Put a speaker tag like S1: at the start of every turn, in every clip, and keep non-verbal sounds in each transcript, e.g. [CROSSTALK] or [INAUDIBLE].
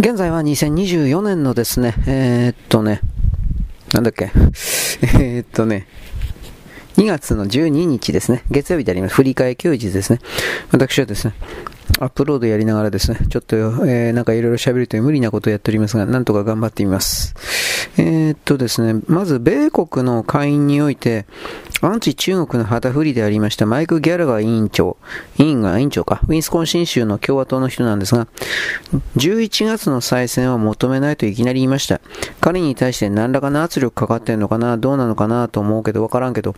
S1: 現在は2024年のですね、えー、っとね、なんだっけ、えー、っとね、2月の12日ですね、月曜日であります。振り替え休日ですね。私はですね、アップロードやりながらですね、ちょっと、えー、なんかいろいろ喋るという無理なことをやっておりますが、なんとか頑張ってみます。えー、っとですね、まず、米国の会員において、アンチ中国の旗振りでありましたマイク・ギャラガー委員長、委員が委員長か、ウィンスコンシン州の共和党の人なんですが、11月の再選は求めないといきなり言いました。彼に対して何らかの圧力かかってんのかな、どうなのかなと思うけど、わからんけど、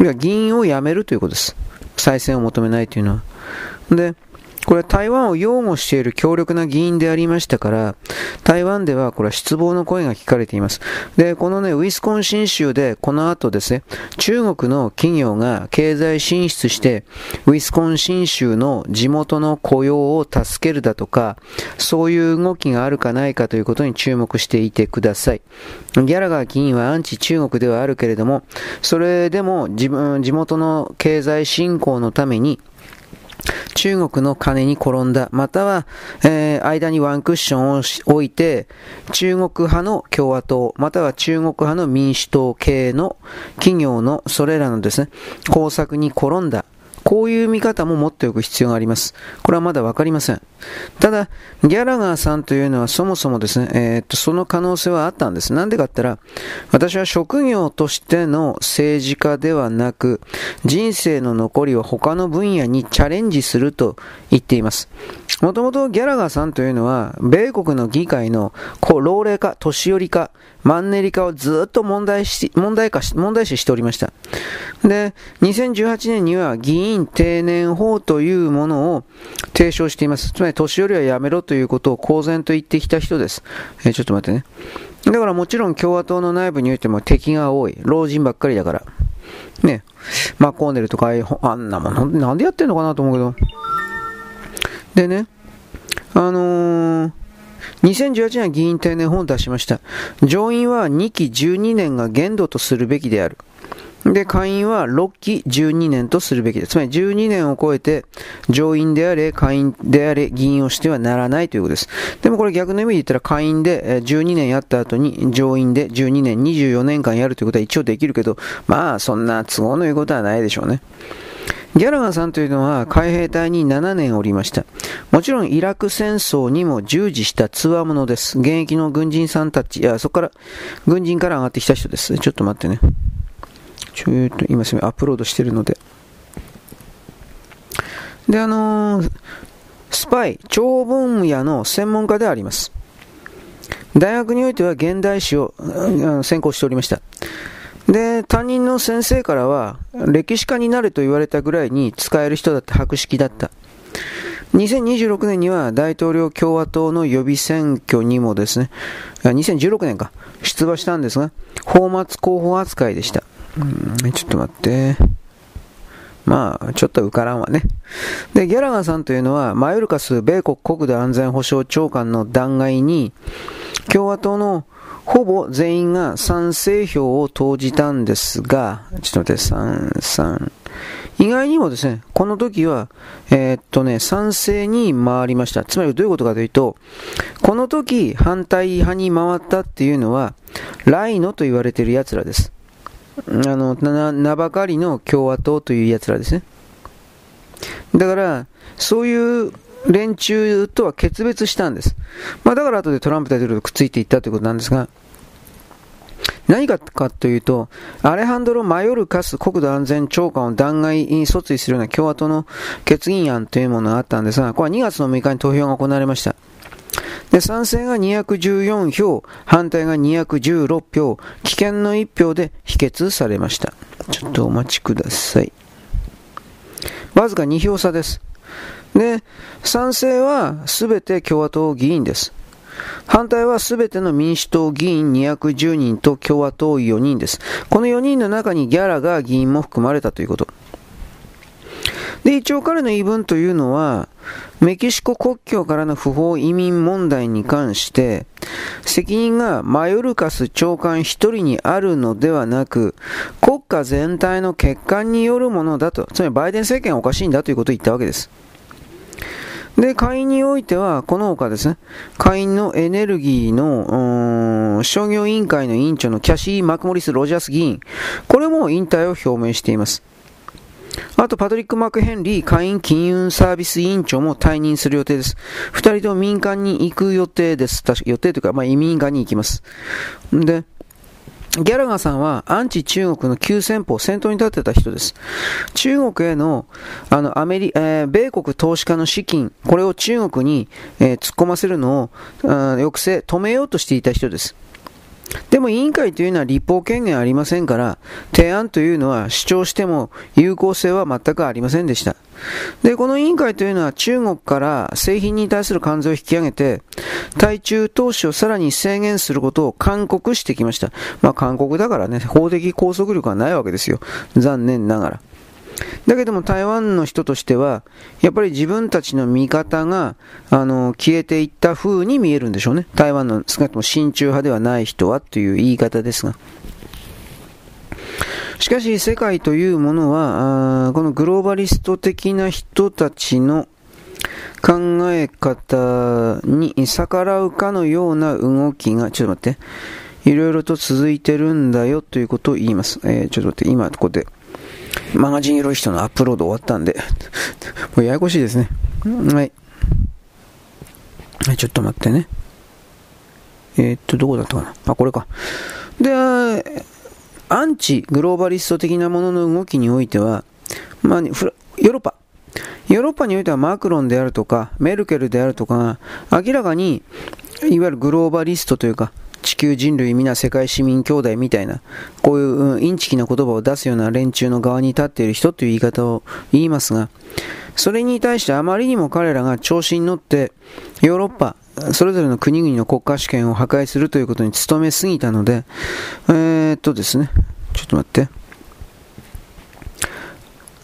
S1: いや、議員を辞めるということです。再選を求めないというのは。で、これは台湾を擁護している強力な議員でありましたから、台湾ではこれは失望の声が聞かれています。で、このね、ウィスコンシン州でこの後ですね、中国の企業が経済進出して、ウィスコンシン州の地元の雇用を助けるだとか、そういう動きがあるかないかということに注目していてください。ギャラガー議員はアンチ中国ではあるけれども、それでも自分、地元の経済振興のために、中国の金に転んだ、または、えー、間にワンクッションを置いて、中国派の共和党、または中国派の民主党系の企業のそれらのですね、工作に転んだ、こういう見方も持っておく必要があります。これはまだわかりません。ただ、ギャラガーさんというのはそもそもですね、えー、っと、その可能性はあったんです。なんでかって言ったら、私は職業としての政治家ではなく、人生の残りは他の分野にチャレンジすると言っています。もともとギャラガーさんというのは、米国の議会の老齢化、年寄り化、マンネリ化をずっと問題し、問題化し、問題視しておりました。で、2018年には議員定年法というものを提唱しています。つまり年寄りはやめろということを公然と言ってきた人です。えー、ちょっと待ってね。だからもちろん共和党の内部においても敵が多い。老人ばっかりだから。ね。マコーネルとかあんなもんなんでやってんのかなと思うけど。でね、あのー、2018年議員定年法を出しました。上院は2期12年が限度とするべきである。で、下院は6期12年とするべきです。つまり12年を超えて上院であれ、下院であれ、議員をしてはならないということです。でもこれ逆の意味で言ったら下院で12年やった後に上院で12年、24年間やるということは一応できるけど、まあそんな都合のいいことはないでしょうね。ギャラガーさんというのは海兵隊に7年おりました。もちろんイラク戦争にも従事したつわものです。現役の軍人さんたち、いや、そこから、軍人から上がってきた人です。ちょっと待ってね。ちょっと今すみアップロードしてるので。で、あのー、スパイ、超分野の専門家であります。大学においては現代史を、専攻しておりました。で、担任の先生からは、歴史家になれと言われたぐらいに使える人だって博識だった。2026年には大統領共和党の予備選挙にもですね、2016年か、出馬したんですが、放末候補扱いでした。うんちょっと待って。まあ、ちょっと受からんわね。で、ギャラガーさんというのは、マヨルカス米国国土安全保障長官の弾劾に、共和党のほぼ全員が賛成票を投じたんですが、ちょっと待って、3、3。意外にもですね、この時は、えー、っとね、賛成に回りました。つまりどういうことかというと、この時反対派に回ったっていうのは、ライノと言われている奴らです。あの、名ばかりの共和党という奴らですね。だから、そういう連中とは決別したんです。まあ、だから後でトランプ大統領とくっついていったということなんですが、何かかというと、アレハンドロ・マヨルカス国土安全長官を弾劾に訴追するような共和党の決議案というものがあったんですが、これは2月の6日に投票が行われました。で、賛成が214票、反対が216票、棄権の1票で否決されました。ちょっとお待ちください。わずか2票差です。で、賛成は全て共和党議員です。反対は全ての民主党議員210人と共和党4人です。この4人の中にギャラが議員も含まれたということ。で、一応彼の言い分というのは、メキシコ国境からの不法移民問題に関して、責任がマヨルカス長官一人にあるのではなく、国家全体の欠陥によるものだと、つまりバイデン政権はおかしいんだということを言ったわけです。で、下院においては、この他ですね、下院のエネルギーの、商業委員会の委員長のキャシー・マクモリス・ロジャース議員、これも引退を表明しています。あと、パトリック・マクヘンリー下院金融サービス委員長も退任する予定です。二人とも民間に行く予定です。確か予定というか、まあ、移民側に行きます。で、ギャラガーさんはアンチ中国の急先鋒、先頭に立ってた人です。中国への、あの、アメリ、えー、米国投資家の資金、これを中国に、えー、突っ込ませるのを、抑制、止めようとしていた人です。でも委員会というのは立法権限ありませんから、提案というのは主張しても有効性は全くありませんでした。で、この委員会というのは中国から製品に対する関税を引き上げて、対中投資をさらに制限することを勧告してきました。まあ勧告だからね、法的拘束力はないわけですよ。残念ながら。だけども台湾の人としては、やっぱり自分たちの味方が、あの、消えていった風に見えるんでしょうね。台湾の少なくとも親中派ではない人はという言い方ですが。しかし世界というものは、このグローバリスト的な人たちの考え方に逆らうかのような動きが、ちょっと待って、いろいろと続いてるんだよということを言います。えー、ちょっと待って、今ここで。マガジンエロい人のアップロード終わったんでもうややこしいですね。はい。はい、ちょっと待ってね。えー、っと、どこだったかな。あ、これか。で、アンチグローバリスト的なものの動きにおいては、まあ、ヨーロッパ。ヨーロッパにおいてはマクロンであるとか、メルケルであるとか、明らかに、いわゆるグローバリストというか、地球人類皆世界市民兄弟みたいな、こういう、うん、インチキな言葉を出すような連中の側に立っている人という言い方を言いますが、それに対してあまりにも彼らが調子に乗って、ヨーロッパ、それぞれの国々の国家主権を破壊するということに努めすぎたので、えー、っとですね、ちょっと待って。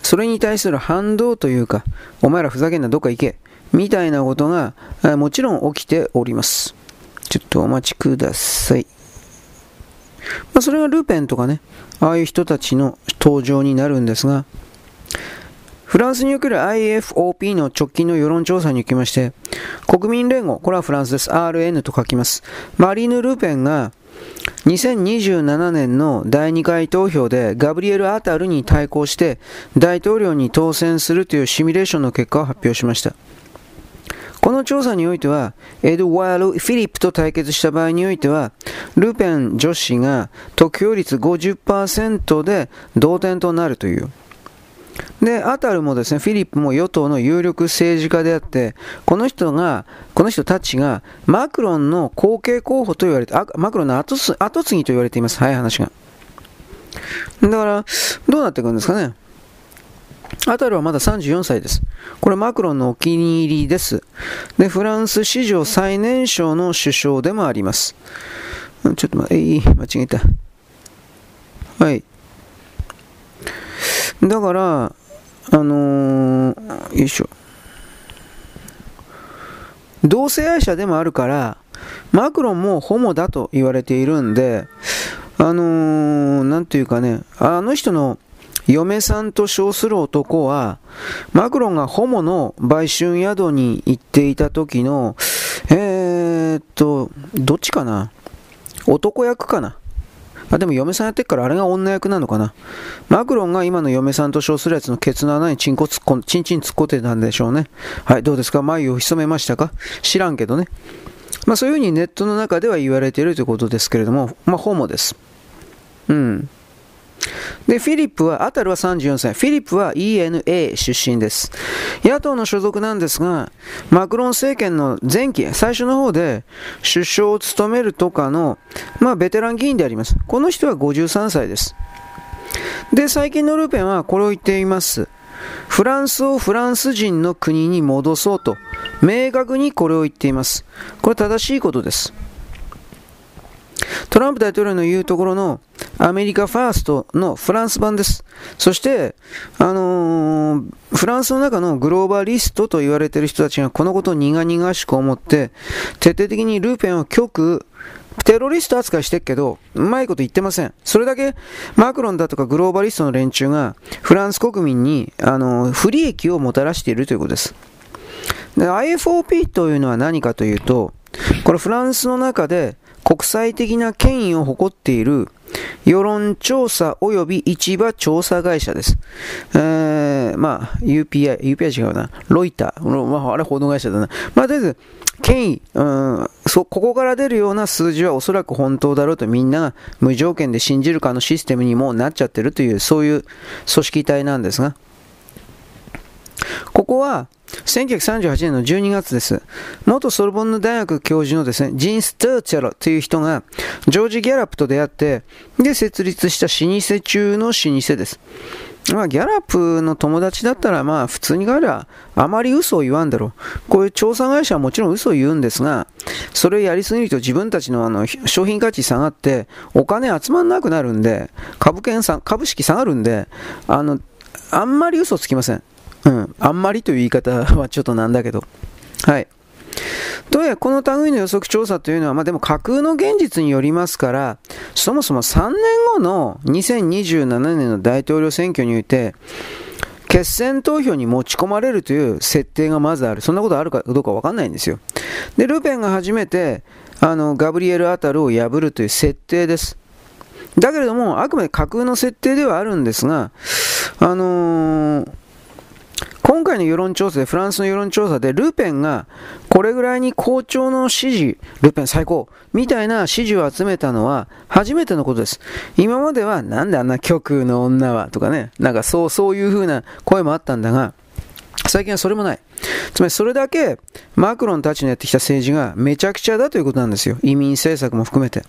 S1: それに対する反動というか、お前らふざけんなどっか行け、みたいなことが、もちろん起きております。ちょっとお待ちください。まあ、それがルペンとかね、ああいう人たちの登場になるんですが、フランスにおける IFOP の直近の世論調査におきまして、国民連合、これはフランスです。RN と書きます。マリーヌ・ルペンが2027年の第2回投票でガブリエル・アタルに対抗して大統領に当選するというシミュレーションの結果を発表しました。この調査においては、エドワール・フィリップと対決した場合においては、ルペン女子が得票率50%で同点となるという。で、アタルもですね、フィリップも与党の有力政治家であって、この人が、この人たちが、マクロンの後継候補と言われて、マクロンの後後継ぎと言われています。早い話が。だから、どうなっていくんですかね。アタルはまだ34歳です。これマクロンのお気に入りです。で、フランス史上最年少の首相でもあります。ちょっと待って、間違えた。はい。だから、あのー、よいしょ。同性愛者でもあるから、マクロンもホモだと言われているんで、あのー、なんていうかね、あの人の嫁さんと称する男は、マクロンがホモの売春宿に行っていた時の、えー、っと、どっちかな？男役かな？あ、でも嫁さんやってっからあれが女役なのかな？マクロンが今の嫁さんと称するやつのケツの穴にチンコ突っ込ん、チンチン突っ込んでたんでしょうね。はい、どうですか？眉を潜めましたか？知らんけどね。まあそういうふうにネットの中では言われているということですけれども、まあホモです。うん。で、フィリップは、アタルは34歳。フィリップは ENA 出身です。野党の所属なんですが、マクロン政権の前期、最初の方で首相を務めるとかの、まあ、ベテラン議員であります。この人は53歳です。で、最近のルーペンはこれを言っています。フランスをフランス人の国に戻そうと、明確にこれを言っています。これ正しいことです。トランプ大統領の言うところのアメリカファーストのフランス版です。そして、あのー、フランスの中のグローバリストと言われている人たちがこのことを苦々しく思って、徹底的にルーペンを極テロリスト扱いしてるけど、うまいこと言ってません。それだけ、マクロンだとかグローバリストの連中が、フランス国民に、あの、不利益をもたらしているということです。で IFOP というのは何かというと、これフランスの中で国際的な権威を誇っている世論調査及び市場調査会社です。えー、まあ、UPI、UPI 違うな。ロイター。まあ、あれ報道会社だな。まあ、とりあえず、権威、うん、そ、ここから出るような数字はおそらく本当だろうとみんなが無条件で信じるかのシステムにもなっちゃってるという、そういう組織体なんですが、ここは、1938年の12月です。元ソルボンヌ大学教授のですね、ジン・スターチャロという人が、ジョージ・ギャラップと出会って、で、設立した老舗中の老舗です。まあ、ギャラップの友達だったら、まあ、普通に考えれば、あまり嘘を言わんだろう。こういう調査会社はもちろん嘘を言うんですが、それをやりすぎると自分たちのあの商品価値下がって、お金集まんなくなるんで、株券さ株式下がるんで、あの、あんまり嘘つきません。うん。あんまりという言い方はちょっとなんだけど。はい。とはいえ、この類の予測調査というのは、まあでも架空の現実によりますから、そもそも3年後の2027年の大統領選挙において、決選投票に持ち込まれるという設定がまずある。そんなことあるかどうかわかんないんですよ。で、ルペンが初めて、あの、ガブリエル・アタルを破るという設定です。だけれども、あくまで架空の設定ではあるんですが、あのー今回の世論調査で、フランスの世論調査で、ルペンがこれぐらいに好調の支持、ルペン最高みたいな支持を集めたのは初めてのことです。今までは、なんであんな極右の女はとかね、なんかそう、そういう風な声もあったんだが、最近はそれもない。つまりそれだけマクロンたちのやってきた政治がめちゃくちゃだということなんですよ。移民政策も含めて。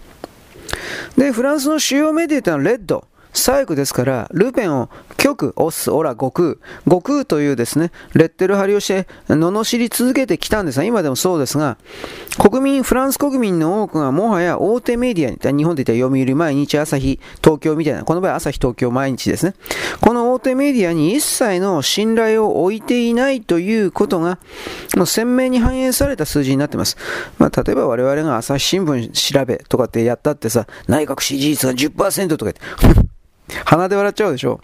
S1: で、フランスの主要メディアとのはレッド。左翼ですから、ルペンを極押す、オラ、悟空。悟空というですね、レッテル貼りをして、罵り続けてきたんですが、今でもそうですが、国民、フランス国民の多くがもはや大手メディアに、日本で言ったら読売、毎日、朝日、東京みたいな、この場合朝日、東京、毎日ですね。この大手メディアに一切の信頼を置いていないということが、もう鮮明に反映された数字になってます。まあ、例えば我々が朝日新聞調べとかってやったってさ、内閣支持率が10%とか言って、[LAUGHS] 鼻で笑っちゃうでしょ。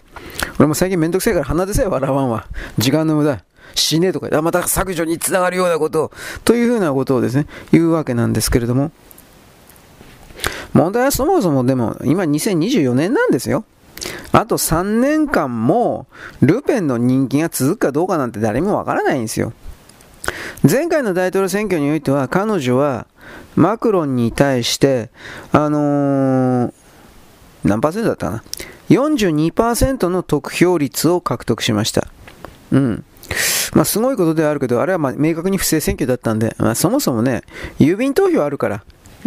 S1: 俺も最近めんどくせえから鼻でさえ笑わんわ。時間の無駄。死ねとか、また削除につながるようなことを、というふうなことをですね、言うわけなんですけれども。問題はそもそもでも、今2024年なんですよ。あと3年間も、ルペンの人気が続くかどうかなんて誰もわからないんですよ。前回の大統領選挙においては、彼女は、マクロンに対して、あのー、何パーセントだったかな ?42% の得票率を獲得しました。うん。まあ、すごいことではあるけど、あれはま明確に不正選挙だったんで、まあ、そもそもね、郵便投票あるから、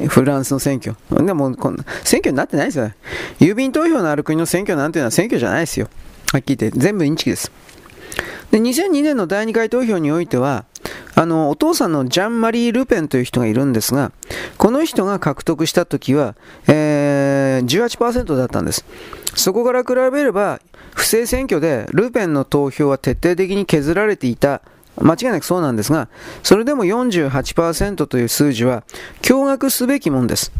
S1: フランスの選挙。でもこんな、選挙になってないですよ。郵便投票のある国の選挙なんていうのは選挙じゃないですよ。はっきり言って、全部インチキです。で、2002年の第2回投票においては、あの、お父さんのジャン・マリー・ルペンという人がいるんですが、この人が獲得した時は、えー、18%だったんです。そこから比べれば、不正選挙でルペンの投票は徹底的に削られていた間違いなくそうなんですが、それでも48%という数字は驚愕すべきもんです。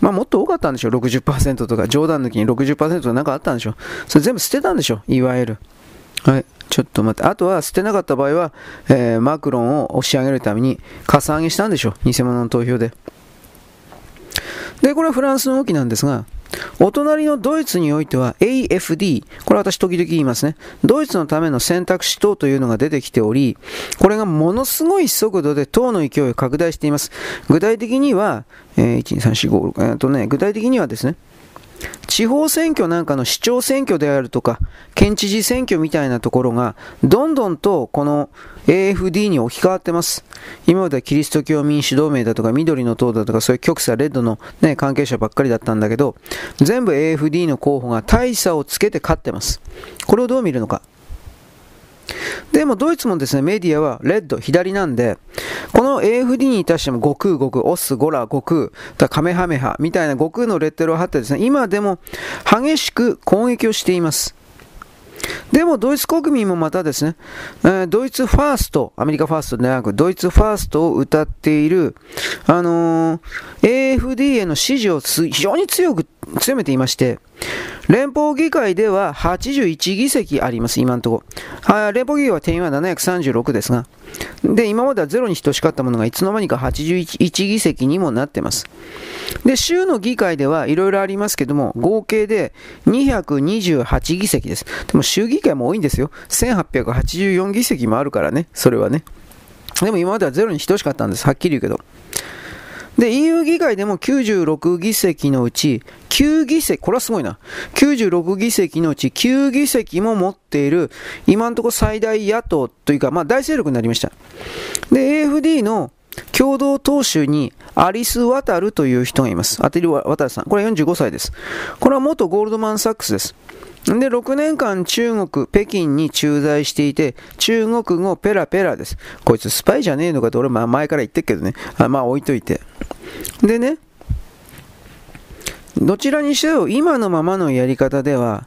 S1: まあもっと多かったんでしょう、60%とか、冗談抜きに60%とかなんかあったんでしょう？それ全部捨てたんでしょう、いわゆる。はい。ちょっと待って。あとは捨てなかった場合は、えー、マクロンを押し上げるために、かさ上げしたんでしょ。偽物の投票で。で、これはフランスの動きなんですが、お隣のドイツにおいては AFD、これ私時々言いますね。ドイツのための選択肢等というのが出てきており、これがものすごい速度で党の勢いを拡大しています。具体的には、えー、1、2、3、4、5、6、えー、とね、具体的にはですね、地方選挙なんかの市長選挙であるとか、県知事選挙みたいなところが、どんどんとこの AFD に置き換わってます。今まではキリスト教民主同盟だとか、緑の党だとか、そういう極左レッドの、ね、関係者ばっかりだったんだけど、全部 AFD の候補が大差をつけて勝ってます。これをどう見るのか。でもドイツもですね、メディアはレッド、左なんで、この AFD に対しても悟空、悟空、オス、ゴラ、悟空、だカメハメハみたいな悟空のレッテルを貼ってですね、今でも激しく攻撃をしています。でもドイツ国民もまたですね、えー、ドイツファースト、アメリカファーストではなく、ドイツファーストを歌っている、あのー、AFD への支持を非常に強く強めていまして、連邦議会では81議席あります、今のところ。連邦議会は定員は736ですが、で、今まではゼロに等しかったものがいつの間にか81議席にもなってます。で、州の議会ではいろいろありますけども、合計で228議席です。でも州議会も多いんですよ。1884議席もあるからね、それはね。でも今まではゼロに等しかったんです。はっきり言うけど。で、EU 議会でも96議席のうち9議席、これはすごいな。96議席のうち9議席も持っている、今のところ最大野党というか、まあ大勢力になりました。で、AFD の共同党首にアリス・ワタルという人がいます。アテリ・ワタルさん。これは45歳です。これは元ゴールドマン・サックスです。で、6年間中国、北京に駐在していて、中国語ペラペラです。こいつスパイじゃねえのかと俺前から言ってるけどね。あまあ置いといて。でね、どちらにしても今のままのやり方では、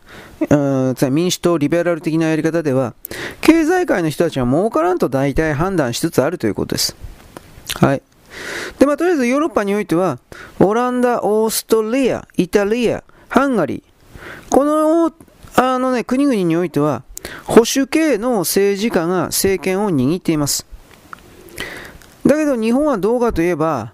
S1: うん民主党リベラル的なやり方では、経済界の人たちは儲からんと大体判断しつつあるということです。はい。で、まあ、とりあえずヨーロッパにおいては、オランダ、オーストリア、イタリア、ハンガリー、この、あのね、国々においては、保守系の政治家が政権を握っています。だけど日本はどうかといえば、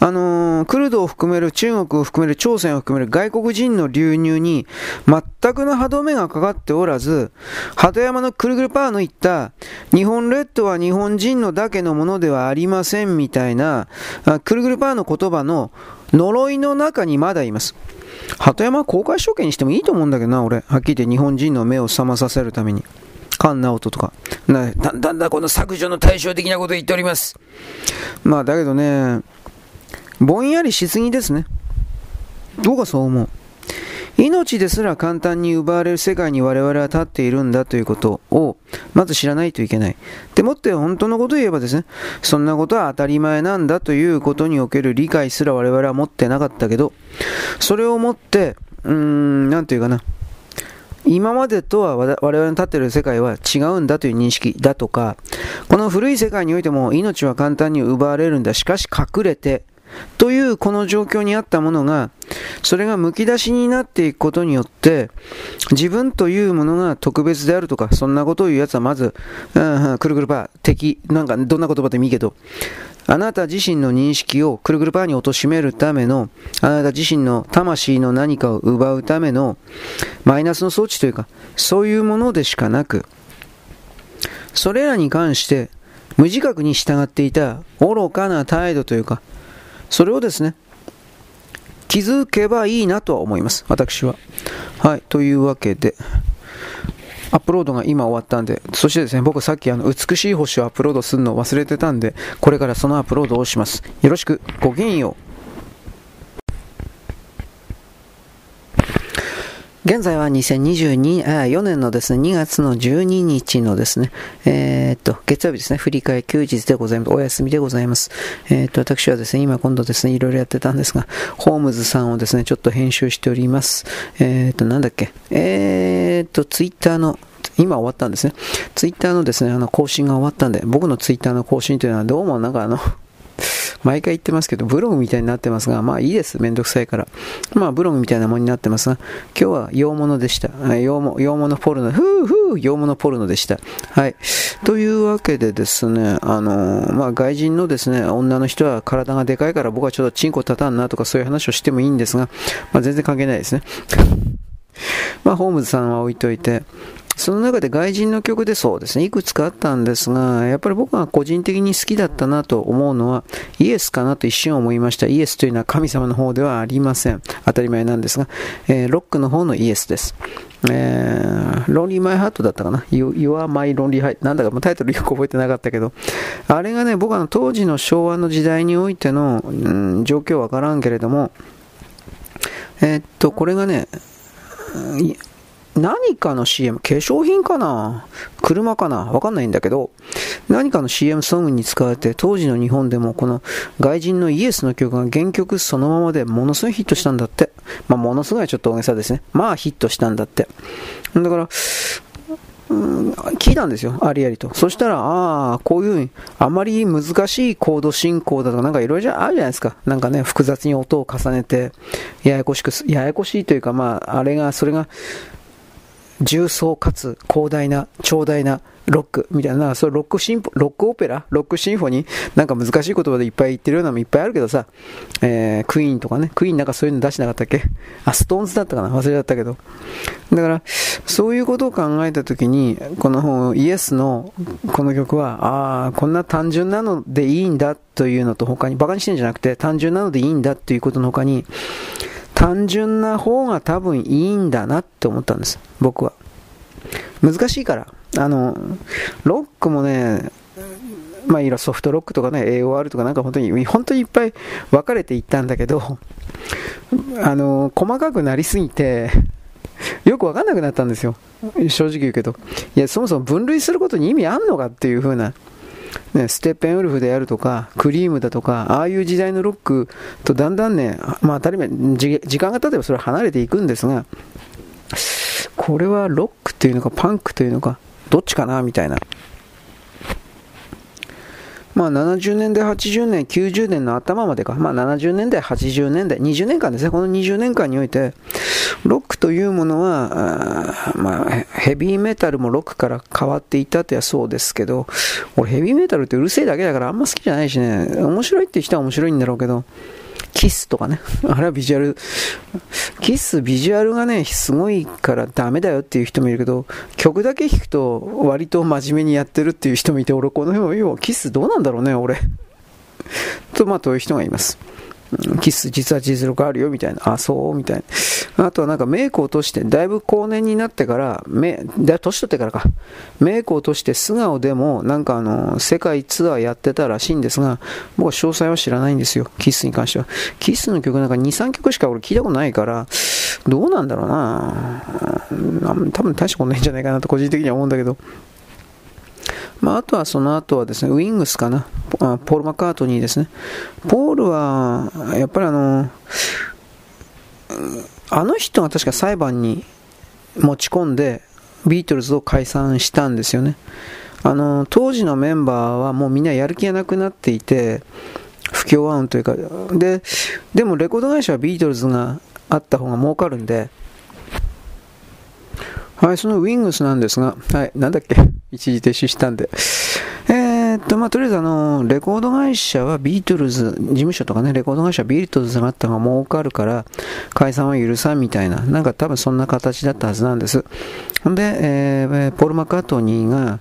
S1: あのー、クルドを含める中国を含める朝鮮を含める外国人の流入に全くの歯止めがかかっておらず、鳩山のくるぐるパーの言った日本列島は日本人のだけのものではありませんみたいな、くるぐるパーの言葉の呪いの中にまだいます。鳩山は公開処刑にしてもいいと思うんだけどな、俺。はっきり言って日本人の目を覚まさせるために。菅直人とか。だんだんだんこの削除の対照的なことを言っております。まあだけどね、ぼんやりしすぎですね。僕はそう思う。命ですら簡単に奪われる世界に我々は立っているんだということを、まず知らないといけない。でもって本当のことを言えばですね、そんなことは当たり前なんだということにおける理解すら我々は持ってなかったけど、それをもって、うーん、なんていうかな、今までとは我々の立っている世界は違うんだという認識だとか、この古い世界においても命は簡単に奪われるんだ。しかし隠れて、というこの状況にあったものが、それがむき出しになっていくことによって、自分というものが特別であるとか、そんなことを言うやつはまず、うんうん、くるくるパー、敵、なんかどんな言葉でもいいけど、あなた自身の認識をくるくるパーに貶めるための、あなた自身の魂の何かを奪うための、マイナスの装置というか、そういうものでしかなく、それらに関して、無自覚に従っていた愚かな態度というか、それをですね、気づけばいいなとは思います。私は。はい。というわけで、アップロードが今終わったんで、そしてですね、僕さっきあの、美しい星をアップロードするのを忘れてたんで、これからそのアップロードをします。よろしく、ごきげんよう。現在は2022、あ4年のですね、2月の12日のですね、えー、っと、月曜日ですね、振り替休日でございます。お休みでございます。えー、っと、私はですね、今今度ですね、いろいろやってたんですが、ホームズさんをですね、ちょっと編集しております。えー、っと、なんだっけ、えー、っと、ツイッターの、今終わったんですね。ツイッターのですね、あの、更新が終わったんで、僕のツイッターの更新というのはどうもなんかあの毎回言ってますけど、ブログみたいになってますが、まあいいです。めんどくさいから。まあブログみたいなものになってますが、今日は洋物でした。洋物、洋物ポルノ、ふうふう、洋物ポルノでした。はい。というわけでですね、あのまあ外人のですね、女の人は体がでかいから僕はちょっとチンコ立たんなとかそういう話をしてもいいんですが、まあ全然関係ないですね。まあホームズさんは置いといて、その中で外人の曲でそうですね、いくつかあったんですが、やっぱり僕が個人的に好きだったなと思うのは、イエスかなと一瞬思いました。イエスというのは神様の方ではありません。当たり前なんですが、えー、ロックの方のイエスです。えー、ロンリーマイハートだったかな ?You, you are my lonely heart. なんだかもうタイトルよく覚えてなかったけど、あれがね、僕は当時の昭和の時代においての、うん、状況わからんけれども、えー、っと、これがね、何かの CM、化粧品かな？車かな？わかんないんだけど、何かの CM ソングに使われて、当時の日本でもこの外人のイエスの曲が原曲そのままでものすごいヒットしたんだって。まあ、ものすごいちょっと大げさですね。まあヒットしたんだって。だから、聞いたんですよ、ありありと。そしたら、ああ、こういう、あまり難しいコード進行だとか、なんかいろいろあるじゃないですか。なんかね、複雑に音を重ねて、ややこしく、ややこしいというか、まあ、あれが、それが、重層かつ広大な、長大なロックみたいな、そうロックシンロックオペラ？ロックシンフォニー？なんか難しい言葉でいっぱい言ってるようなのもいっぱいあるけどさ、えー、クイーンとかね、クイーンなんかそういうの出してなかったっけ？あ、ストーンズだったかな？忘れちゃったけど。だから、そういうことを考えたときに、このイエスのこの曲は、ああ、こんな単純なのでいいんだというのと他に、馬鹿にしてんじゃなくて、単純なのでいいんだということの他に、単純な方が多分いいんだなって思ったんです、僕は。難しいから。あの、ロックもね、まあ、いろソフトロックとかね、AOR とかなんか本当に、本当にいっぱい分かれていったんだけど、あの、細かくなりすぎて、よく分かんなくなったんですよ。正直言うけど。いや、そもそも分類することに意味あんのかっていう風な。ね、ステッペンウルフであるとか、クリームだとか、ああいう時代のロックとだんだんね、まあ当たり前、時間が経てばそれは離れていくんですが、これはロックというのかパンクというのか、どっちかなみたいな。まあ70年代、80年、90年の頭までか、まあ70年代、80年代、20年間ですね、この20年間において、ロックというものは、まあ、ヘビーメタルもロックから変わっていたとはそうですけど、俺ヘビーメタルってうるせえだけだからあんま好きじゃないしね、面白いって人は面白いんだろうけど、キスとかね。[LAUGHS] あれはビジュアル、キスビジュアルがね、すごいからダメだよっていう人もいるけど、曲だけ弾くと割と真面目にやってるっていう人もいて、俺この辺は、要はキスどうなんだろうね、俺。と、まあ、という人がいます。キス実は実力あるよみたいな。あ、そうみたいな。あとはなんかメイク落として、だいぶ後年になってから、め、だ年取ってからか。メイクを落として素顔でも、なんかあの、世界ツアーやってたらしいんですが、僕は詳細は知らないんですよ。キスに関しては。キスの曲なんか2、3曲しか俺聞いたことないから、どうなんだろうな多分大したことないんじゃないかなと個人的には思うんだけど。まあ、あとはその後はですね、ウィングスかな、ポール・マッカートニーですね。ポールは、やっぱりあの、あの人が確か裁判に持ち込んで、ビートルズを解散したんですよね。あの、当時のメンバーはもうみんなやる気がなくなっていて、不協和音というか、で、でもレコード会社はビートルズがあった方が儲かるんで、はい、そのウィングスなんですが、はい、なんだっけ？[LAUGHS] 一時停止したんで。えー、っと、まあ、とりあえずあの、レコード会社はビートルズ、事務所とかね、レコード会社はビートルズがあった方が儲かるから、解散は許さんみたいな、なんか多分そんな形だったはずなんです。ほんで、えー、ポール・マカートニーが、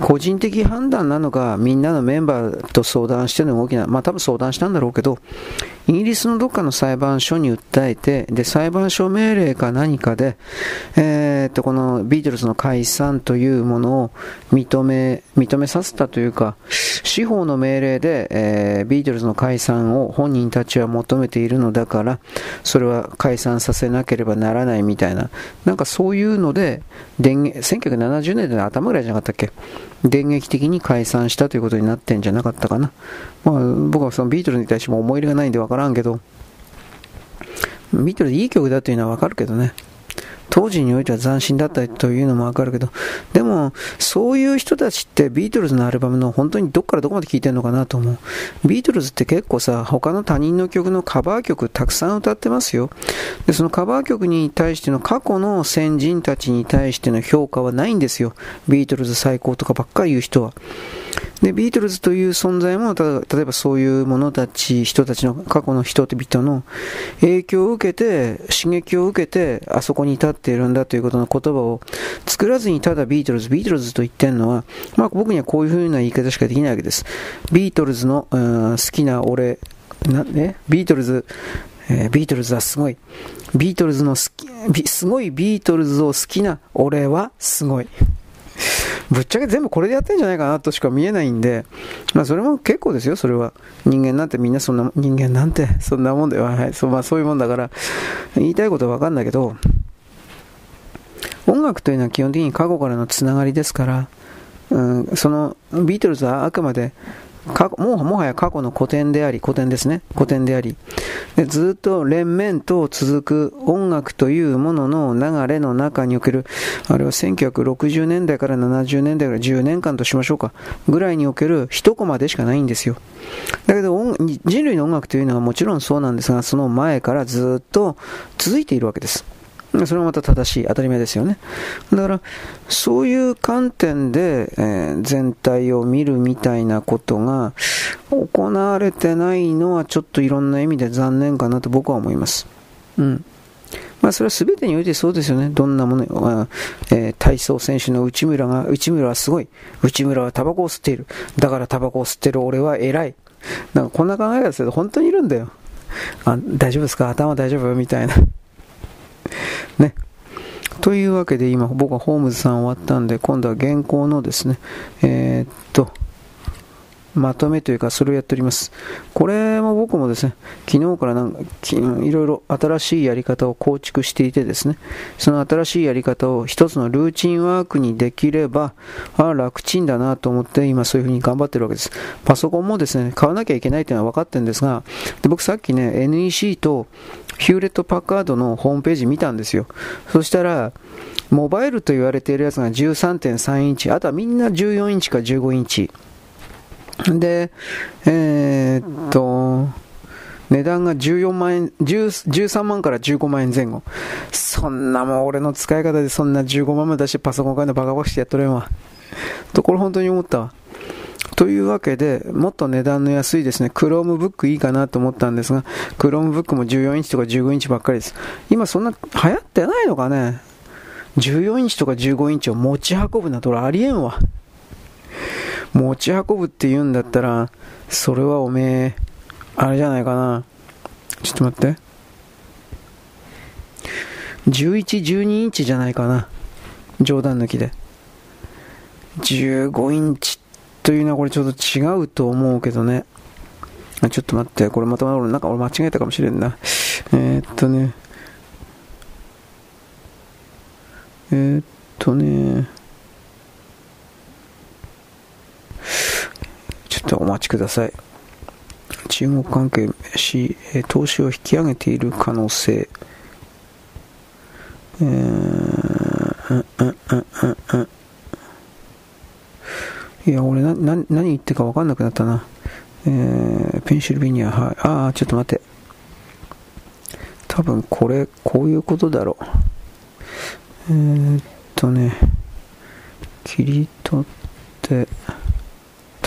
S1: 個人的判断なのか、みんなのメンバーと相談しての動きな、まあ多分相談したんだろうけど、イギリスのどっかの裁判所に訴えて、で、裁判所命令か何かで、えー、っと、このビートルズの解散というものを認め、認めさせたというか、司法の命令で、えー、ビートルズの解散を本人たちは求めているのだから、それは解散させなければならないみたいな、なんかそういうので、電源、1970年代の頭ぐらいじゃなかったっけ？電撃的に解散したということになってんじゃなかったかな。まあ、僕はそのビートルズに対しても思い入れがないんで分からんけど、ビートルズいい曲だというのは分かるけどね。当時においては斬新だったというのもわかるけど、でも、そういう人たちってビートルズのアルバムの本当にどっからどこまで聴いてるのかなと思う。ビートルズって結構さ、他の他人の曲のカバー曲たくさん歌ってますよ。で、そのカバー曲に対しての過去の先人たちに対しての評価はないんですよ。ビートルズ最高とかばっかり言う人は。で、ビートルズという存在も、例えばそういう者たち、人たちの過去の人々の影響を受けて、刺激を受けて、あそこに立っているんだということの言葉を作らずにただビートルズ、ビートルズと言ってるのは、まあ僕にはこういう風な言い方しかできないわけです。ビートルズの、好きな俺、な、ね、ビートルズ、えー、ビートルズはすごい。ビートルズの好き、すごいビートルズを好きな俺はすごい。ぶっちゃけ全部これでやってんじゃないかなとしか見えないんで、まあそれも結構ですよ、それは。人間なんてみんなそんな、人間なんてそんなもんだよ。はい。そう、まあそういうもんだから、言いたいことはわかんないけど、音楽というのは基本的に過去からのつながりですから、うん、そのビートルズはあくまで過去ももはや過去の古典であり、古典ですね。古典であり。でずっと連綿と続く音楽というものの流れの中における、あれは1960年代から70年代から10年間としましょうか。ぐらいにおける一コマでしかないんですよ。だけど人類の音楽というのはもちろんそうなんですが、その前からずっと続いているわけです。それはまた正しい、当たり前ですよね。だから、そういう観点で、えー、全体を見るみたいなことが行われてないのはちょっといろんな意味で残念かなと僕は思います。うん。まあ、それは全てにおいてそうですよね。どんなもの、まあ、えー、体操選手の内村が、内村はすごい。内村はタバコを吸っている。だからタバコを吸ってる俺は偉い。なんかこんな考え方すると本当にいるんだよ。あ、大丈夫ですか？頭大丈夫？みたいな。ね。というわけで今僕はホームズさん終わったんで今度は現行のですね、えー、っと、まとめというか、それをやっております。これも僕もですね、昨日からなんか、いろいろ新しいやり方を構築していてですね、その新しいやり方を一つのルーチンワークにできれば、あ、楽ちんだなと思って今そういうふうに頑張ってるわけです。パソコンもですね、買わなきゃいけないというのは分かってるんですが、で僕さっきね、NEC とヒューレット・パッカードのホームページ見たんですよ。そしたら、モバイルと言われているやつが13.3インチ、あとはみんな14インチか15インチ。で、えー、っと、値段が14万円、13万から15万円前後。そんなもん俺の使い方でそんな15万も出してパソコン買うのバカバカしてやっとれんわ。ところ本当に思ったわ。というわけで、もっと値段の安いですね、Chromebook いいかなと思ったんですが、Chromebook も14インチとか15インチばっかりです。今そんな流行ってないのかね ?14 インチとか15インチを持ち運ぶなんて俺ありえんわ。持ち運ぶって言うんだったら、それはおめえ、あれじゃないかな。ちょっと待って。11、12インチじゃないかな。冗談抜きで。15インチというのはこれちょっと違うと思うけどね。ちょっと待って、これまた俺、なんか俺間違えたかもしれんな。えー、っとね。えー、っとね。ちょっとお待ちください。中国関係し、投資を引き上げている可能性。えー、うんうんうんん。いや、俺な、な、何言ってか分かんなくなったな。えー、ペンシルベニア、はい。ああ、ちょっと待って。多分これ、こういうことだろう。えー、っとね、切り取って、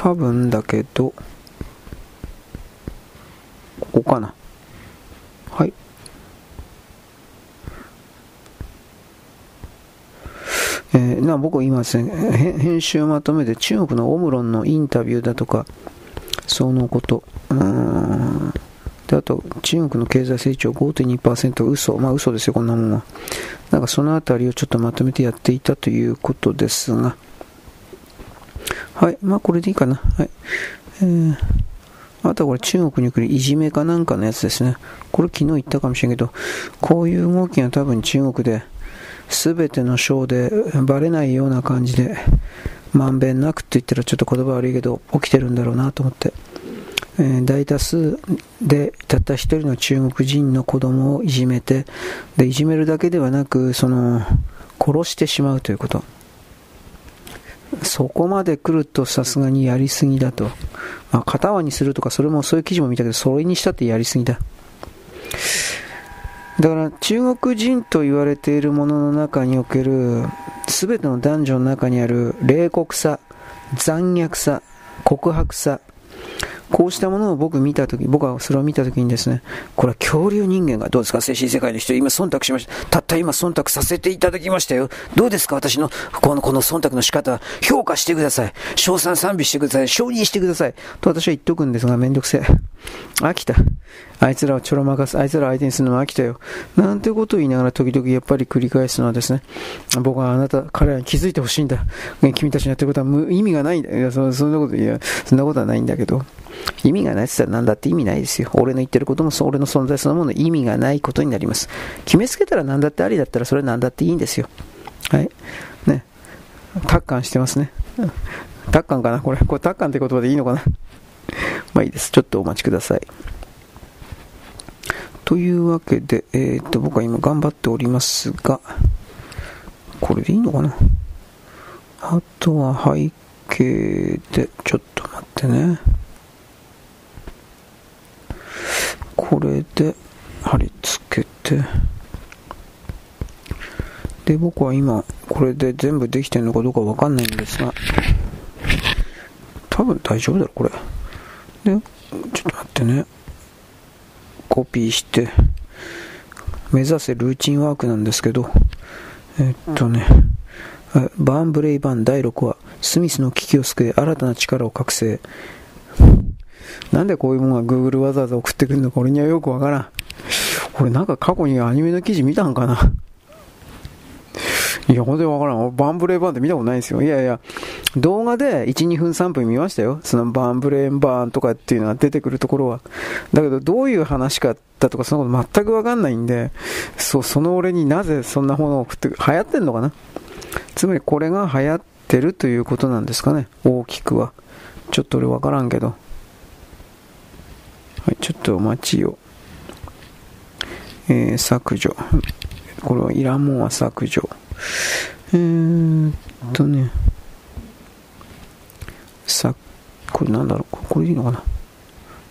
S1: 多分だけど、ここかな。はい。えー、な僕今ですね、編集まとめて中国のオムロンのインタビューだとか、そのこと、うん。で、あと、中国の経済成長5.2%嘘。まあ嘘ですよ、こんなもんは。なんかそのあたりをちょっとまとめてやっていたということですが、はい。まあ、これでいいかな。はい。えー、あとはこれ中国に来るいじめかなんかのやつですね。これ昨日言ったかもしれんけど、こういう動きが多分中国で、すべての章でバレないような感じで、まんべんなくって言ったらちょっと言葉悪いけど、起きてるんだろうなと思って。えー、大多数でたった一人の中国人の子供をいじめて、で、いじめるだけではなく、その、殺してしまうということ。そこまで来るとさすがにやりすぎだと。まあ、片輪にするとか、それもそういう記事も見たけど、それにしたってやりすぎだ。だから中国人と言われているものの中における全ての男女の中にある冷酷さ、残虐さ、告白さ、こうしたものを僕見たとき、僕はそれを見たときにですね、これは恐竜人間がどうですか精神世界の人、今忖度しました。たった今忖度させていただきましたよ。どうですか私のこのこの忖度の仕方、評価してください。賞賛賛美してください。承認してください。と私は言っとくんですが、めんどくせえ。飽きた。あいつらをちょろまかす、あいつらを相手にするのも飽きたよ。なんてことを言いながら時々やっぱり繰り返すのはですね、僕はあなた、彼らに気づいてほしいんだ。君たちのやってることは無意味がないんだ。いやそ、そんなこと、いや、そんなことはないんだけど。意味がないって言ったら何だって意味ないですよ。俺の言ってることも俺の存在そのもの意味がないことになります。決めつけたら何だってありだったらそれは何だっていいんですよ。はい。ね。達観してますね。達観かなこれ。これ達観って言葉でいいのかなまあいいです。ちょっとお待ちください。というわけで、えー、っと、僕は今頑張っておりますが、これでいいのかな？あとは背景で、ちょっと待ってね。これで貼り付けて、で、僕は今、これで全部できてるのかどうかわかんないんですが、多分大丈夫だろ、これ。で、ちょっと待ってね。コピーして、目指せルーチンワークなんですけど、えっとね、バーンブレイバン第6話、スミスの危機を救え、新たな力を覚醒。なんでこういうものが Google わざわざ送ってくるのか俺にはよくわからん。これなんか過去にアニメの記事見たんかないや、本当にわからん。バンブレーバーンって見たことないですよ。いやいや、動画で1、2分3分見ましたよ。そのバンブレーバーンとかっていうのが出てくるところは。だけど、どういう話かだとか、そのこと全くわかんないんで、そう、その俺になぜそんなものを送って、流行ってんのかな？つまりこれが流行ってるということなんですかね。大きくは。ちょっと俺わからんけど。はい、ちょっとお待ちを。えー、削除。これはいらんもんは削除。えー、っとね、さ、これなんだろう、これでいいのかな？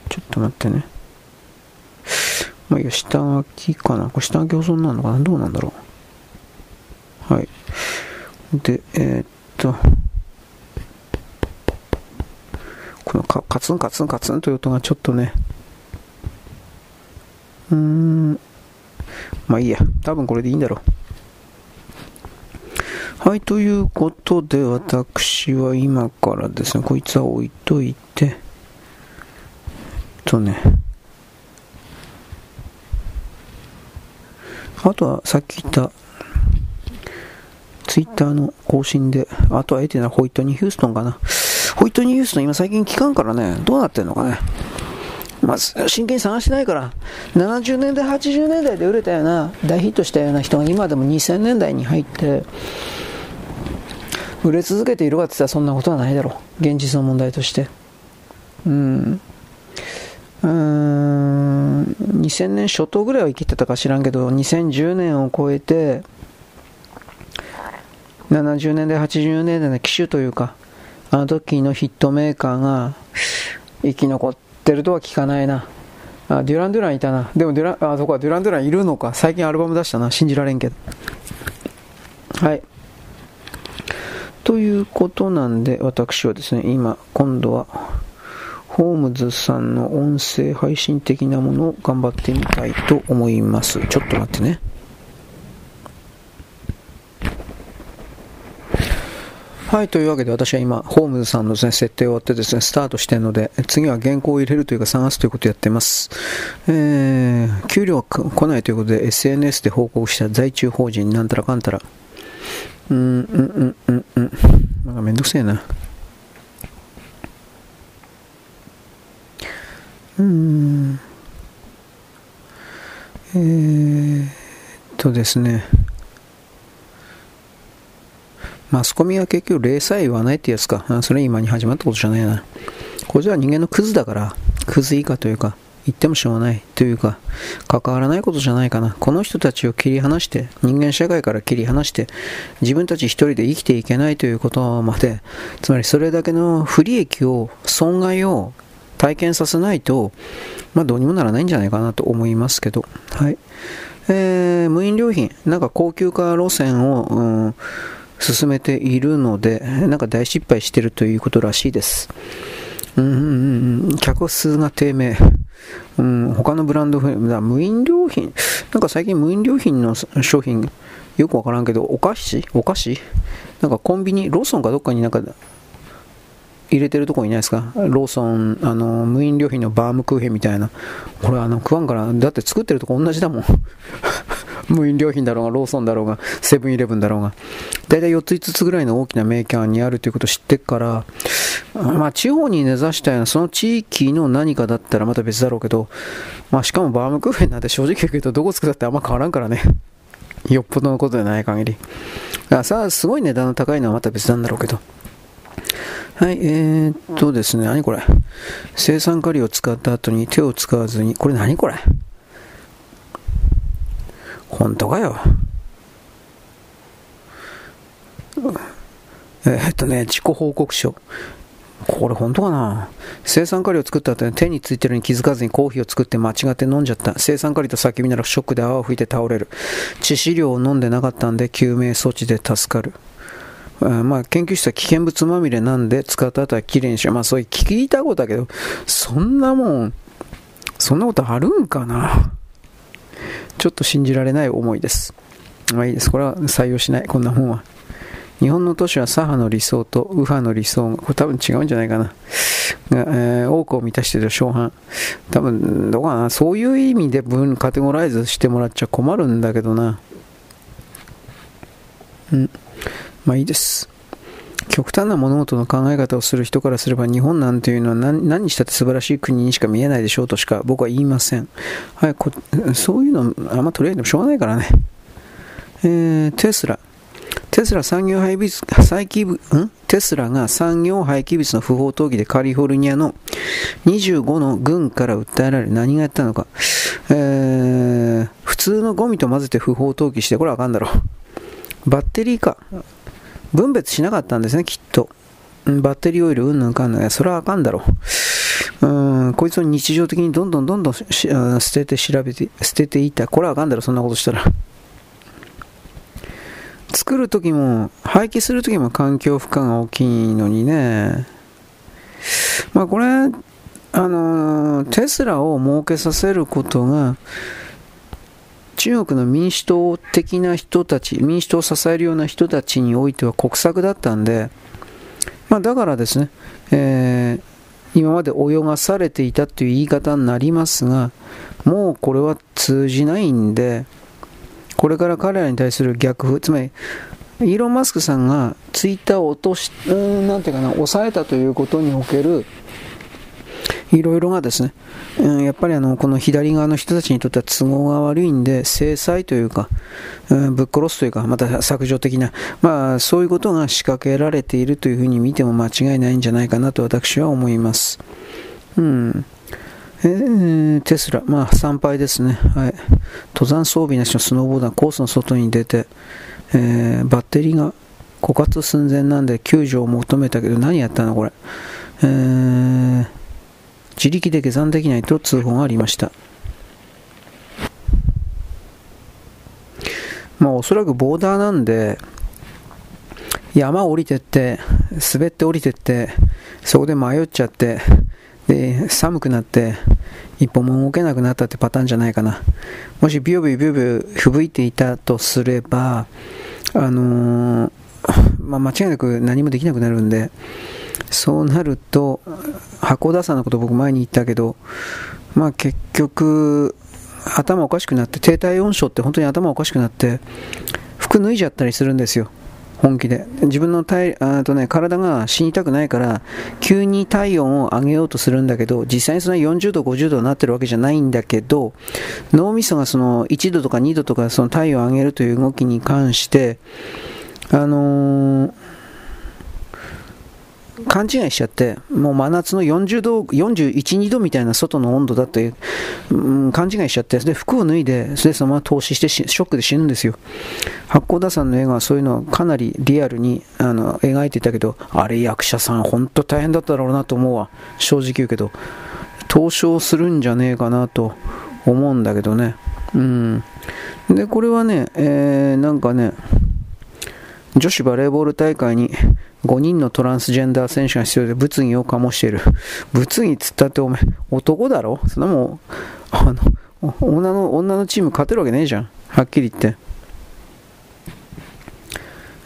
S1: ちょっと待ってね。まあいいや、下書きかな？これ下書き保存なのかな？どうなんだろう？はい。で、えー、っと、このカカツンカツンカツンという音がちょっとね、うーん、まあいいや、多分これでいいんだろう。はい、ということで、私は今からですね、こいつは置いといて、とね、あとはさっき言った、ツイッターの更新で、あとは得てなホイットニー・ヒューストンかな。ホイットニー・ヒューストン今最近聞かんからね、どうなってんのかね。まあ、真剣に探してないから、70年代、80年代で売れたような、大ヒットしたような人が今でも2000年代に入って、売れ続けているかって言ったらそんなことはないだろう。現実の問題として。うん。うん、2000年初頭ぐらいは生きてたか知らんけど、2010年を超えて、70年代、80年代の機種というか、あの時のヒットメーカーが生き残ってるとは聞かないな。あ、デュラン・デュランいたな。でもデュラン、あ、そこはデュラン・デュランいるのか。最近アルバム出したな。信じられんけど。はい。ということなんで、私はですね、今、今度は、ホームズさんの音声配信的なものを頑張ってみたいと思います。ちょっと待ってね。はい、というわけで私は今、ホームズさんの、ね、設定を終わってですね、スタートしてるので、次は原稿を入れるというか探すということをやっています。えー、給料は来ないということで SNS で報告した在中法人なんたらかんたら。うんうんうんうんうん。なんかめんどくせえな。うん。えー、っとですね。マスコミは結局礼さえ言わないってやつかそれ今に始まったことじゃないなこれじゃ人間のクズだからクズ以下というか言ってもしょうがないというか、関わらないことじゃないかな。この人たちを切り離して、人間社会から切り離して、自分たち一人で生きていけないということまで、つまりそれだけの不利益を、損害を体験させないと、まあどうにもならないんじゃないかなと思いますけど、はい。えー、無印良品、なんか高級化路線を、うん、進めているので、なんか大失敗してるということらしいです。うんうんうん、客数が低迷。うん、他のブランド、無印良品、なんか最近無印良品の商品、よくわからんけど、お菓子？お菓子？なんかコンビニ、ローソンかどっかになんか入れてるとこいないですか？ローソン、あの、無印良品のバームクーヘンみたいな。これあの、食わんから、だって作ってるとこ同じだもん。無印良品だろうが、ローソンだろうが、セブンイレブンだろうが。だいたい4つ5つぐらいの大きなメーカーにあるということを知ってから、まあ地方に根ざしたような、その地域の何かだったらまた別だろうけど、まあしかもバームクーヘンなんて正直言うけど、どこ作ったってあんま変わらんからね。よっぽどのことでない限り。あさあ、すごい値段の高いのはまた別なんだろうけど。はい、えー、っとですね、何これ？生酸カリを使った後に手を使わずに、これ何これ？本当かよ。えー、っとね、自己報告書。これ本当かな？生酸カリを作った後に手についてるに気づかずにコーヒーを作って間違って飲んじゃった。生酸カリと叫びならショックで泡を吹いて倒れる。致死量を飲んでなかったんで救命措置で助かる。まあ、研究室は危険物まみれなんで使った後はきれいにしよう。まあそういう聞いたことだけど、そんなもん、そんなことあるんかな？ちょっと信じられない思いです。まあいいです。これは採用しない。こんなもんは。日本の都市は左派の理想と右派の理想、これ多分違うんじゃないかな。が、えー、多くを満たしている小半。多分、どうかな。そういう意味で分カテゴライズしてもらっちゃ困るんだけどな。うん。まあいいです。極端な物事の考え方をする人からすれば日本なんていうのは何何にしたって素晴らしい国にしか見えないでしょうとしか僕は言いません。はい、こそういうのあんま取り上げてもしょうがないからね。えー、テスラ。テスラ産業廃棄物、廃棄物、ん？テスラが産業廃棄物の不法投棄でカリフォルニアの25の軍から訴えられ何がやったのか。えー、普通のゴミと混ぜて不法投棄して、これはあかんだろう。バッテリーか。分別しなかったんですね、きっと。バッテリーオイルうんぬんかんぬん。それはあかんだろう。うん、こいつを日常的にどんどんどんどん捨てて調べて、捨てていた。これはあかんだろ、そんなことしたら。作るときも、廃棄するときも環境負荷が大きいのにね。まあこれ、あのテスラを儲けさせることが、中国の民主党的な人たち、民主党を支えるような人たちにおいては国策だったんで、まあ、だからですね、えー、今まで泳がされていたという言い方になりますが、もうこれは通じないんで、これから彼らに対する逆風、つまり、イーロン・マスクさんがツイッターを落とし、なんていうかな、抑えたということにおける、いろいろがですね、うん、やっぱりあのこの左側の人たちにとっては都合が悪いんで、制裁というか、うん、ぶっ殺すというか、また削除的な、まあ、そういうことが仕掛けられているというふうに見ても間違いないんじゃないかなと私は思います。うん。えー、テスラ、まあ参拝ですね、はい、登山装備なしのスノーボーダーコースの外に出て、えー、バッテリーが枯渇寸前なんで救助を求めたけど何やったのこれ、えー自力で下山できないと通報がありました。まあおそらくボーダーなんで、山を降りてって、滑って降りてって、そこで迷っちゃって、で、寒くなって、一歩も動けなくなったってパターンじゃないかな。もしビュービュービュービュー吹雪いていたとすれば、あのー、まあ、間違いなく何もできなくなるんで、そうなると、箱田さんのこと僕前に言ったけど、まあ結局、頭おかしくなって、低体温症って本当に頭おかしくなって、服脱いじゃったりするんですよ。本気で。自分の体あと、ね、体が死にたくないから、急に体温を上げようとするんだけど、実際にその40度、50度になってるわけじゃないんだけど、脳みそがその1度とか2度とかその体温を上げるという動きに関して、あのー勘違いしちゃって、もう真夏の40度、41、2度みたいな外の温度だって、うん、勘違いしちゃって、で、服を脱いで、それでそのまま投資してショックで死ぬんですよ。八甲田さんの映画はそういうのをかなりリアルにあの描いていたけど、あれ役者さん本当大変だっただろうなと思うわ。正直言うけど、投資するんじゃねえかなと思うんだけどね。うん。で、これはね、えー、なんかね、女子バレーボール大会に5人のトランスジェンダー選手が必要で物議を醸している。物議つったってお前、男だろ？そんなもん、あの、女の、女のチーム勝てるわけねえじゃん。はっきり言って。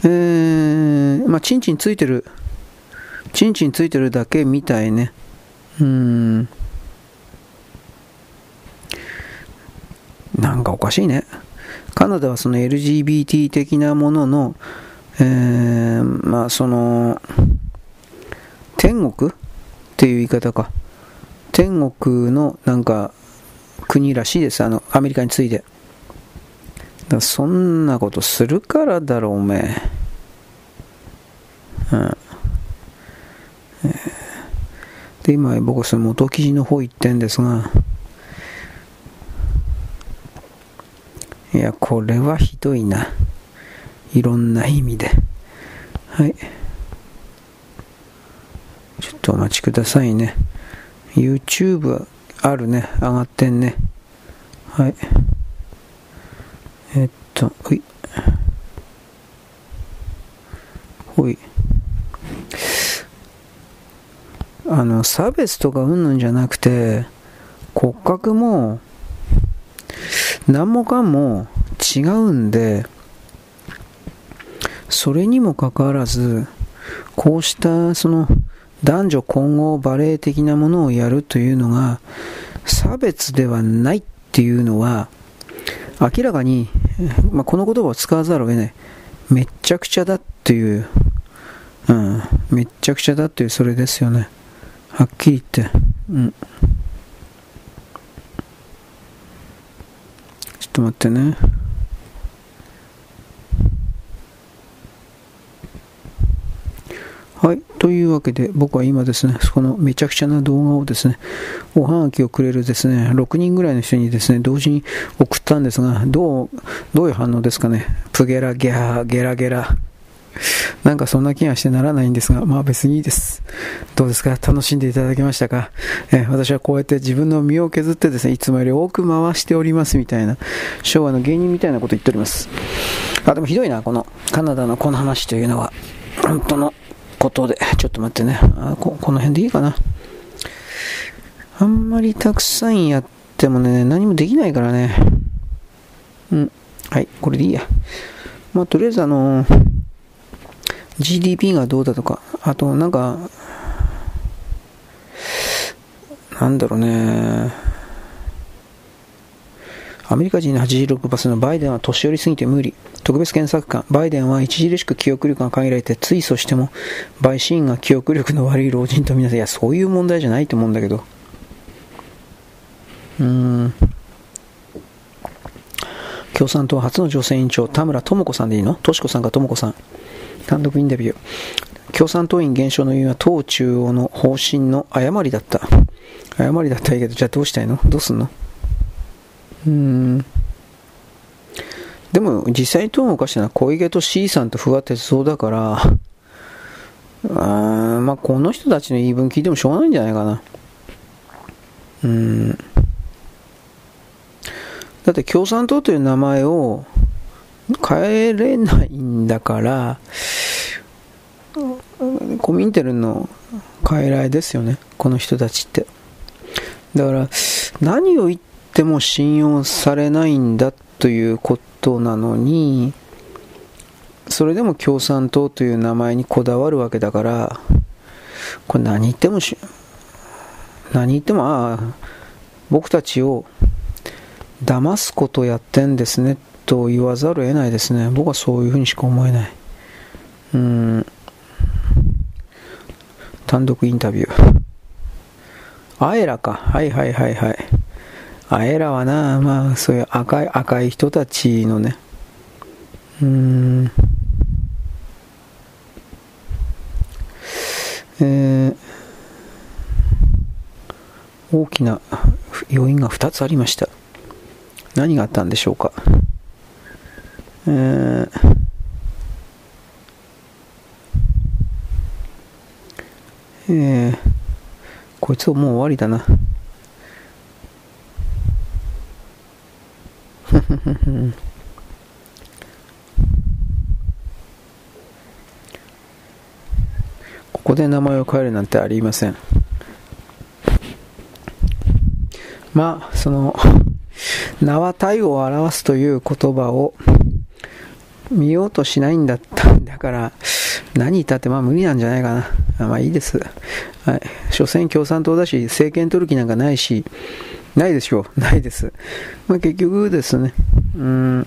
S1: えー、まあ、チンチンついてる。チンチンついてるだけみたいね。うーん。なんかおかしいね。カナダはその LGBT 的なものの、えー、まあその、天国？っていう言い方か。天国のなんか国らしいです。あの、アメリカについて。だそんなことするからだろう、おめえ。うん。で、今僕はその元記事の方行ってんですが、いや、これはひどいな。いろんな意味で。はい。ちょっとお待ちくださいね。YouTube あるね。上がってんね。はい。えっと、ほい。ほい。あの、差別とかうんぬんじゃなくて、骨格も、何もかも違うんで、それにもかかわらず、こうしたその男女混合バレエ的なものをやるというのが差別ではないっていうのは明らかに、まあ、この言葉を使わざるを得ない。めっちゃくちゃだっていう、うん、めっちゃくちゃだっていうそれですよね。はっきり言って。うん。ちょっと待ってね。はい。というわけで、僕は今ですね、そこのめちゃくちゃな動画をですね、おはがきをくれるですね、6人ぐらいの人にですね、同時に送ったんですが、どう、どういう反応ですかね。プゲラゲハ、ゲラゲラ。なんかそんな気がしてならないんですが、まあ別にいいです。どうですか？楽しんでいただけましたか、え私はこうやって自分の身を削ってですね、いつもより多く回しておりますみたいな、昭和の芸人みたいなこと言っております。あ、でもひどいな、このカナダのこの話というのは。本当のことで、ちょっと待ってね。あここの辺でいいかな。あんまりたくさんやってもね、何もできないからね。うん。はい、これでいいや。まあ、とりあえずあの、GDP がどうだとか、あとなんか、なんだろうね。アメリカ人の86%のバイデンは年寄りすぎて無理。特別検索官、バイデンは著しく記憶力が限られて、ついそしても、陪審員が記憶力の悪い老人とみなせ、いや、そういう問題じゃないと思うんだけど。うーん。共産党初の女性委員長、田村智子さんでいいの？とし子さんか智子さん。単独インタビュー。共産党員減少の理由は党中央の方針の誤りだった。誤りだったらいいけど、じゃあどうしたいの？どうすんの？うん。でも実際に党を動かしたのは小池と C さんと不破鉄道だからあまあこの人たちの言い分聞いてもしょうがないんじゃないかな。うん。だって共産党という名前を変えれないんだからコミンテルの傀儡ですよね。この人たちって。だから何を言ってっても信用されないんだということなのに、それでも共産党という名前にこだわるわけだから、これ何言ってもし、何言っても、ああ、僕たちを騙すことやってんですねと言わざるを得ないですね。僕はそういうふうにしか思えない。うん。単独インタビュー。あえらか。はいはいはいはい。あえらはな、まあ、そういう赤い、赤い人たちのね、うん、えー、大きな要因が2つありました。何があったんでしょうか。えー、えー、こいつはもう終わりだな。[LAUGHS] ここで名前を変えるなんてありません。まあ、その、名は体を表すという言葉を見ようとしないんだったんだから、何言ったってまあ無理なんじゃないかな。まあいいです。はい。所詮共産党だし、政権取る気なんかないし、ないでしょう。[LAUGHS] ないです。まあ、結局ですね、うん、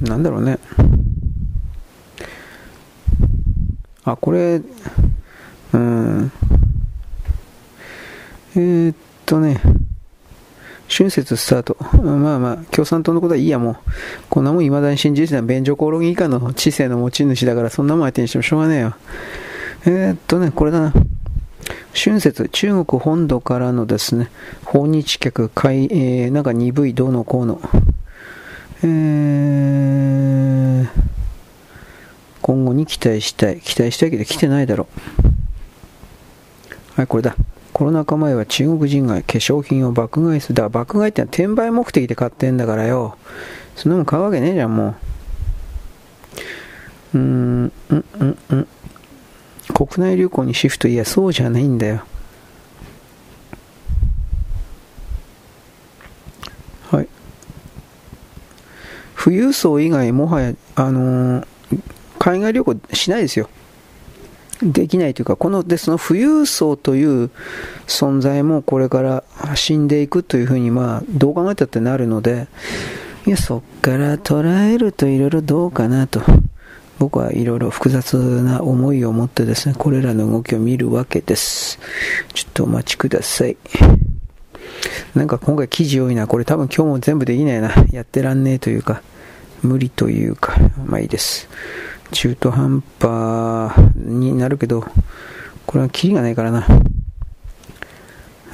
S1: なんだろうね。あ、これ、うん、えー、っとね、春節スタート。まあまあ、共産党のことはいいやもう。こんなもん未だに信じてた便所コオロギ以下の知性の持ち主だから、そんなもん相手にしてもしょうがねえよ。えー、っとね、これだな。春節、中国本土からのですね、訪日客、いえー、なんか鈍いどうのこうの、えー、今後に期待したい。期待したいけど来てないだろう。はい、これだ。コロナ禍前は中国人が化粧品を爆買いする。だから爆買いってのは転売目的で買ってんだからよ。そんなもん買うわけねえじゃん、もう。うーん、うん、うん、うん。国内旅行にシフト、いや、そうじゃないんだよ。はい。富裕層以外、もはや、あのー、海外旅行しないですよ。できないというか、この、で、その富裕層という存在もこれから死んでいくというふうに、まあ、どう考えたってなるので、いや、そっから捉えるといろいろどうかなと。僕はいろいろ複雑な思いを持ってですね、これらの動きを見るわけです。ちょっとお待ちください。なんか今回記事多いな。これ多分今日も全部できないな。やってらんねえというか、無理というか、まあいいです。中途半端になるけど、これはキリがないからな。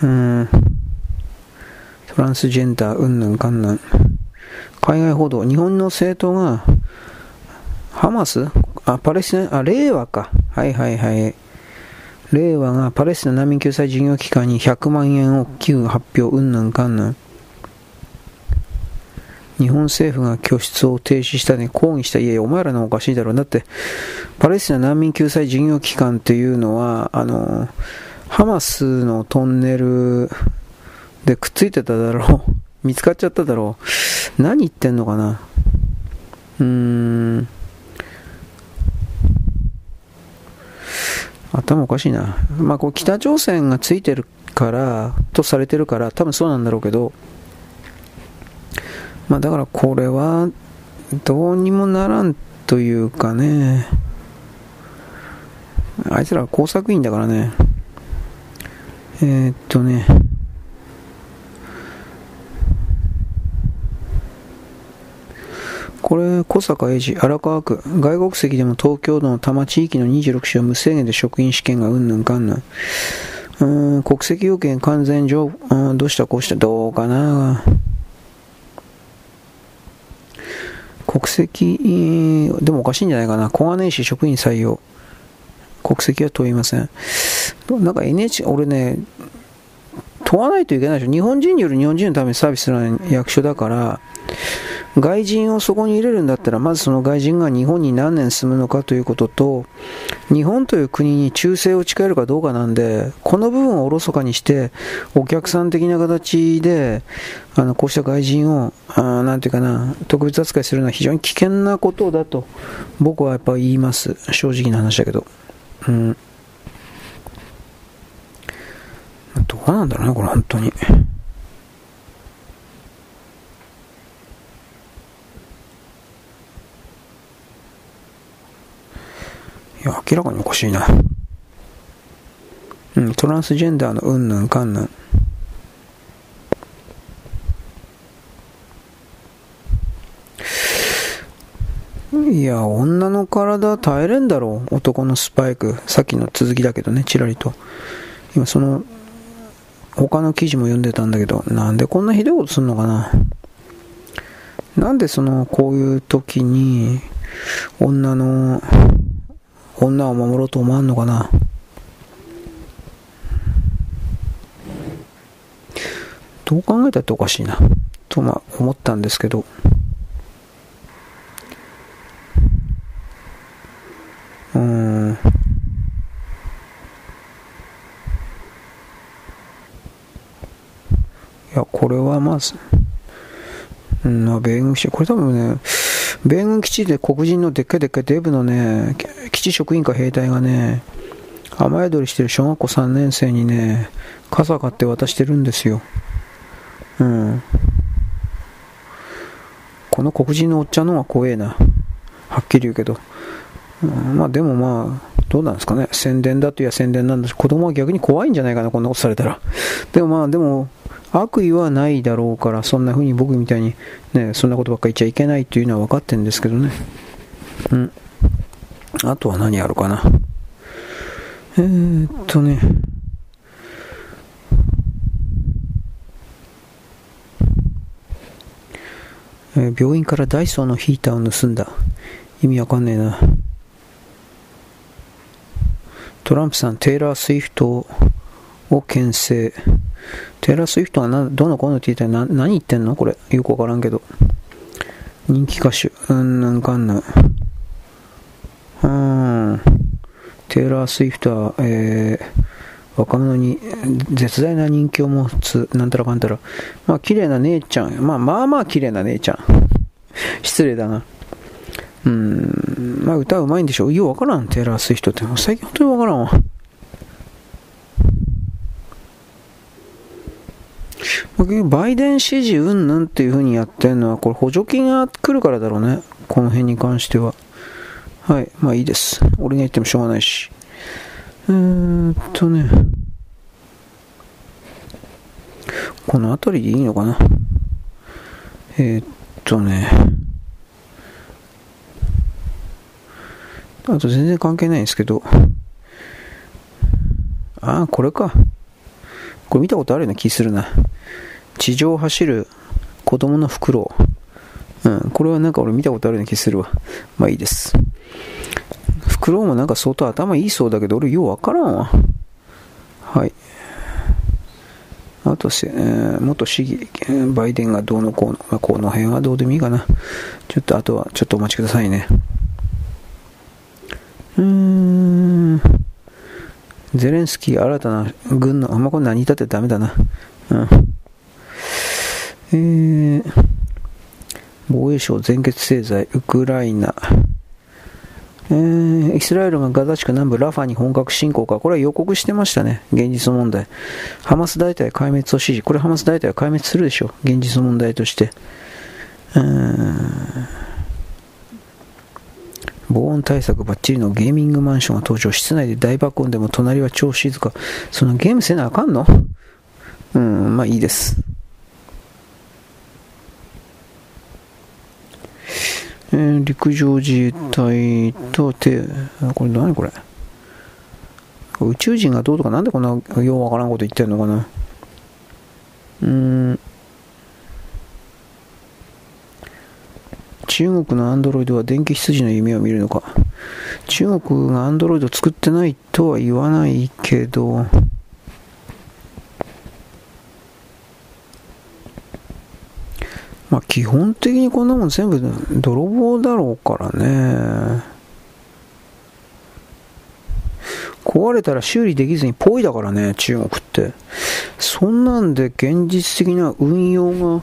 S1: うん。トランスジェンダー、うんぬんかんぬん。海外報道、日本の政党がハマス？あ、パレスチナ、あ、令和か。はいはいはい。令和がパレスチナ難民救済事業機関に100万円を寄付発表、うんぬんかんぬん。日本政府が拠出を停止したね、抗議した、いやいや、お前らのおかしいだろう。だって、パレスチナ難民救済事業機関っていうのは、あの、ハマスのトンネルでくっついてただろう。見つかっちゃっただろう。何言ってんのかな。うーん。頭おかしいな。まあ、こう北朝鮮がついてるから、とされてるから、多分そうなんだろうけど、まあ、だからこれは、どうにもならんというかね、あいつらは工作員だからね、えー、っとね、これ、小坂英二、荒川区、外国籍でも東京都の多摩地域の26市は無制限で職員試験がうんぬんかんぬん。うん、国籍要件完全上、うん、どうしたこうした、どうかな。国籍、でもおかしいんじゃないかな。小金井市職員採用。国籍は問いません。なんか NH、俺ね、問わないといけないでしょ。日本人による日本人のためにサービスするのは役所だから、外人をそこに入れるんだったら、まずその外人が日本に何年住むのかということと、日本という国に忠誠を誓えるかどうかなんで、この部分をおろそかにして、お客さん的な形で、あの、こうした外人を、あなんていうかな、特別扱いするのは非常に危険なことだと、僕はやっぱ言います。正直な話だけど。うん。どうなんだろうね、これ本当に。いや、明らかにおかしいな。うん、トランスジェンダーのうんぬんかんぬん。いや、女の体耐えれんだろう。男のスパイク。さっきの続きだけどね、ちらりと。今その、他の記事も読んでたんだけど、なんでこんなひどいことすんのかな。なんでその、こういう時に、女の女を守ろうと思わんのかな？どう考えたっておかしいな。とまあ思ったんですけど。うん。いやこれはまずうん、まあ米軍基地、これ多分ね、米軍基地で黒人のでっかいでっかいデブのね、基地職員か兵隊がね、雨宿りしてる小学校3年生にね、傘買って渡してるんですよ。うん。この黒人のおっちゃんの方が怖えな。はっきり言うけど。うん、まあでもまあ、どうなんですかね。宣伝だといや宣伝なんだし、子供は逆に怖いんじゃないかな、こんなことされたら。でもまあ、でも、悪意はないだろうから、そんな風に僕みたいに、ね、そんなことばっか言っちゃいけないというのは分かってるんですけどね。うん。あとは何やるかな。えー、っとね。えー、病院からダイソーのヒーターを盗んだ。意味わかんねえな。トランプさん、テイラー・スウィフトを牽制。テイラー・スウィフトはなどのこのって言ったら何言ってんの？これ。よくわからんけど。人気歌手。うん、なんかんない。うん。テイラー・スウィフトは、えー、若者に絶大な人気を持つ、なんたらかんたら。まあ、綺麗な姉ちゃん。まあ、まあまあ綺麗な姉ちゃん。[LAUGHS] 失礼だな。うん、まあ歌うまいんでしょう。ようわからん、テイラー・スウィフトって。最近本当にわからんわ。バイデン支持うんぬんっていう風にやってるのは、これ補助金が来るからだろうね。この辺に関しては。はい。まあいいです。俺が言ってもしょうがないし。えーっとね。この辺りでいいのかな。えー、っとね。あと全然関係ないんですけど。ああ、これか。これ見たことあるような気するな。地上を走る子供のフクロウ。うん、これはなんか俺見たことあるような気するわ。まあいいです。フクロウもなんか相当頭いいそうだけど、俺ようわからんわ。はい。あとせ、えー、元市議、バイデンがどうのこうの、まあ、この辺はどうでもいいかな。ちょっとあとは、ちょっとお待ちくださいね。うーん。ゼレンスキー新たな軍の、あんまこれ何言ったってダメだな。うん。えー、防衛省全決制裁、ウクライナ。えー、イスラエルがガザ地区南部ラファに本格侵攻か。これは予告してましたね。現実問題。ハマス大隊壊滅を指示。これハマス大隊は壊滅するでしょう。現実問題として。うーん防音対策バッチリのゲーミングマンションが登場。室内で大爆音でも隣は超静か。そのゲームせなあかんの？うん、まあいいです。えー、陸上自衛隊とて、これ何これ？宇宙人がどうとかなんでこんなようわからんこと言ってんのかな？うん。中国のアンドロイドは電気羊の夢を見るのか。中国がアンドロイド作ってないとは言わないけど、まあ基本的にこんなもん全部泥棒だろうからね。壊れたら修理できずにポイだからね、中国って。そんなんで現実的な運用が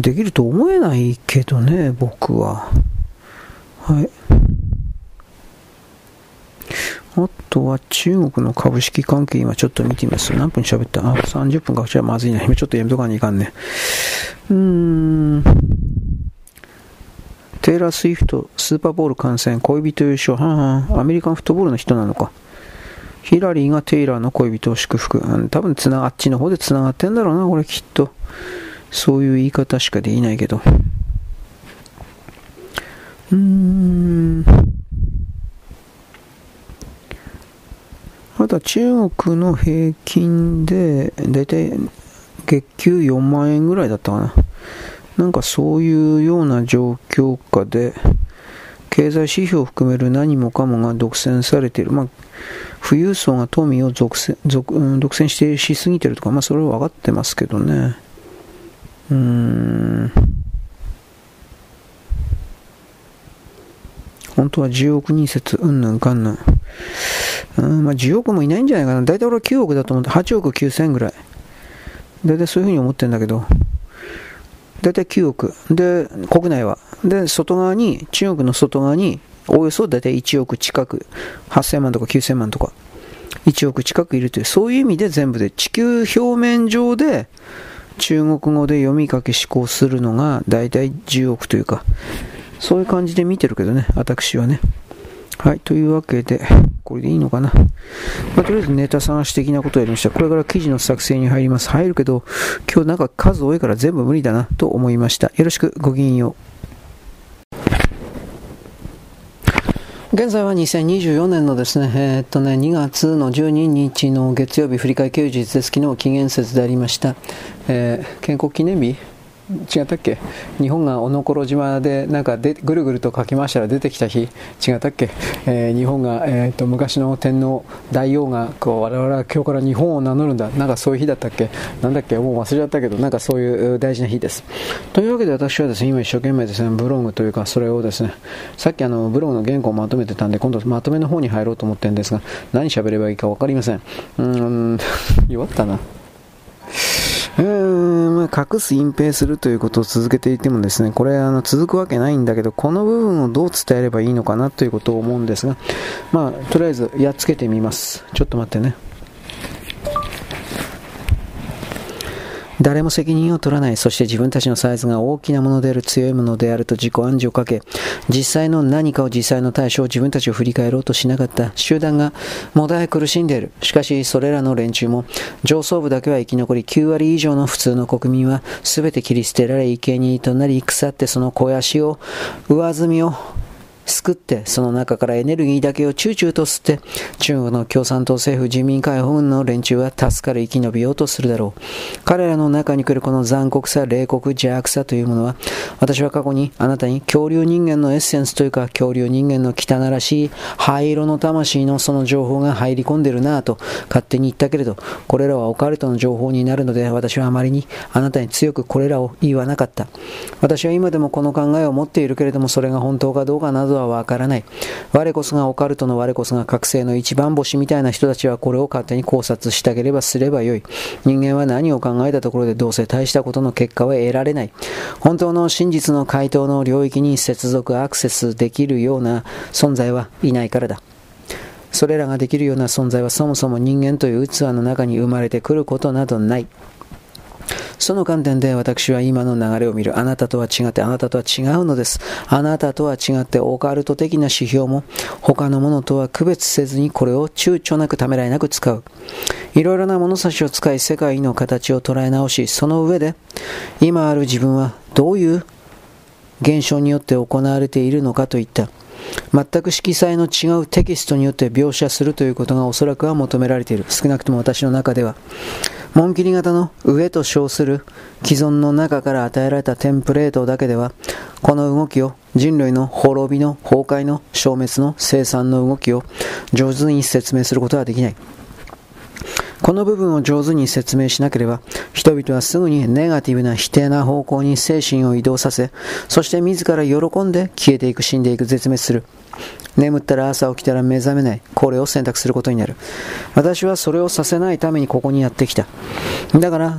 S1: できると思えないけどね、僕は。はい。あとは中国の株式関係、今ちょっと見てみます。何分喋った？あ、30分か。じゃあまずいな。今ちょっとやめとかにいかんね。うーん。テイラー・スウィフト、スーパーボール観戦、恋人優勝、はんはん、アメリカンフットボールの人なのか。ヒラリーがテイラーの恋人を祝福。うん、多分つなあっちの方で繋がってんだろうな、これきっと。そういう言い方しかできないけど。うーん。あとは中国の平均で、だいたい月給4万円ぐらいだったかな。なんかそういうような状況下で、経済指標を含める何もかもが独占されている。まあ、富裕層が富を独占独占してしすぎてるとか、まあそれは分かってますけどね。うーん。本当は10億人説、うんぬんかんぬん。うん、まあ10億もいないんじゃないかな。だいたい俺は9億だと思って、8億9000ぐらい。だいたいそういうふうに思ってるんだけど、だいたい9億。で、国内は。で、外側に、中国の外側に、およそだいたい1億近く、8000万とか9000万とか、1億近くいるという、そういう意味で全部で地球表面上で、中国語で読み書き思考するのが大体10億というか、そういう感じで見てるけどね、私はね。はい、というわけで、これでいいのかな。まあ、とりあえずネタ探し的なことをやりました。これから記事の作成に入ります。入るけど、今日なんか数多いから全部無理だなと思いました。よろしく、ごきげんよう。現在は2024年のですね、えー、っとね、2月の12日の月曜日振り替え休日です。昨日期限節でありました。えー、建国記念日違ったっけ？日本がおのころ島でなんかでぐるぐると書きましたら出てきた日。違ったっけ、えー、日本が、えーと、昔の天皇大王がこう我々は今日から日本を名乗るんだ。なんかそういう日だったっけ？なんだっけ？もう忘れちゃったけどなんかそういう大事な日です。というわけで私はですね今一生懸命ですねブログというかそれをですねさっきあのブログの原稿をまとめてたんで今度まとめの方に入ろうと思ってるんですが何喋ればいいか分かりません。うん [LAUGHS] 弱ったな。えー、ま、隠す、隠蔽するということを続けていてもですね、これあの続くわけないんだけど、この部分をどう伝えればいいのかなということを思うんですが、まあ、とりあえずやっつけてみます。ちょっと待ってね。誰も責任を取らない、そして自分たちのサイズが大きなものである、強いものであると自己暗示をかけ、実際の何かを実際の対象を自分たちを振り返ろうとしなかった集団がもだえ苦しんでいる。しかし、それらの連中も、上層部だけは生き残り、9割以上の普通の国民は全て切り捨てられ、生贄となり、腐ってその肥やしを、上積みを救って、その中からエネルギーだけをチューチューと吸って、中国の共産党政府人民解放軍の連中は助かる生き延びようとするだろう。彼らの中に来るこの残酷さ、冷酷、邪悪さというものは、私は過去にあなたに恐竜人間のエッセンスというか、恐竜人間の汚らしい灰色の魂のその情報が入り込んでるなぁと勝手に言ったけれど、これらはオカルトの情報になるので、私はあまりにあなたに強くこれらを言わなかった。私は今でもこの考えを持っているけれども、それが本当かどうかなどはわからない。我こそがオカルトの我こそが覚醒の一番星みたいな人たちはこれを勝手に考察してあげればすればよい。人間は何を考えたところでどうせ大したことの結果は得られない。本当の真実の回答の領域に接続アクセスできるような存在はいないからだ。それらができるような存在はそもそも人間という器の中に生まれてくることなどない。その観点で私は今の流れを見る。あなたとは違って、あなたとは違うのです。あなたとは違って、オカルト的な指標も、他のものとは区別せずにこれを躊躇なくためらいなく使う。いろいろな物差しを使い、世界の形を捉え直し、その上で、今ある自分はどういう現象によって行われているのかといった。全く色彩の違うテキストによって描写するということがおそらくは求められている。少なくとも私の中では。紋切り型の上と称する既存の中から与えられたテンプレートだけでは、この動きを人類の滅びの崩壊の消滅の生産の動きを上手に説明することはできない。この部分を上手に説明しなければ、人々はすぐにネガティブな否定な方向に精神を移動させ、そして自ら喜んで消えていく、死んでいく、絶滅する。眠ったら朝起きたら目覚めない。これを選択することになる。私はそれをさせないためにここにやってきた。だから、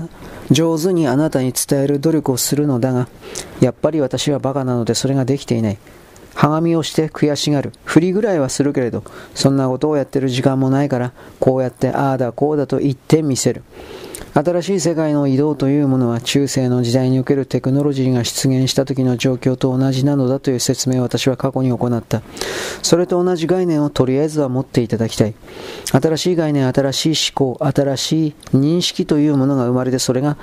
S1: 上手にあなたに伝える努力をするのだが、やっぱり私はバカなのでそれができていない。はがみをして悔しがる。振りぐらいはするけれど、そんなことをやってる時間もないから、こうやってああだこうだと言ってみせる。新しい世界の移動というものは中世の時代におけるテクノロジーが出現した時の状況と同じなのだという説明を私は過去に行った。それと同じ概念をとりあえずは持っていただきたい。新しい概念、新しい思考、新しい認識というものが生まれてそれが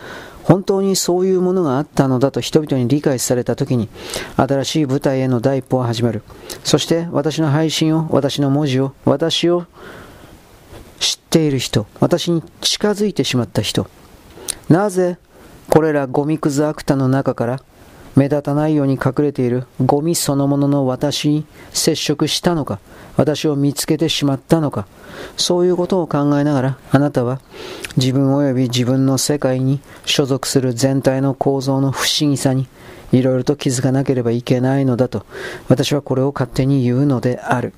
S1: 本当にそういうものがあったのだと人々に理解された時に新しい舞台への第一歩は始まる。そして私の配信を、私の文字を、私を知っている人、私に近づいてしまった人、なぜこれらゴミくずアクタの中から目立たないように隠れているゴミそのものの私に接触したのか、私を見つけてしまったのか、そういうことを考えながらあなたは自分及び自分の世界に所属する全体の構造の不思議さにいろいろと気づかなければいけないのだと私はこれを勝手に言うのである。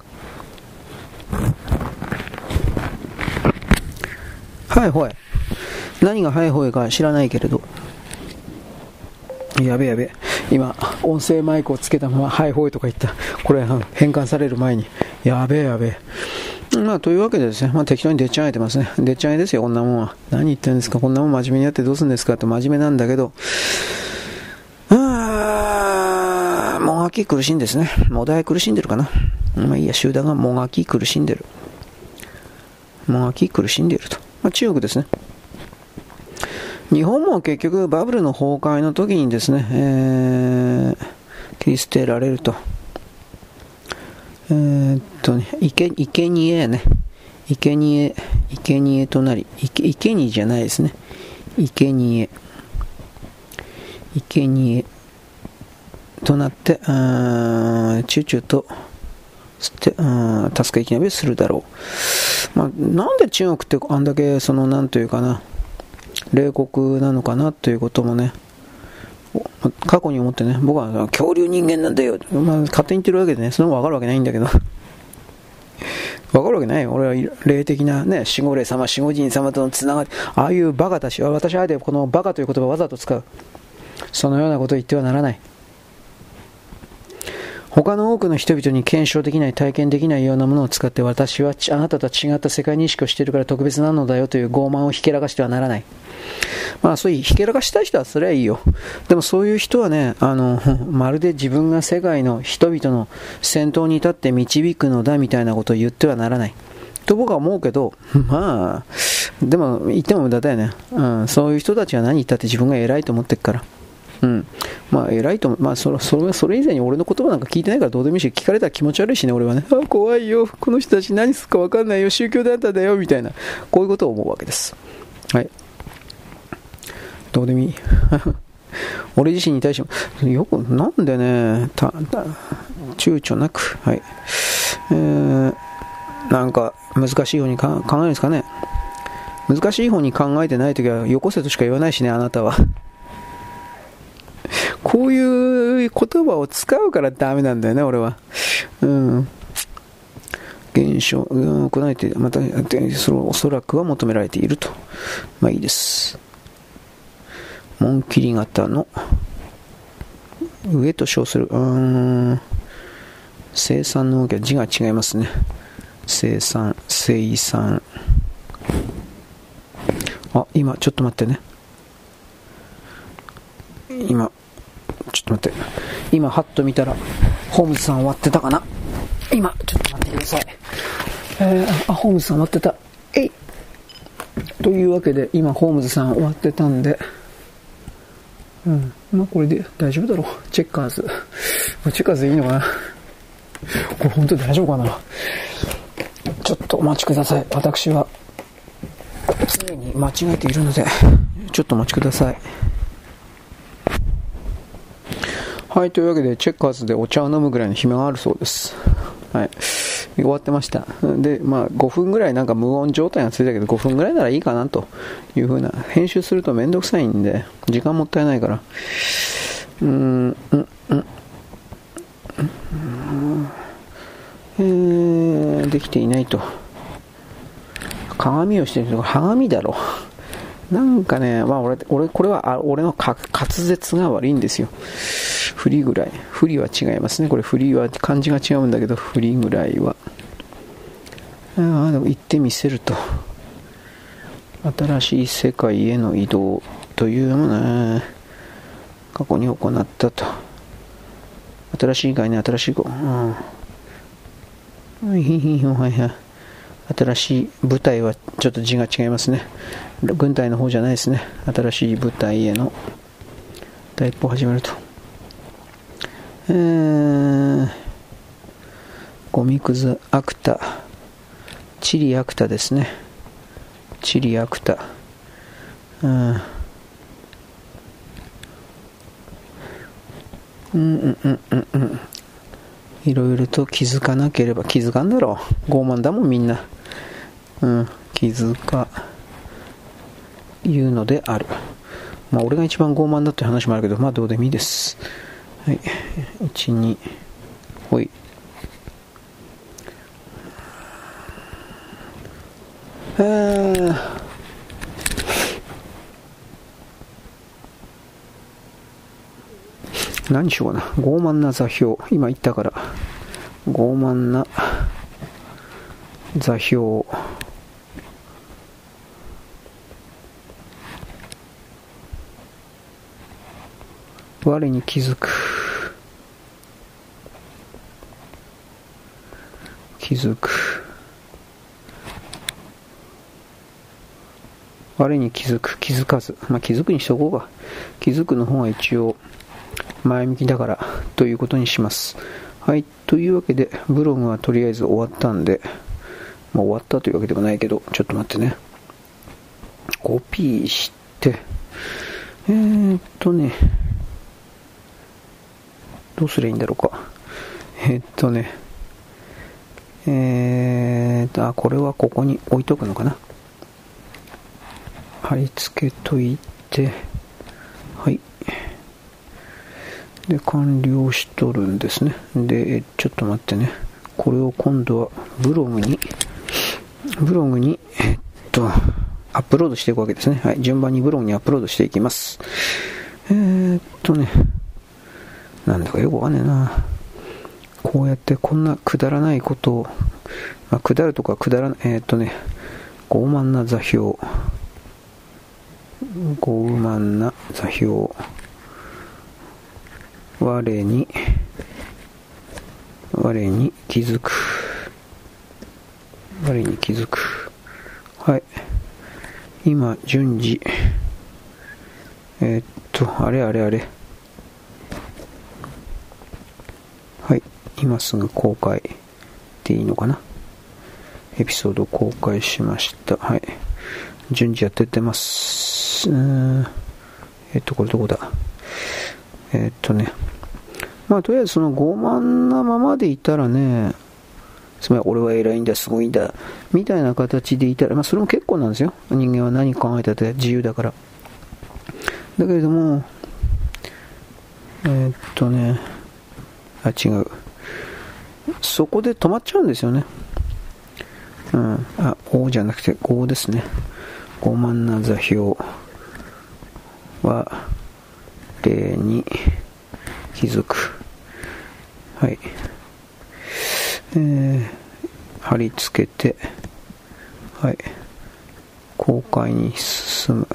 S1: はいはい。何がはいほいか知らないけれど。やべやべ。今、音声マイクをつけたまま、はいほいとか言った。これ、変換される前に。やべやべ。まあ、というわけでですね、まあ、適当にでっちゃんえてますね。でっちゃんえですよ、こんなもんは。何言ってるんですか、こんなもん真面目にやってどうするんですかって真面目なんだけど、あー、もがき苦しんですね。もだえ苦しんでるかな。まあいいや、集団がもがき苦しんでる。もがき苦しんでいると。まあ、中国ですね。日本も結局バブルの崩壊の時にですね、えー、切り捨てられると。えー、っとね、いけ、いけにえね。いけにえ、いけにえとなり、いけ、いけにじゃないですね。いけにえ。生贄となって、チューチューと、つって、助け生き延びするだろう。まあ、なんで中国ってあんだけ、その、なんというかな、冷酷なのかなということもね、過去に思ってね、僕は恐竜人間なんだよ、まあ、勝手に言ってるわけでね、その方がわかるわけないんだけど。わかるわけないよ。俺は霊的なね、守護霊様、守護神様とのつながり、ああいうバカたち、私はあえてこのバカという言葉をわざと使う。そのようなことを言ってはならない。他の多くの人々に検証できない、体験できないようなものを使って私はあなた。とは違った。世界認識をしているから特別なのだよという傲慢をひけらかしてはならない。まあそういうひけらかした。い人はそれはいいよ。でもそういう人はね、あの、まるで自分が世界の人々の先頭に立って導くのだみた。いなことを言ってはならない。と僕は思うけど、まあ、でも言っても無駄だよね。うん、そういう人た。ちは何言った。って自分が偉いと思ってるから。うん。まあ、偉いと、まあ、それ、それ、それ以前に俺の言葉なんか聞いてないからどうでもいいし、聞かれたら気持ち悪いしね、俺はね。あ、怖いよ。この人たち何すかわかんないよ。宗教団体だよ。みたいな。こういうことを思うわけです。はい。どうでもいい。[LAUGHS] 俺自身に対しても、よく、なんでね、た、た、躊躇なく、はい。えー、なんか、難しいように考えるんですかね。難しい方に考えてないときは、よこせとしか言わないしね、あなたは。こういう言葉を使うからダメなんだよね、俺は。うん。現象、うん、行えて、また、そのおそらくは求められていると。まあいいです。紋切り型の上と称する、うん、生産の動きは字が違いますね。生産、生産。あ、今、ちょっと待ってね。今、ちょっと待って。今、ハッと見たら、ホームズさん終わってたかな？今、ちょっと待ってください。えー、あ、ホームズさん終わってた。えいというわけで、今、ホームズさん終わってたんで、うん。まあ、これで大丈夫だろう。チェッカーズ。チェッカーズでいいのかな？これ本当に大丈夫かな？ちょっとお待ちください。私は、常に間違えているので、ちょっとお待ちください。はい、というわけで、チェッカーズでお茶を飲むぐらいの暇があるそうです。はい。終わってました。で、まあ、5分ぐらいなんか無音状態がついたけど、5分ぐらいならいいかなというふうな、編集するとめんどくさいんで、時間もったいないから、うーん、うん、うん、えー、できていないと。鏡をしてるけど、鏡だろ。なんかね、まあ俺、俺、これは、あ俺の滑舌が悪いんですよ。振りぐらい。振りは違いますね。これ振りは漢字が違うんだけど、振りぐらいは。ああ、でも行ってみせると。新しい世界への移動というのもね、過去に行ったと。新しい概念、新しい子。うん。はいはいはい。新しい部隊はちょっと字が違いますね。軍隊の方じゃないですね。新しい部隊への第一歩を始めると。えー、ゴミくずアクタ、チリアクタですね。チリアクタ。うんうんうんうんうん。いろいろと気づかなければ気づかんだろう。傲慢だもんみんな。うん、気づか、いうのである。まあ俺が一番傲慢だって話もあるけど、まあどうでもいいです。はい。1、2、ほい。えー、何しようかな。傲慢な座標。今言ったから。傲慢な座標。我に気づく。気づく。我に気づく、気づかず。まあ、気づくにしとこうか。気づくの方が一応前向きだからということにします。はい。というわけで、ブログはとりあえず終わったんで、まあ、終わったというわけでもないけど、ちょっと待ってね。コピーして、えー、っとね、どうすりゃいいんだろうか。えっとね、えーと、あ、これはここに置いとくのかな。貼り付けといて、はい。で、完了しとるんですね。で、ちょっと待ってね。これを今度はブログに、ブログに、えっと、アップロードしていくわけですね。はい。順番にブログにアップロードしていきます。えー、っとね、なんだかよくわかんねえな。こうやってこんなくだらないことを、まあ、くだるとかくだらない、えー、っとね、傲慢な座標。傲慢な座標。我に、我に気づく。我に気づく。はい。今、順次。えー、っと、あれあれあれ。はい。今すぐ公開でいいのかな？エピソード公開しました。はい。順次やってってます。えっと、これどこだ？えっとね。まあ、とりあえずその傲慢なままでいたらね、つまり俺は偉いんだ、すごいんだ、みたいな形でいたら、まあそれも結構なんですよ。人間は何考えたって自由だから。だけれども、え、っとね、あ、違う。そこで止まっちゃうんですよね。うん。あ、O じゃなくて5ですね。傲慢な座標は、例に気づく。はい。えー、貼り付けて、はい。公開に進む。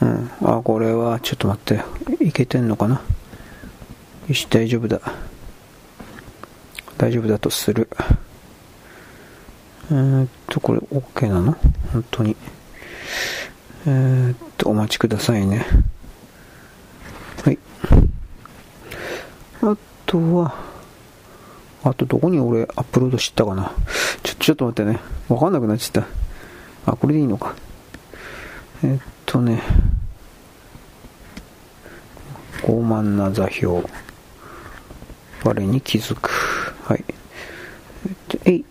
S1: うん。あ、これは、ちょっと待って。いけてんのかな？よし、大丈夫だ。大丈夫だとする。えー、っと、これ OK なの？本当に。えー、っと、お待ちくださいね。はい。あとは、あとどこに俺アップロードしたかな？ちょ、ちょっと待ってね。わかんなくなっちゃった。あ、これでいいのか。えっとね。傲慢な座標。我に気づく。はい。え、い。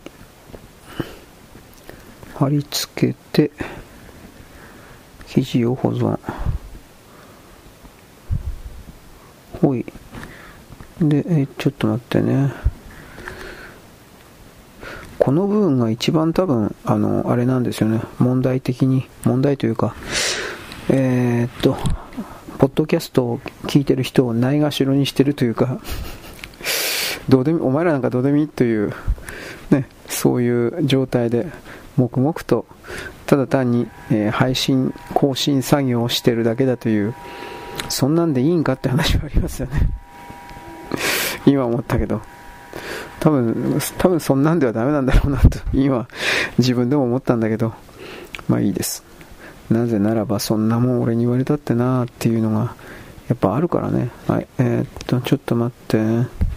S1: 貼り付けて、記事を保存。ほい。で、え、ちょっと待ってね。この部分が一番多分、あの、あれなんですよね。問題的に、問題というか、えー、っと、ポッドキャストを聞いてる人をないがしろにしてるというか、どうでも、お前らなんかどうでもいいという、ね、そういう状態で、黙々と、ただ単に、えー、配信、更新作業をしてるだけだという、そんなんでいいんかって話はありますよね。[LAUGHS] 今思ったけど。多分、多分そんなんではダメなんだろうなと、今、自分でも思ったんだけど、まあいいです。なぜならば、そんなもん俺に言われたってなーっていうのが、やっぱあるからね。はい、えー、っと、ちょっと待って。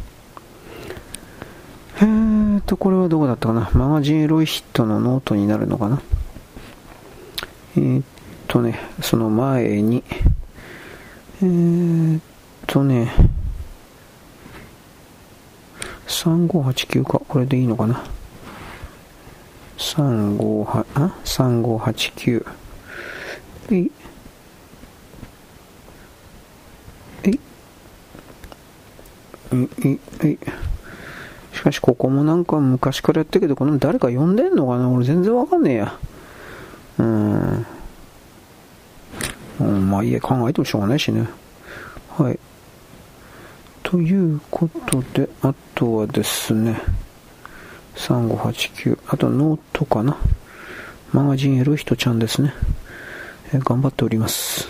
S1: えーと、これはどこだったかな？マガジンエロイヒットのノートになるのかな？えー、っとね、その前に、えー、っとね、3589か。これでいいのかな？358、あ ?3589。えい。えい。えい、えい。しかし、ここもなんか昔からやったけど、この誰か呼んでんのかな？俺全然わかんねえや。うーん。まあいいや、考えてもしょうがないしね。はい。ということで、あとはですね、3589、あとノートかな？マガジンエロい人ちゃんですね。えー、頑張っております。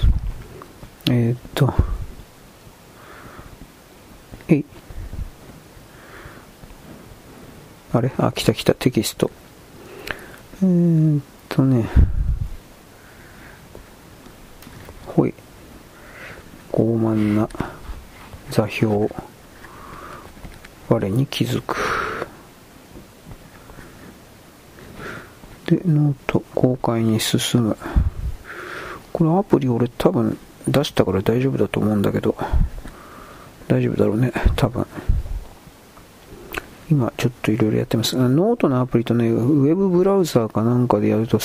S1: えー、っと、えい。あれ？あ、来た来た、テキスト。えー、っとね、ほい。傲慢な。座標我に気づくでノート公開に進むこれアプリ俺多分出したから大丈夫だと思うんだけど大丈夫だろうね、多分。今ちょっといろいろやってます。ノートのアプリとね、ウェブブラウザーかなんかでやると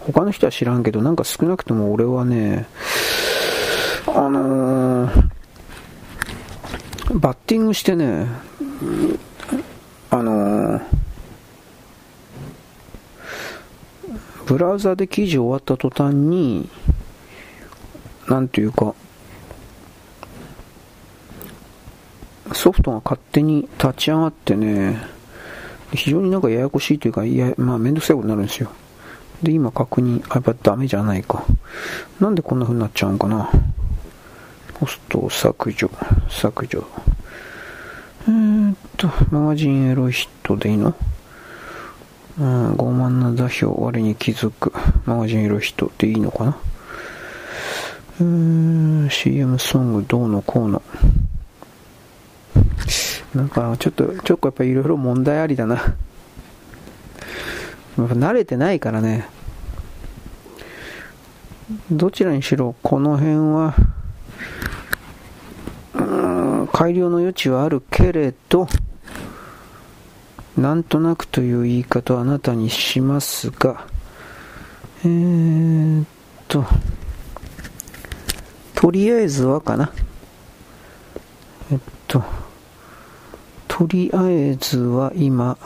S1: 他の人は知らんけど、なんか少なくとも俺はね、あのー、バッティングしてね、あのー、ブラウザで記事終わった途端に、なんていうか、ソフトが勝手に立ち上がってね、非常になんかややこしいというか、いや、まあめんどくさいことになるんですよ。で、今確認、あ、やっぱダメじゃないか。なんでこんな風になっちゃうんかな。ポストを削除、削除。えー、っと、マガジンエロい人でいいの？うん、傲慢な座標、我に気づく。マガジンエロい人でいいのかな？うーん、CM ソングどうのこうの。なんか、ちょっと、ちょっとやっぱいろいろ問題ありだな。慣れてないからね。どちらにしろ、この辺は、改良の余地はあるけれど、なんとなくという言い方はあなたにしますが、えー、っと、とりあえずはかな。えっと、とりあえずは今、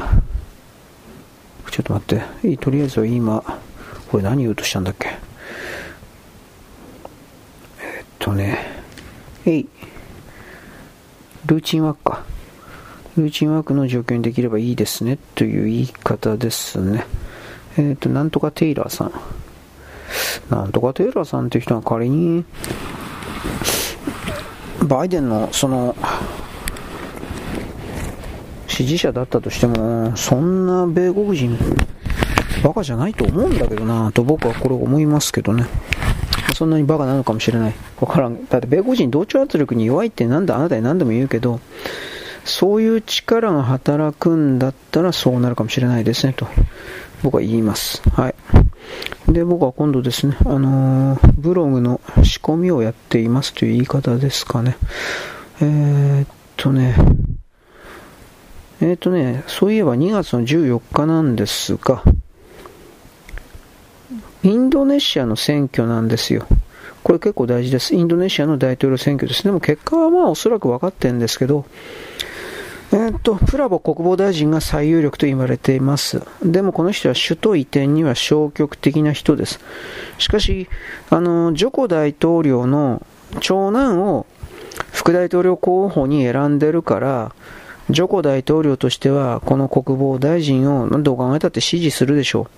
S1: ちょっと待って、とりあえずは今、これ何言うとしたんだっけ？えっとね、えい、ルーチンワークか。ルーチンワークの状況にできればいいですね、という言い方ですね。えっと、なんとかテイラーさん。なんとかテイラーさんっていう人は仮に、バイデンのその支持者だったとしても、そんな米国人、バカじゃないと思うんだけどなと僕はこれ思いますけどね。そんなにバカなのかもしれない。わからん。だって米国人同調圧力に弱いってなんだあなたに何度も言うけど、そういう力が働くんだったらそうなるかもしれないですねと僕は言います。はい。で、僕は今度ですね、あのー、ブログの仕込みをやっていますという言い方ですかね。えー、っとね、えっ、ー、とね、そういえば2月の14日なんですが、インドネシアの選挙なんですよ。これ結構大事です。インドネシアの大統領選挙です。でも結果はまあおそらく分かってるんですけど、えー、っと、プラボ国防大臣が最有力と言われています。でもこの人は首都移転には消極的な人です。しかし、あの、ジョコ大統領の長男を副大統領候補に選んでるから、ジョコ大統領としては、この国防大臣をどう考えたって支持するでしょ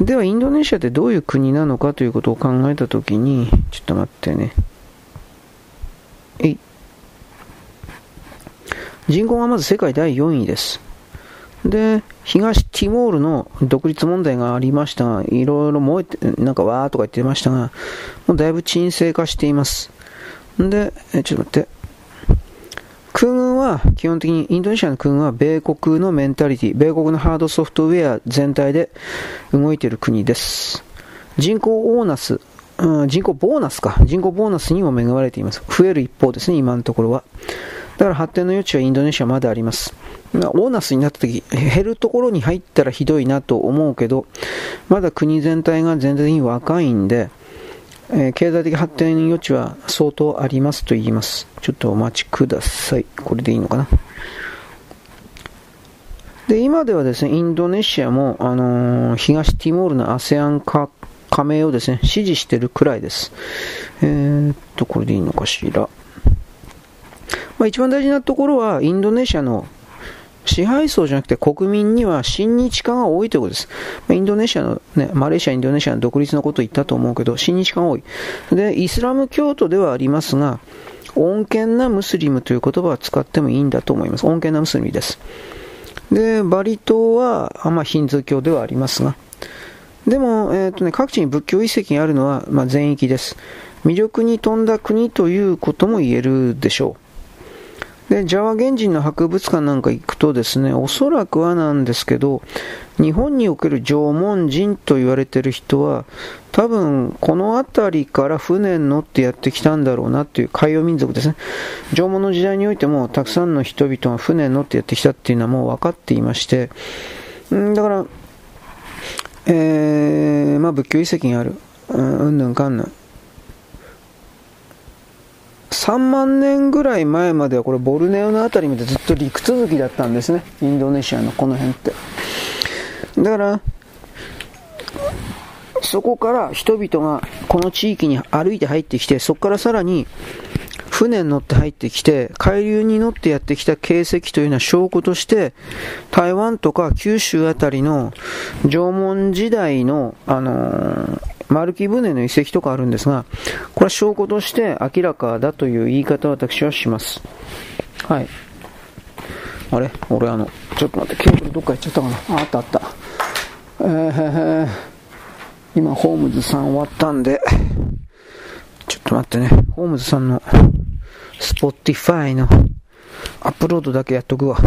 S1: う。では、インドネシアってどういう国なのかということを考えたときに、ちょっと待ってね。えい。人口がまず世界第4位です。で、東ティモールの独立問題がありましたが、いろいろ燃えて、なんかわーとか言ってましたが、もうだいぶ沈静化しています。で、えちょっと待って。空軍は基本的にインドネシアの空軍は米国のメンタリティ、米国のハードソフトウェア全体で動いている国です。人口オーナス、うん、人口ボーナスか。人口ボーナスにも恵まれています。増える一方ですね、今のところは。だから発展の余地はインドネシアまであります。オーナスになった時、減るところに入ったらひどいなと思うけど、まだ国全体が全然若いんで、えー、経済的発展余地は相当ありますと言います。ちょっとお待ちください。これでいいのかな。で、今ではですね、インドネシアも、あのー、東ティモールの ASEAN 加加盟をですね、支持してるくらいです。えー、っと、これでいいのかしら。まあ、一番大事なところは、インドネシアの支配層じゃなくて国民には親日家が多いということです。インドネシアの、ね、マレーシア、インドネシアの独立のことを言ったと思うけど、親日家が多い。で、イスラム教徒ではありますが、穏健なムスリムという言葉は使ってもいいんだと思います。穏健なムスリムです。で、バリ島は、まあ、ヒンズー教ではありますが、でも、えーとね、各地に仏教遺跡があるのは、まあ、全域です。魅力に富んだ国ということも言えるでしょう。で、ジャワ原人の博物館なんか行くとですね、おそらくはなんですけど、日本における縄文人と言われてる人は、多分この辺りから船に乗ってやってきたんだろうなっていう海洋民族ですね。縄文の時代においてもたくさんの人々が船に乗ってやってきたっていうのはもう分かっていまして、んだから、えー、まあ仏教遺跡がある。うんぬんかんぬん。3万年ぐらい前まではこれボルネオの辺りまでずっと陸続きだったんですね。インドネシアのこの辺って。だから、そこから人々がこの地域に歩いて入ってきて、そこからさらに船に乗って入ってきて、海流に乗ってやってきた形跡というのは証拠として、台湾とか九州あたりの縄文時代の、あのー、丸木船の遺跡とかあるんですが、これは証拠として明らかだという言い方を私はします。はい。あれ？俺あの、ちょっと待って、ケーブルどっか行っちゃったかな？あ、あったあった。えー、今、ホームズさん終わったんで、ちょっと待ってね、ホームズさんの、スポティファイのアップロードだけやっとくわ。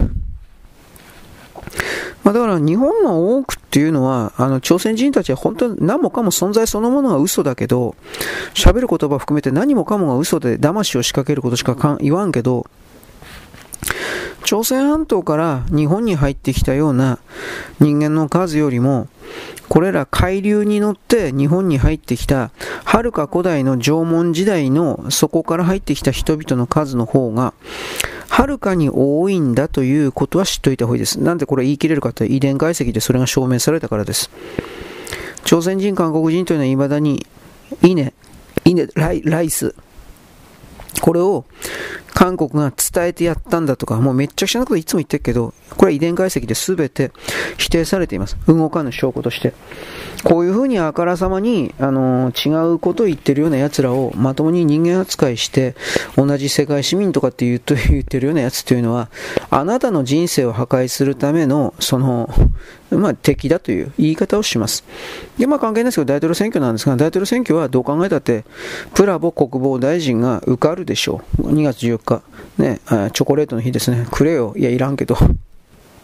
S1: まあ、だから日本の多くっていうのは、あの、朝鮮人たちは本当に何もかも存在そのものが嘘だけど、喋る言葉含めて何もかもが嘘で騙しを仕掛けることしか言わんけど、朝鮮半島から日本に入ってきたような人間の数よりも、これら海流に乗って日本に入ってきた、はるか古代の縄文時代のそこから入ってきた人々の数の方が、はるかに多いんだということは知っておいた方がいいです。なんでこれ言い切れるかというと遺伝解析でそれが証明されたからです。朝鮮人、韓国人というのは未だに稲、稲、ライライス、これを韓国が伝えてやったんだとか、もうめっちゃくちゃなこといつも言ってるけど、これは遺伝解析で全て否定されています。動かぬ証拠として。こういうふうにあからさまに、あの、違うことを言ってるような奴らをまともに人間扱いして、同じ世界市民とかって言うと言ってるような奴というのは、あなたの人生を破壊するための、その、まあ、敵だという言い方をします。で、まあ関係ないですけど、大統領選挙なんですが、大統領選挙はどう考えたって、プラボ国防大臣が受かるでしょう。2月14日。ね、チョコレートの日ですね。くれよ。いや、いらんけど。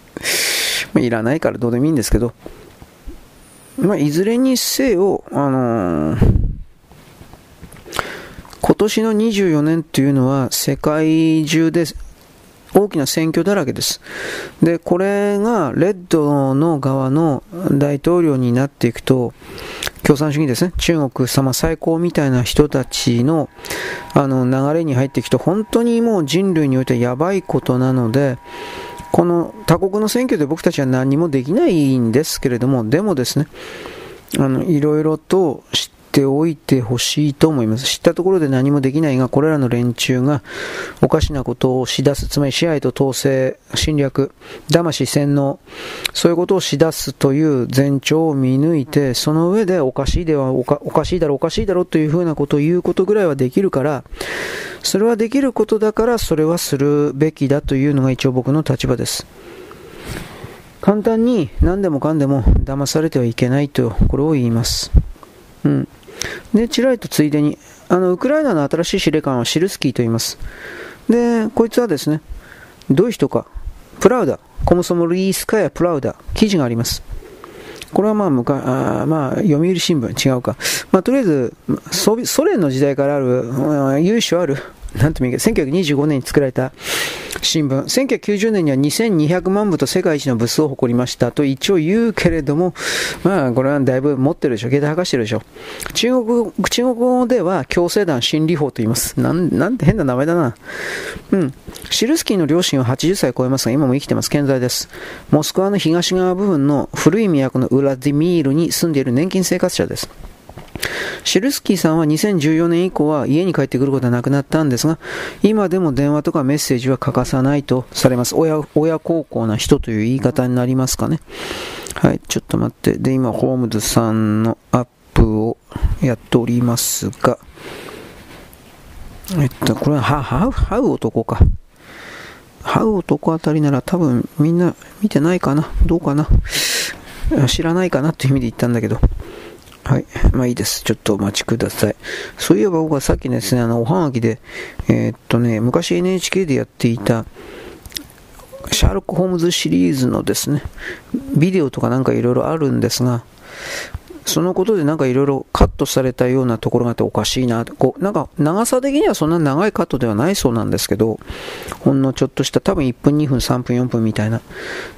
S1: [LAUGHS] ま、いらないからどうでもいいんですけど。まあ、いずれにせよ、あのー、今年の24年というのは世界中で大きな選挙だらけです。で、これがレッドの側の大統領になっていくと、共産主義ですね、中国様最高みたいな人たちのあの流れに入っていくと、本当にもう人類においてはやばいことなので、この他国の選挙で僕たちは何もできないんですけれども、でもですね、あの、いろいろと知っておいてほしいと思います。知ったところで何もできないが、これらの連中がおかしなことをしだす、つまり支配と統制、侵略、騙し、洗脳、そういうことをしだすという前兆を見抜いて、その上でおかしいではおかおかしいだろう、おかしいだろうというふうなことを言うことぐらいはできるから、それはできることだから、それはするべきだというのが一応僕の立場です。簡単に何でもかんでも騙されてはいけないと、これを言います。うん。で、ちらりとついでに、あの、ウクライナの新しい司令官はシルスキーと言います。で、こいつはですね、どういう人か、プラウダ、コムソモリースカヤ・プラウダ、記事があります。これはまあ、昔あまあ、読売新聞、違うか。まあ、とりあえず、ソ連の時代からある、由緒あるなんとも言うけど、1925年に作られた新聞、1990年には2200万部と世界一の部数を誇りましたと一応言うけれども、まあ、これはだいぶ持ってるでしょ、下駄剥がしてるでしょ。中国、中国語では強制団心理法と言います。なん、なんて変な名前だな。うん。シルスキーの両親は80歳超えますが、今も生きてます。健在です。モスクワの東側部分の古い都のウラディミールに住んでいる年金生活者です。シルスキーさんは2014年以降は家に帰ってくることはなくなったんですが、今でも電話とかメッセージは欠かさないとされます。親、親孝行な人という言い方になりますかね。はい、ちょっと待って。で、今、ホームズさんのアップをやっておりますが、えっと、これは、は、は、は男か。はう男あたりなら多分みんな見てないかなどうかな知らないかなっていう意味で言ったんだけど。はい。まあいいです。ちょっとお待ちください。そういえば僕はさっきですね、あの、おはがきで、えー、っとね、昔 NHK でやっていた、シャーロック・ホームズシリーズのですね、ビデオとかなんかいろいろあるんですが、そのことでなんかいろいろカットされたようなところがあっておかしいな。こうなんか長さ的にはそんな長いカットではないそうなんですけどほんのちょっとした多分1分2分3分4分みたいな。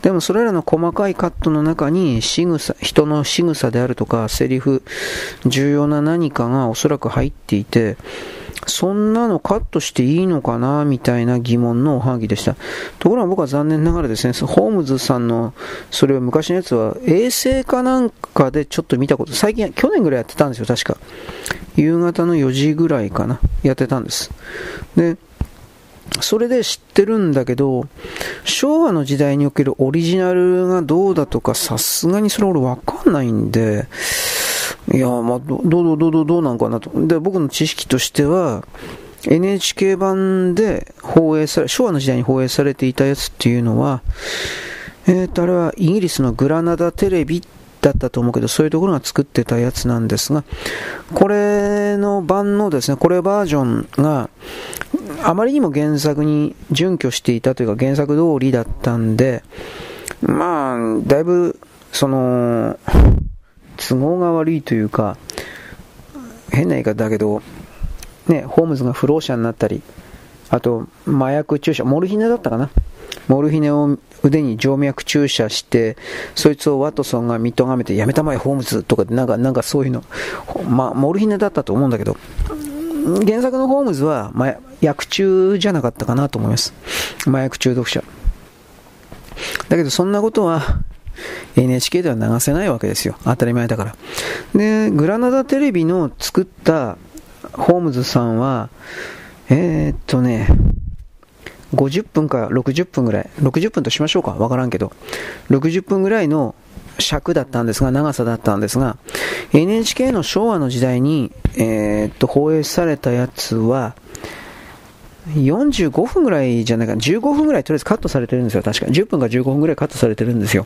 S1: でもそれらの細かいカットの中に仕草人の仕草であるとかセリフ重要な何かがおそらく入っていてそんなのカットしていいのかなみたいな疑問のおはがきでした。ところが僕は残念ながらですね、ホームズさんの、それは昔のやつは衛星かなんかでちょっと見たこと、最近、去年ぐらいやってたんですよ、確か。夕方の4時ぐらいかな、やってたんです。で、それで知ってるんだけど、昭和の時代におけるオリジナルがどうだとか、さすがにそれ俺わかんないんで、いや、まあ、ど、う、どう、どう、どうなんかなと。で、僕の知識としては、NHK 版で放映され、昭和の時代に放映されていたやつっていうのは、えっ、ー、と、あれはイギリスのグラナダテレビだったと思うけど、そういうところが作ってたやつなんですが、これの版のですね、これバージョンが、あまりにも原作に準拠していたというか、原作通りだったんで、まあ、だいぶ、その、都合が悪いというか、変な言い方だけど、ね、ホームズが不老者になったり、あと、麻薬注射、モルヒネだったかな？モルヒネを腕に静脈注射して、そいつをワトソンが見とがめて、やめたまえ、ホームズとか、なんか、なんかそういうの、ま、モルヒネだったと思うんだけど、原作のホームズは、ま、薬中じゃなかったかなと思います。麻薬中毒者。だけど、そんなことは、NHK では流せないわけですよ。当たり前だから。で、グラナダテレビの作ったホームズさんは、えー、っとね、50分か60分ぐらい、60分としましょうか、わからんけど、60分ぐらいの尺だったんですが、長さだったんですが、NHK の昭和の時代に、えー、っと、放映されたやつは、45分ぐらいじゃないかな、15分ぐらいとりあえずカットされてるんですよ、確か。10分か15分ぐらいカットされてるんですよ。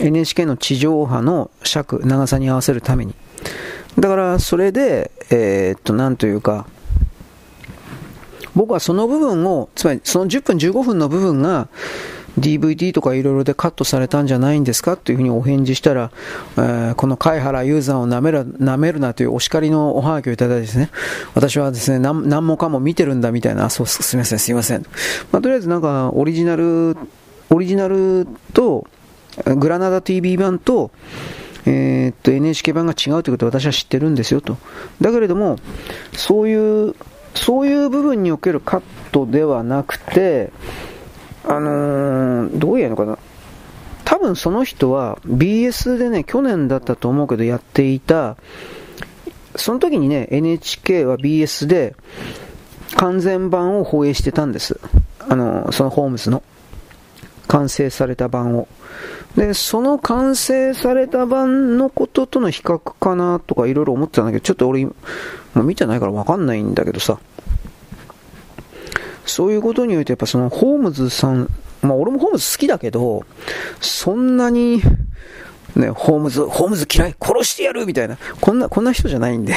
S1: NHK の地上波の尺、長さに合わせるために。だから、それで、えー、っと、なんというか、僕はその部分を、つまりその10分15分の部分が、DVD とかいろいろでカットされたんじゃないんですかというふうにお返事したら、えー、この貝原雄山を舐める舐めるなというお叱りのおはがきをいただいてですね、私はですね、何何もかも見てるんだみたいな、そうす、すみません、すみません。まあ、とりあえずなんか、オリジナル、オリジナルと、グラナダ TV 版と、えー、っと NHK 版が違うということを私は知ってるんですよと。だけれども、そういう、そういう部分におけるカットではなくて、あのー、どうやるのかな。多分その人は BS でね、去年だったと思うけどやっていた、その時にね、NHK は BS で完全版を放映してたんです。あの、そのホームズの。完成された版を。で、その完成された版のこととの比較かなとかいろいろ思ってたんだけど、ちょっと俺、もう見てないからわかんないんだけどさ。そういうことにおいて、やっぱそのホームズさん、まあ俺もホームズ好きだけど、そんなに、ね、ホームズ、ホームズ嫌い、殺してやるみたいな、こんな、こんな人じゃないんで。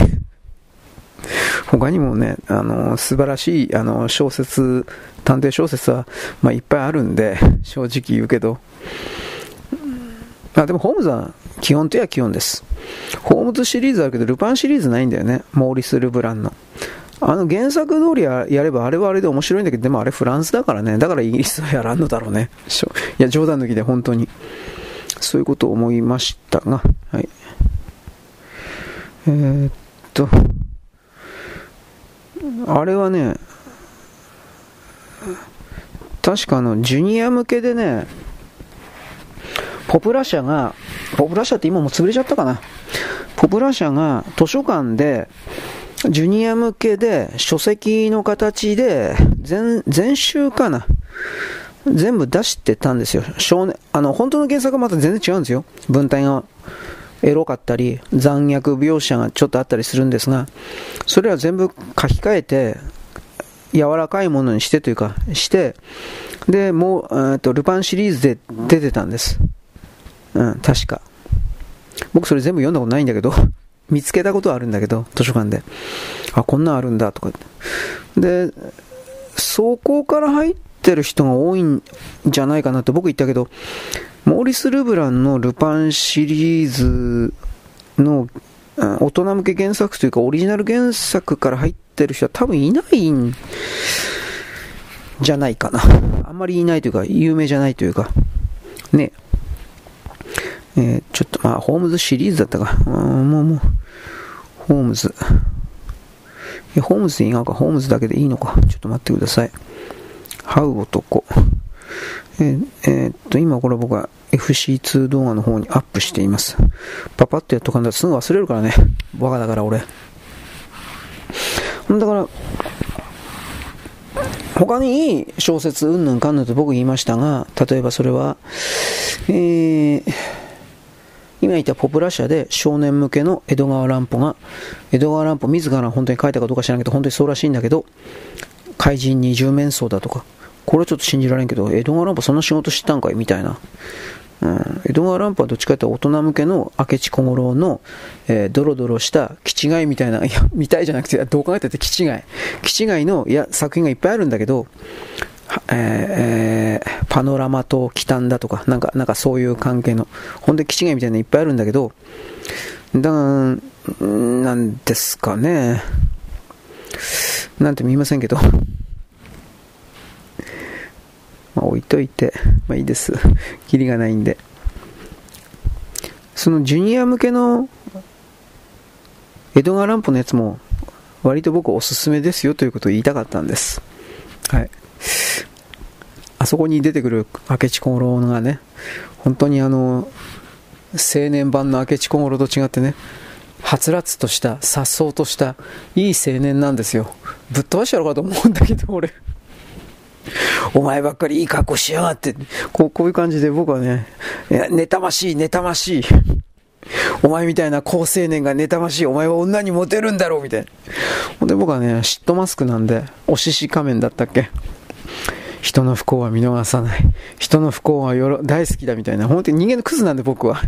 S1: [LAUGHS] 他にもね、あの、素晴らしい、あの、小説、探偵小説は、まあ、いっぱいあるんで、正直言うけど。あ、でも、ホームズは、基本といえば基本です。ホームズシリーズあるけど、ルパンシリーズないんだよね。モーリス・ルブランの。あの原作通りやればあれはあれで面白いんだけど、でもあれフランスだからね。だからイギリスはやらんのだろうね。いや、冗談抜きで本当に。そういうことを思いましたが、はい。えー、っと、あれはね、確かあの、ジュニア向けでね、ポプラ社が、ポプラ社って今もう潰れちゃったかな。ポプラ社が図書館で、ジュニア向けで書籍の形で全、全集かな。全部出してたんですよ。少年、あの、本当の原作はまた全然違うんですよ。文体がエロかったり、残虐描写がちょっとあったりするんですが、それは全部書き換えて、柔らかいものにしてというか、して、で、もう、えー、と、ルパンシリーズで出てたんです。うん、確か。僕それ全部読んだことないんだけど、見つけたことあるんだけど、図書館で。あ、こんなんあるんだとか。で、そこから入ってる人が多いんじゃないかなって僕言ったけど、モーリス・ルブランのルパンシリーズの大人向け原作というかオリジナル原作から入ってる人は多分いないんじゃないかな。あんまりいないというか、有名じゃないというか、ね。えー、ちょっとまあ、ホームズシリーズだったか。もうもう、ホームズ。いや、ホームズでいいのか、ホームズだけでいいのか。ちょっと待ってください。ハウ男。えー、えー、っと、今これ僕は FC2 動画の方にアップしています。パパッとやっとかんだらすぐ忘れるからね。バカだから俺。だから、他にいい小説うんぬんかんぬんと僕言いましたが、例えばそれは、えー、今言ったポプラ社で少年向けの江戸川乱歩が、江戸川乱歩自ら本当に書いたかどうか知らんけど、本当にそうらしいんだけど、怪人二重面相だとか、これはちょっと信じられんけど、江戸川乱歩そんな仕事知ったんかいみたいな。うん、江戸川乱歩はどっちかというと大人向けの明智小五郎の、えー、ドロドロした気違いみたいな、いや、見たいじゃなくて、どう考えたって気違い。気違いのいや作品がいっぱいあるんだけど、えー、パノラマと忌憚だとか、なんか、なんかそういう関係の、本当に気違いみたいなのいっぱいあるんだけど、だから、なんですかね。なんても言いませんけど、まあ、置いといて、まあいいです。キリがないんで。そのジュニア向けの江戸川乱歩のやつも割と僕おすすめですよということを言いたかったんです。はい。あそこに出てくる明智小五郎がね、本当にあの、青年版の明智小五郎と違ってね、はつらつとした、颯爽とした、いい青年なんですよ。ぶっ飛ばしちゃろうかと思うんだけど、俺。お前ばっかりいい格好しやがって。こうこういう感じで僕はね、いや、妬ましい、妬ましい。お前みたいな好青年が妬ましい。お前は女にモテるんだろうみたいな。ほんで僕はね、嫉妬マスクなんで、おしし仮面だったっけ人の不幸は見逃さない。人の不幸はよろ大好きだみたいな。本当に人間のクズなんで僕は。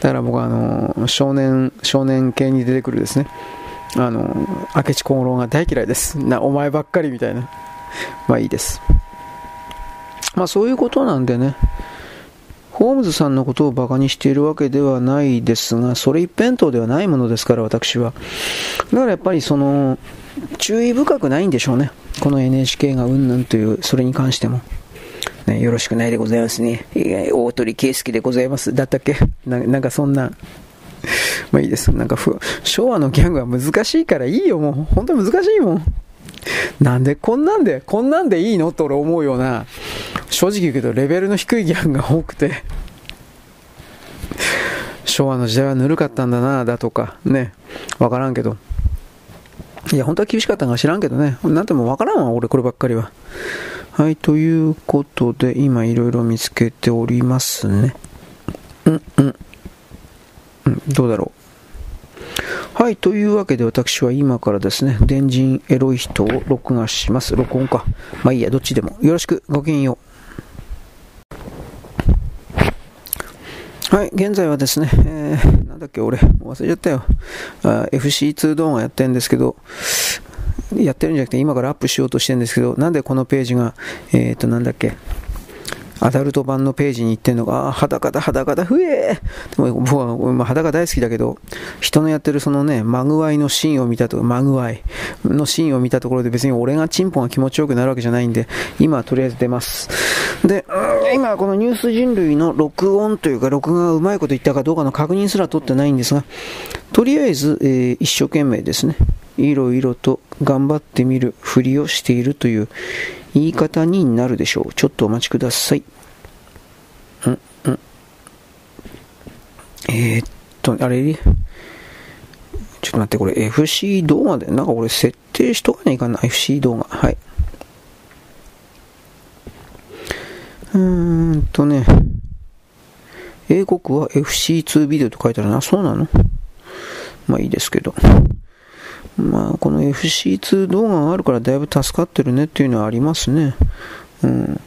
S1: だから僕はあの、少年、少年系に出てくるですね。あの、明智小五郎が大嫌いです。な、お前ばっかりみたいな。まあいいです。まあそういうことなんでね、ホームズさんのことをバカにしているわけではないですが、それ一辺倒ではないものですから、私は。だからやっぱりその、注意深くないんでしょうね。この NHK がうんぬんという、それに関しても。ね、よろしくないでございますね。大鳥圭介でございます。だったっけ？なんかそんな。まあいいです。なんか昭和のギャグは難しいからいいよ、もう。本当に難しいもん。なんでこんなんで、こんなんでいいの？って俺思うような、正直言うけどレベルの低いギャンが多くて、昭和の時代はぬるかったんだな、だとか、ね、わからんけど。いや、本当は厳しかったんか知らんけどね。なんてもわからんわ、俺こればっかりは。はい、ということで、今いろいろ見つけておりますね。うん、うん。うん、どうだろう。はい、というわけで私は今からですね、電人エロい人を録画します。録音か。まあいいや、どっちでも。よろしく、ごきげんよう。はい、現在はですね、えー、なんだっけ、俺、忘れちゃったよ。FC2 動画やってるんですけど、やってるんじゃなくて今からアップしようとしてるんですけど、なんでこのページが、えっ、ー、と、なんだっけ、アダルト版のページに行ってんのが、あ裸だ、裸だ、ふえでも僕は、まあ、裸大好きだけど、人のやってるそのね、マグワイのシーンを見たと、マグワイのシーンを見たところで別に俺がチンポが気持ちよくなるわけじゃないんで、今はとりあえず出ます。で、今このニュース人類の録音というか、録画がうまいこと言ったかどうかの確認すら取ってないんですが、とりあえず、えー、一生懸命ですね、いろいろと頑張ってみるふりをしているという言い方になるでしょう。ちょっとお待ちください。うんうん。えー、っと、あれ？ちょっと待って、これ FC 動画で、なんか俺設定しとかないかな、FC 動画。はい。うーんとね、英国は FC2 ビデオと書いてあるな。そうなの？まあいいですけど。まあこの FC2 動画があるからだいぶ助かってるねっていうのはありますね。うん。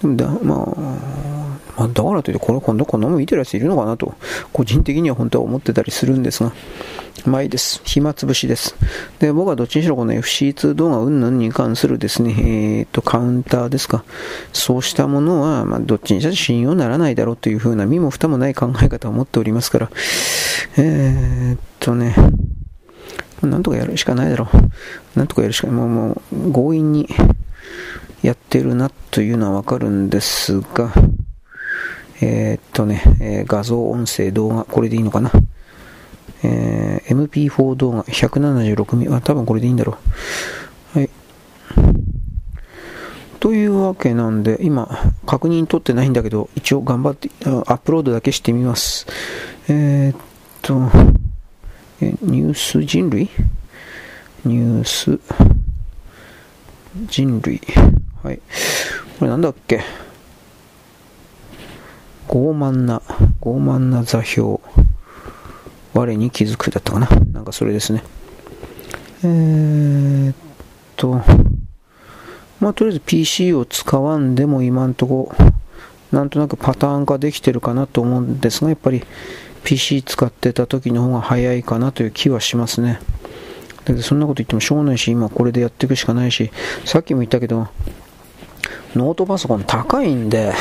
S1: でもだ、まあ、まあ、だからといって、これ今度こんなもん見てるやついるのかなと、個人的には本当は思ってたりするんですが、まあいいです。暇つぶしです。で、僕はどっちにしろこの FC2 動画云々に関するですね、えー、と、カウンターですか。そうしたものは、まあ、どっちにしろ信用ならないだろうというふうな身も蓋もない考え方を持っておりますから、えー、っとね、なんとかやるしかないだろう。なんとかやるしかない。もう、もう、強引にやってるなというのはわかるんですが、えー、っとね、えー、画像、音声、動画、これでいいのかな？えー、MP4 動画、176ミリ、あ、多分これでいいんだろう。はい。というわけなんで、今、確認取ってないんだけど、一応頑張って、アップロードだけしてみます。えー、っと、えニュース人類？ニュース人類。はい。これなんだっけ？傲慢な、傲慢な座標。我に気づくだったかな？なんかそれですね。えー、っと、まあ、とりあえず PC を使わんでも今んとこ、なんとなくパターン化できてるかなと思うんですが、やっぱり PC 使ってた時の方が早いかなという気はしますね。だけどそんなこと言ってもしょうがないし、今これでやっていくしかないし、さっきも言ったけど、ノートパソコン高いんで、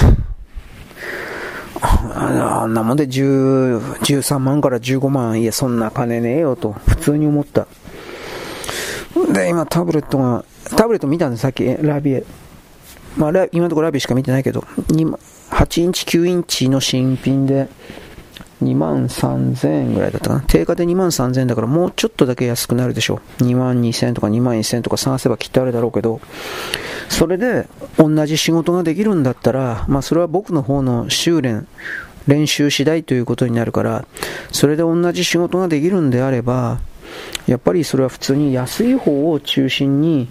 S1: あんなもんで10 13万から15万、いや、そんな金ねえよと、普通に思った。で、今タブレットが、タブレット見たんです、さっき、ラビエ。まあ、今のところラビエしか見てないけど、8インチ、9インチの新品で、2万3000円ぐらいだったかな。定価で2万3000円だからもうちょっとだけ安くなるでしょう。2万2000円とか2万1000円とか探せばきっとあるだろうけど、それで同じ仕事ができるんだったら、まあそれは僕の方の修練、練習次第ということになるから、それで同じ仕事ができるんであれば、やっぱりそれは普通に安い方を中心に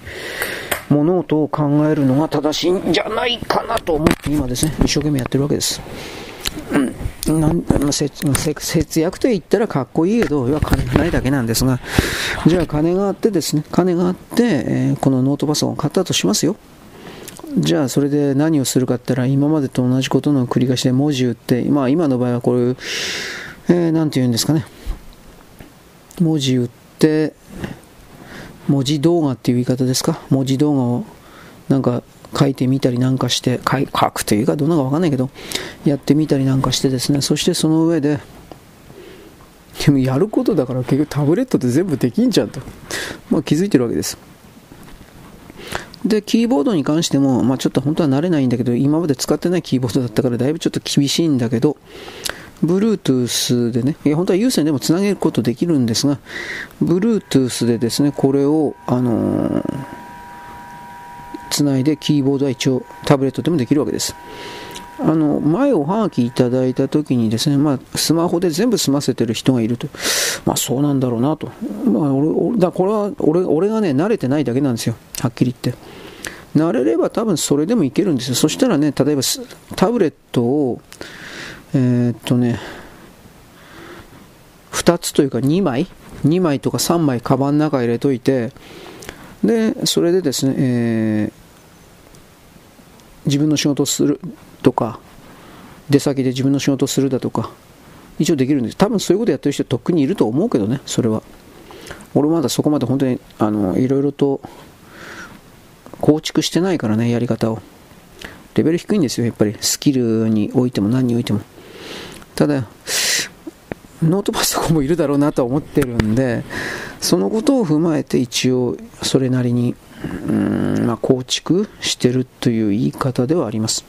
S1: 物事を考えるのが正しいんじゃないかなと思って今ですね、一生懸命やってるわけです。うんなん節約と言ったらかっこいいけど、要は金がないだけなんですが、じゃあ金があってですね、金があって、えー、このノートパソコンを買ったとしますよ。じゃあそれで何をするかって言ったら、今までと同じことの繰り返しで文字打って、まあ今の場合はこういう、えー、て言うんですかね、文字打って、文字動画っていう言い方ですか、文字動画をなんか書いてみたりなんかして書くというかどうなかわかんないけどやってみたりなんかしてですね。そしてその上ででもやることだから結局タブレットで全部できんじゃんと、まあ、気づいてるわけです。でキーボードに関しても、まあ、ちょっと本当は慣れないんだけど今まで使ってないキーボードだったからだいぶちょっと厳しいんだけど Bluetooth でね、いや本当は有線でもつなげることできるんですが、Bluetooth でですね、これを、あのーつないでキーボードは一応タブレットでもできるわけです。あの前おはがきいただいたときにですね、まあ、スマホで全部済ませてる人がいると、まあ、そうなんだろうなと、まあ、俺だこれは俺俺がね慣れてないだけなんですよ、はっきり言って。慣れれば多分それでもいけるんですよ、そしたらね、例えばタブレットを、えー、っとね、2つというか2枚、2枚とか3枚、カバンの中入れといて、で、それでですね、えー、自分の仕事をするとか、出先で自分の仕事をするだとか、一応できるんです。多分そういうことやってる人とっくにいると思うけどね、それは。俺まだそこまで本当に、あの、いろいろと構築してないからね、やり方を。レベル低いんですよ、やっぱり。スキルにおいても何においても。ただ、ノートパソコンもいるだろうなとは思ってるんで、そのことを踏まえて一応それなりにうん、まあ、構築してるという言い方ではあります。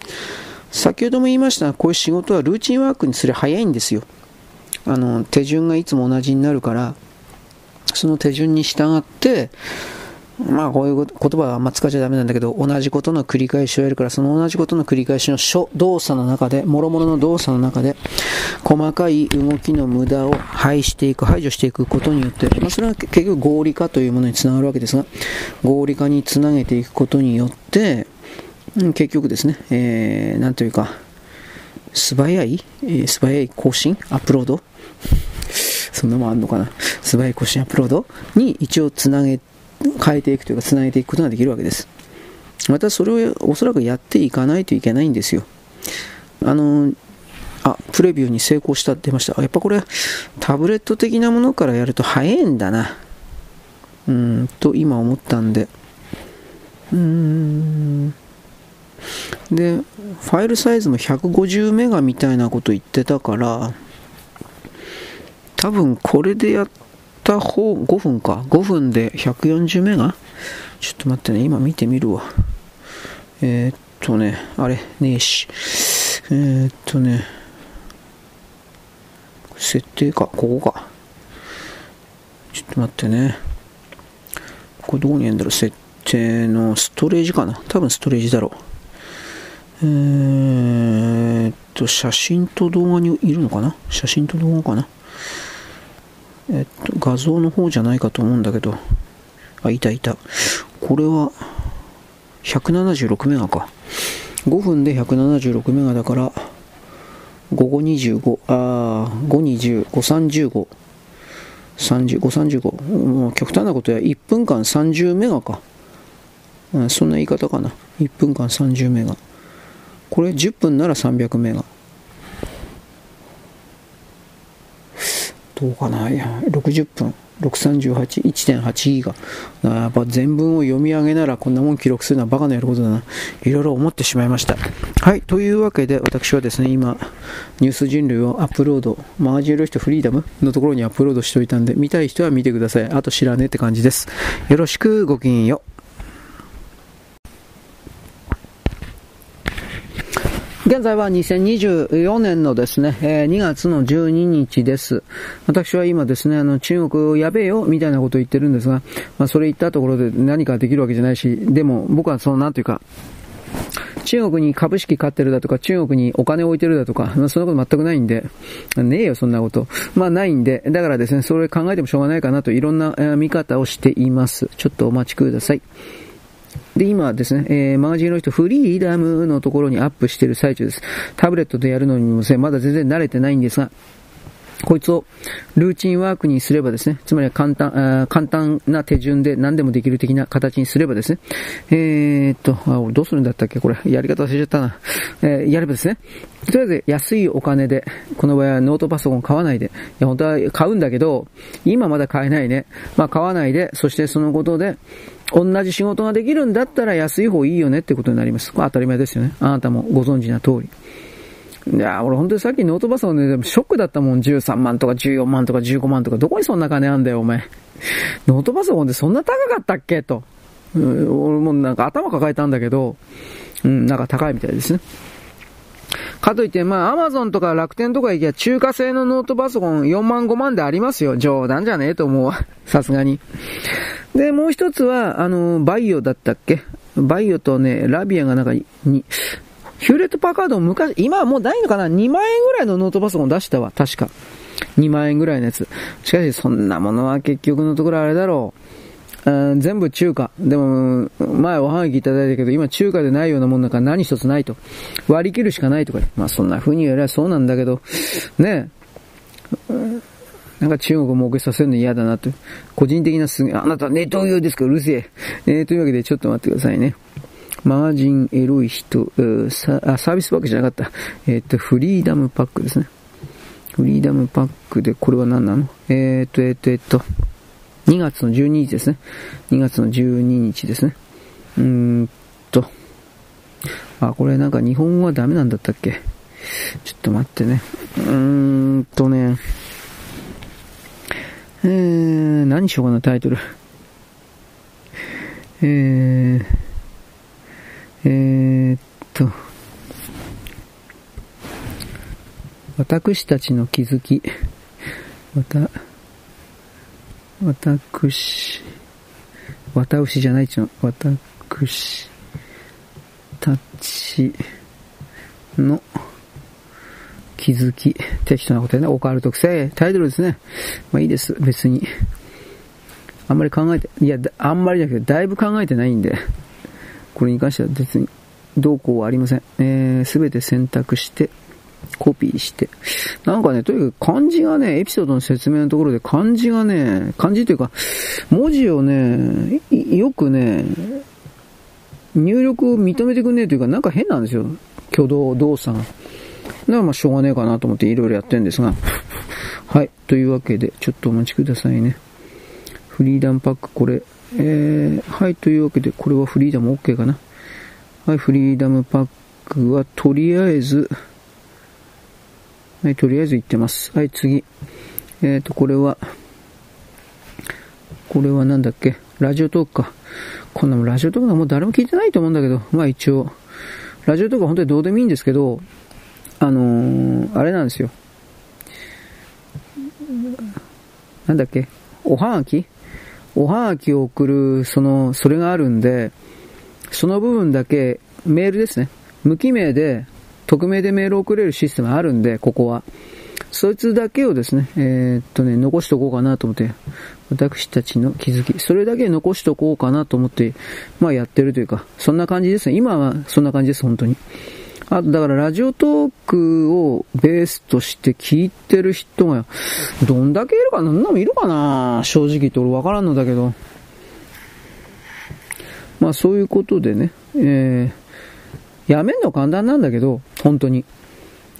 S1: 先ほども言いましたが、こういう仕事はルーチンワークにすれば早いんですよ。あの手順がいつも同じになるから、その手順に従って、まあこういう言葉はあんま使っちゃダメなんだけど、同じことの繰り返しをやるから、その同じことの繰り返しの動作の中で、もろもろの動作の中で、細かい動きの無駄を排していく、排除していくことによって、まあ、それは結局合理化というものにつながるわけですが、合理化につなげていくことによって、結局ですね、えー、なんというか、素早い、えー、素早い更新、アップロード？そんなもんあんのかな？素早い更新アップロード？に一応つなげ変えていくというか、つなげていくことができるわけです。またそれをおそらくやっていかないといけないんですよ。あの、あ、プレビューに成功したって出ました。やっぱこれ、タブレット的なものからやると早いんだな。うん、と今思ったんで。うーん。で、ファイルサイズも150メガみたいなこと言ってたから、多分これでやってた方、5分か。5分で140メガちょっと待ってね、今見てみるわ。えー、っとね、あれ、ねえし。えー、っとね、設定か、ここか。ちょっと待ってね。これどこにあるんだろう？設定のストレージかな多分ストレージだろう。えー、っと、写真と動画にいるのかな？写真と動画かな？えっと、画像の方じゃないかと思うんだけど。あ、いたいた。これは、176メガか。5分で176メガだから、午後25、ああ、520、535、30、535、もう極端なことや、1分間30メガか。うん、そんな言い方かな。1分間30メガ。これ10分なら300メガ。どうかな、いや、60分。638、1.8ギガ。やっぱ全文を読み上げならこんなもん記録するのはバカのやることだな。いろいろ思ってしまいました。はい。というわけで私はですね、今、ニュース人類をアップロード、マージェル人フリーダムのところにアップロードしておいたんで、見たい人は見てください。あと知らねえって感じです。よろしくごきげんよう。現在は2024年のですね、え2月の12日です。私は今ですね、あの、中国やべえよ、みたいなことを言ってるんですが、まあ、それ言ったところで何かできるわけじゃないし、でも僕はその、なんていうか、中国に株式買ってるだとか、中国にお金置いてるだとか、そんなこと全くないんで、ねえよ、そんなこと。まあないんで、だからですね、それ考えてもしょうがないかなといろんな、見方をしています。ちょっとお待ちください。で、今ですね、えー、マガジンの人、フリーダムのところにアップしてる最中です。タブレットでやるのにもですね、まだ全然慣れてないんですが、こいつをルーチンワークにすればですね、つまり簡単、簡単な手順で何でもできる的な形にすればですね、えー、っと、あ、俺どうするんだったっけ？これ、やり方忘れちゃったな。えー、やればですね、とりあえず安いお金で、この場合はノートパソコン買わないで、いや、本当は買うんだけど、今まだ買えないね。まあ買わないで、そしてそのことで、同じ仕事ができるんだったら安い方いいよねってことになります。これ当たり前ですよね。あなたもご存知な通り。いや、俺本当にさっきノートパソコンでショックだったもん。13万とか14万とか15万とか、どこにそんな金あんだよ、お前。ノートパソコンでそんな高かったっけ？と。うん、俺もなんか頭抱えたんだけど、うん、なんか高いみたいですね。かといって、まあ、アマゾンとか楽天とか行きゃ中華製のノートパソコン4万5万でありますよ。冗談じゃねえと思うわ。さすがに。で、もう一つは、あの、バイオだったっけ？バイオとね、ラビアがなんかに、ヒューレットパーカード昔、今はもうないのかな ?2 万円ぐらいのノートパソコン出したわ、確か。2万円ぐらいのやつ。しかし、そんなものは結局のところあれだろう。うん、全部中華。でも、前おはがきいただいたけど、今中華でないようなもんなんか何一つないと。割り切るしかないとか。まあそんな風に言えばそうなんだけど、ねなんか中国を儲けさせるの嫌だなと。個人的なすげあなたネット用ですか？うるせえ。えー、というわけでちょっと待ってくださいね。マージンエロい人、サあサービスパックじゃなかった。えっ、ー、と、フリーダムパックですね。フリーダムパックで、これは何なの？えっ、ー、と、えっ、ー、と、えっと、2月の12日ですね。2月の12日ですね。うーんと、あ、これなんか日本語はダメなんだったっけ？ちょっと待ってね。うーんとね、えー、何しようかな、タイトル。えー、えー、っと、私たちの気づき、また、私、綿牛じゃないっちゅうの、私たちの気づき、適当なことやね、オカルト癖、タイトルですね。まあいいです、別に。あんまり考えて、いや、あんまりだけど、だいぶ考えてないんで。これに関しては別にどうこうはありません。えー、すべて選択して、コピーして。なんかね、とにかく漢字がね、エピソードの説明のところで漢字がね、漢字というか、文字をね、よくね、入力を認めてくんねえというか、なんか変なんですよ。挙動、動作が。だからまあしょうがねえかなと思っていろいろやってるんですが。はい。というわけで、ちょっとお待ちくださいね。フリーダムパック、これ。えー、はい。というわけで、これはフリーダム OK かな。はい。フリーダムパックは、とりあえず、はい。とりあえず言ってます。はい。次。えっ、ー、と、これは、これはなんだっけ？ラジオトークか。こんなもラジオトークのもう誰も聞いてないと思うんだけど、まあ一応、ラジオトークは本当にどうでもいいんですけど、あのー、あれなんですよ。なんだっけ？おはがき？おはがきを送る、その、それがあるんで、その部分だけメールですね。無記名で、匿名でメールを送れるシステムがあるんで、ここは。そいつだけをですね、えー、っとね、残しとこうかなと思って、私たちの気づき、それだけ残しとこうかなと思って、まあやってるというか、そんな感じですね。今はそんな感じです、本当に。あと、だからラジオトークをベースとして聞いてる人が、どんだけいるかな、んなもいるかな？正直言って俺わからんのだけど。まあそういうことでね、えー、やめんの簡単なんだけど、本当に。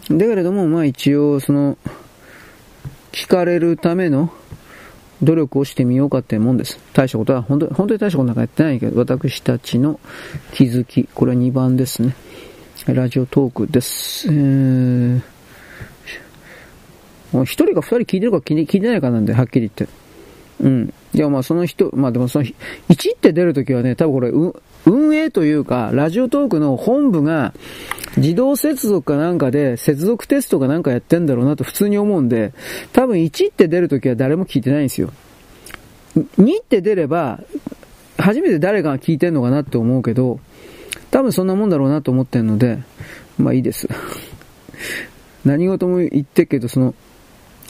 S1: だけれども、まあ一応、その、聞かれるための努力をしてみようかってもんです。大したことは、本当に、本当に大したことなんかやってないけど、私たちの気づき、これは2番ですね。ラジオトークです。えー、一人か二人聞いてるか聞いてないかなんで、はっきり言って。うん。いや、まあその人、まあでもその、1って出るときはね、多分これ、運営というか、ラジオトークの本部が、自動接続かなんかで、接続テストかなんかやってんだろうなと普通に思うんで、多分1って出るときは誰も聞いてないんですよ。2って出れば、初めて誰かが聞いてんのかなって思うけど、多分そんなもんだろうなと思ってんので、まあいいです。[LAUGHS] 何事も言ってけど、その、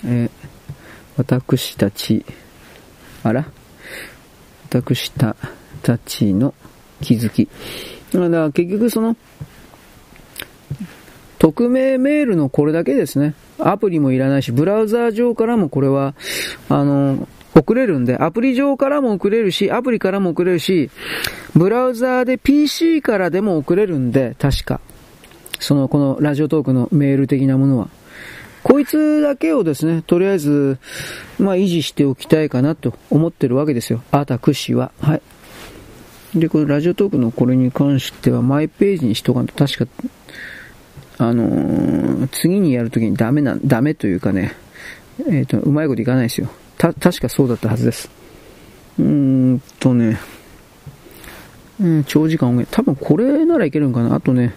S1: えー、私たち、あら？私たちの気づき。だから結局その、匿名メールのこれだけですね。アプリもいらないし、ブラウザー上からもこれは、あの、送れるんで、アプリ上からも送れるし、アプリからも送れるし、ブラウザーで PC からでも送れるんで、確か。その、このラジオトークのメール的なものは。こいつだけをですね、とりあえず、まあ維持しておきたいかなと思ってるわけですよ。あたくしは。はい。で、このラジオトークのこれに関しては、マイページにしとかんと確か、あのー、次にやるときにダメな、ダメというかね、えっ、ー、と、うまいこといかないですよ。た、確かそうだったはずです。うーんとね、うん、長時間音源。多分これならいけるんかな。あとね、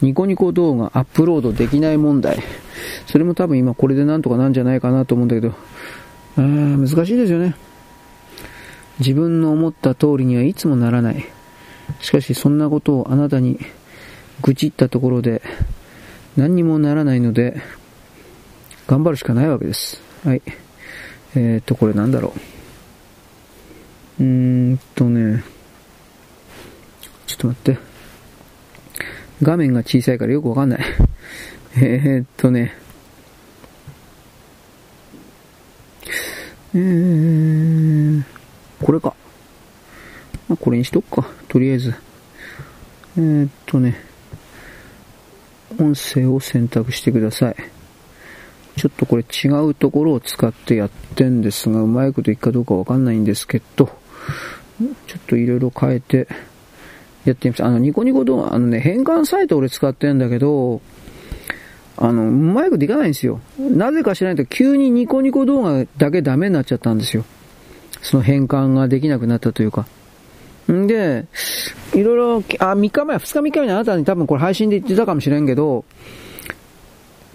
S1: ニコニコ動画アップロードできない問題。それも多分今これでなんとかなんじゃないかなと思うんだけど、あ難しいですよね。自分の思った通りにはいつもならない。しかしそんなことをあなたに愚痴ったところで何にもならないので、頑張るしかないわけです。はい。えー、と、これなんだろう。うーんとね、ちょっと待って。画面が小さいからよくわかんない。[LAUGHS] えっとね、えー、これか。まあ、これにしとくか。とりあえず。えー、っとね、音声を選択してください。ちょっとこれ違うところを使ってやってんですが、うまいこといくかどうかわかんないんですけど、ちょっといろいろ変えてやってみました。あの、ニコニコ動画、あのね、変換サイト俺使ってんだけど、あの、うまいこといかないんですよ。なぜか知らないと急にニコニコ動画だけダメになっちゃったんですよ。その変換ができなくなったというか。んで、いろいろ、あ、3日前、2日3日前にあなたに多分これ配信で言ってたかもしれんけど、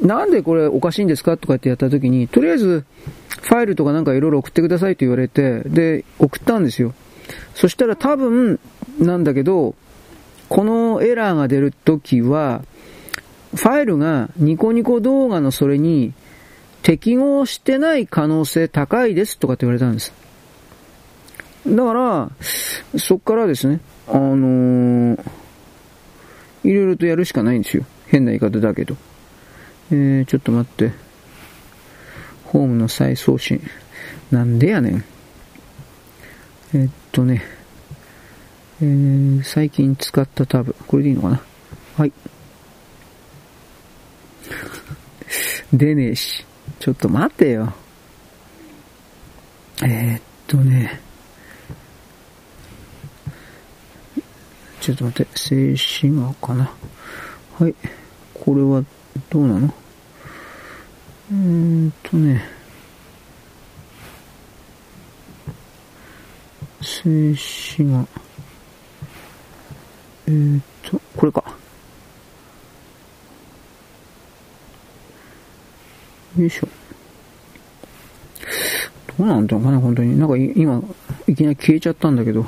S1: なんでこれおかしいんですかとかってやった時に、とりあえず、ファイルとかなんかいろいろ送ってくださいと言われて、で、送ったんですよ。そしたら多分、なんだけど、このエラーが出るときは、ファイルがニコニコ動画のそれに適合してない可能性高いですとかって言われたんです。だから、そっからですね、あのー、いろいろとやるしかないんですよ。変な言い方だけど。えー、ちょっと待って。ホームの再送信。なんでやねん。えー、っとね。えー、最近使ったタブ。これでいいのかなはい。[LAUGHS] 出ねえし。ちょっと待てよ。えー、っとね。ちょっと待って、静止画かな。はい。これはどうなの？うーんとね。静止画。えー、っと、これか。よいしょ。どうなんだろうかな、本当に。なんか今、いきなり消えちゃったんだけど、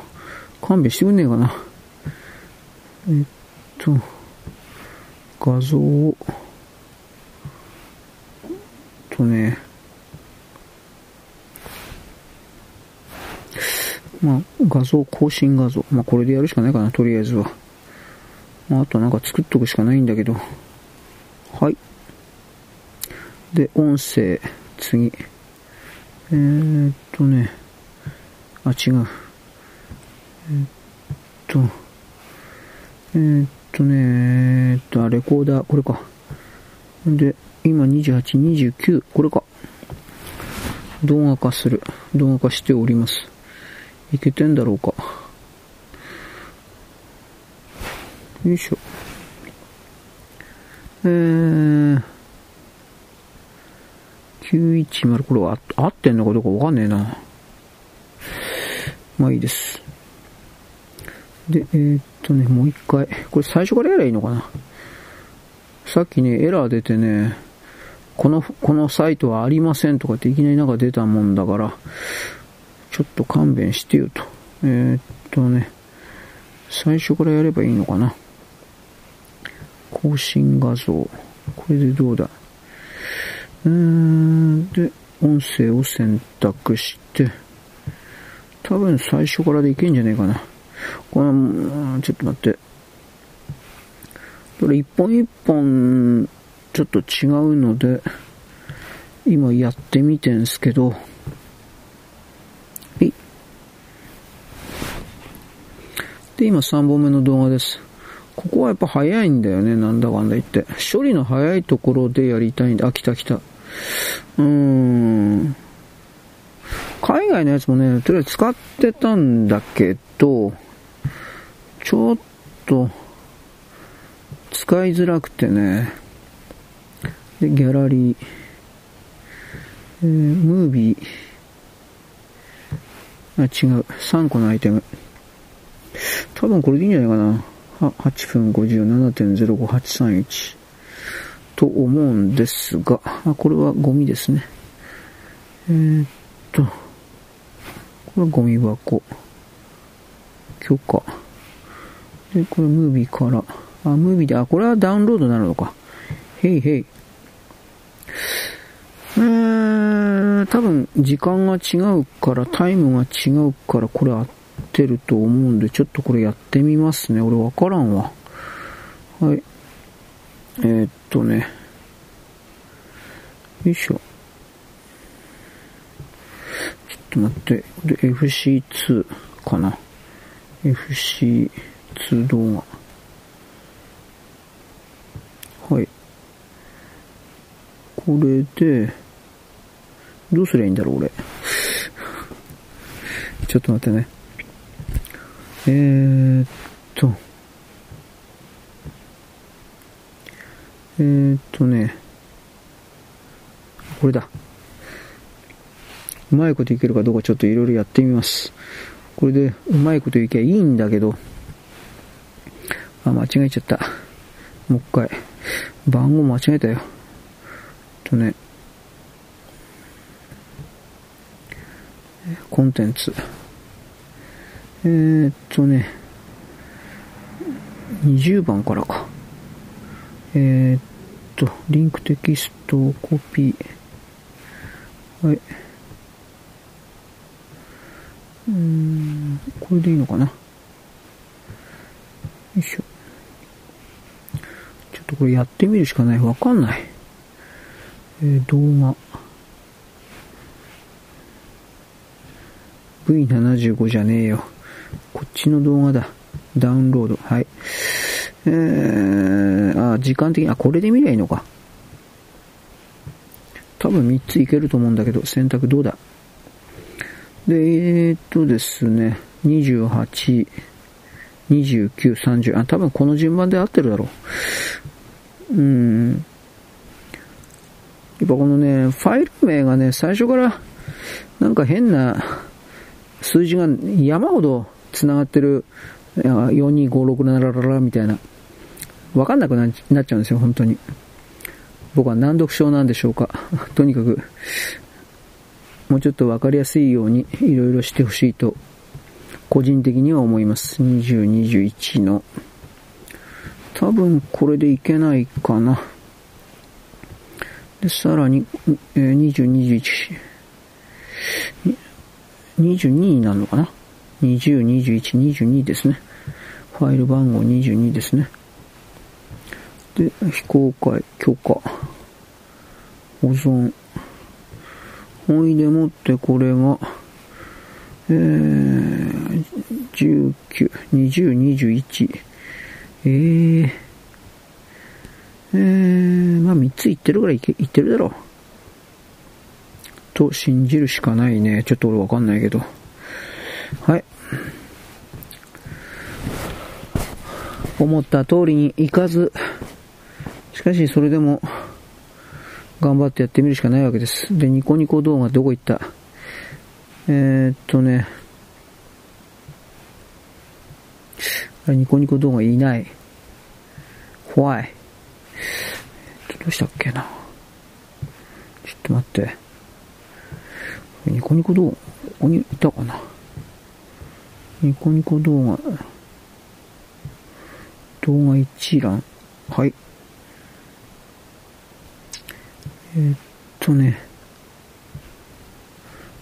S1: 勘弁してくんねえかな。えっと、画像を、とね、まあ、画像更新画像。まあ、これでやるしかないかな、とりあえずは。まあ、あとなんか作っとくしかないんだけど。はい。で、音声、次。えー、っとね、あ、違う。えー、っと、えー、っとね、え、っと、レコーダー、これか。で、今28、29、これか。動画化する。動画化しております。いけてんだろうか。よいしょ。えー、910、これは合ってんのかどうかわかんねえな。まあいいです。で、えー、っとね、もう一回。これ最初からやればいいのかなさっきね、エラー出てね、この、このサイトはありませんとかっていきなりなんか出たもんだから、ちょっと勘弁してよと。えー、っとね、最初からやればいいのかな更新画像。これでどうだうーん、で、音声を選択して、多分最初からでいけんじゃねえかな。これ、ちょっと待って。これ一本一本、ちょっと違うので、今やってみてんすけど、で、今3本目の動画です。ここはやっぱ早いんだよね、なんだかんだ言って。処理の早いところでやりたいんで、あ、来た来た。うーん。海外のやつもね、とりあえず使ってたんだけど、ちょっと、使いづらくてね。で、ギャラリー、えー、ムービー、あ、違う。3個のアイテム。多分これでいいんじゃないかな。8分57.05831と思うんですが、あ、これはゴミですね。えー、っと、これはゴミ箱。許可。で、これムービーから、あ、ムービーで、あ、これはダウンロードなるのか。へいへい。えー、多分時間が違うから、タイムが違うから、これ合ってると思うんで、ちょっとこれやってみますね。俺わからんわ。はい。えー、っとね。よいしょ。ちょっと待って。で、FC2 かな。FC2 動画。はい。これで、どうすりゃいいんだろう、俺。[LAUGHS] ちょっと待ってね。えー、っと、えー、っとね、これだ。うまいこといけるかどうかちょっといろいろやってみます。これでうまいこといけばいいんだけど、あ、間違えちゃった。もう一回。番号間違えたよ。とね、コンテンツ。えー、っとね、20番からか。えー、っと、リンクテキストをコピー。はい。うん、これでいいのかな。よいしょ。ちょっとこれやってみるしかない。わかんない。えー、動画。V75 じゃねえよ。こっちの動画だ。ダウンロード。はい。えー、あ、時間的に、あ、これで見りゃいいのか。多分3ついけると思うんだけど、選択どうだで、えー、っとですね、28、29、30、あ、多分この順番で合ってるだろう。うん。やっぱこのね、ファイル名がね、最初からなんか変な数字が山ほど繋がってる、425677ラララみたいな。わかんなくなっちゃうんですよ、本当に。僕は難読症なんでしょうか。[LAUGHS] とにかく、もうちょっとわかりやすいようにいろいろしてほしいと、個人的には思います。20、21の。多分これでいけないかな。で、さらに、えー、20、21。22になるのかな ?20、21、22ですね。ファイル番号22ですね。で、非公開、許可、保存。ほいでもってこれが、えー、19、20、21。えー、えー、まあ3ついってるぐらいいってるだろう。と信じるしかないね。ちょっと俺わかんないけど。はい。思った通りにいかず、しかしそれでも、頑張ってやってみるしかないわけです。で、ニコニコ動画どこ行った？えー、っとね、あれ、ニコニコ動画いない。怖い。どうしたっけな。ちょっと待って。ニコニコ動画、ここにいたかな。ニコニコ動画、動画一覧。はい。えー、っとね、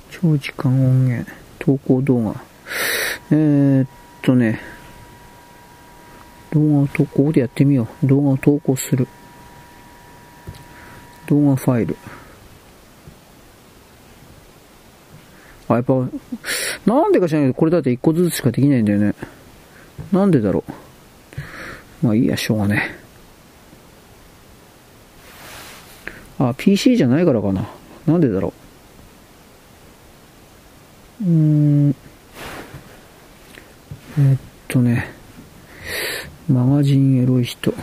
S1: 長時間音源、投稿動画。えー、っとね、動画を投稿でやってみよう。動画を投稿する。動画ファイル。あ、やっぱ、なんでか知らないけど、これだって一個ずつしかできないんだよね。なんでだろう。まあいいや、しょうがねあ、PC じゃないからかな。なんでだろう。うーん。え、っとね。マガジンエロい人。っ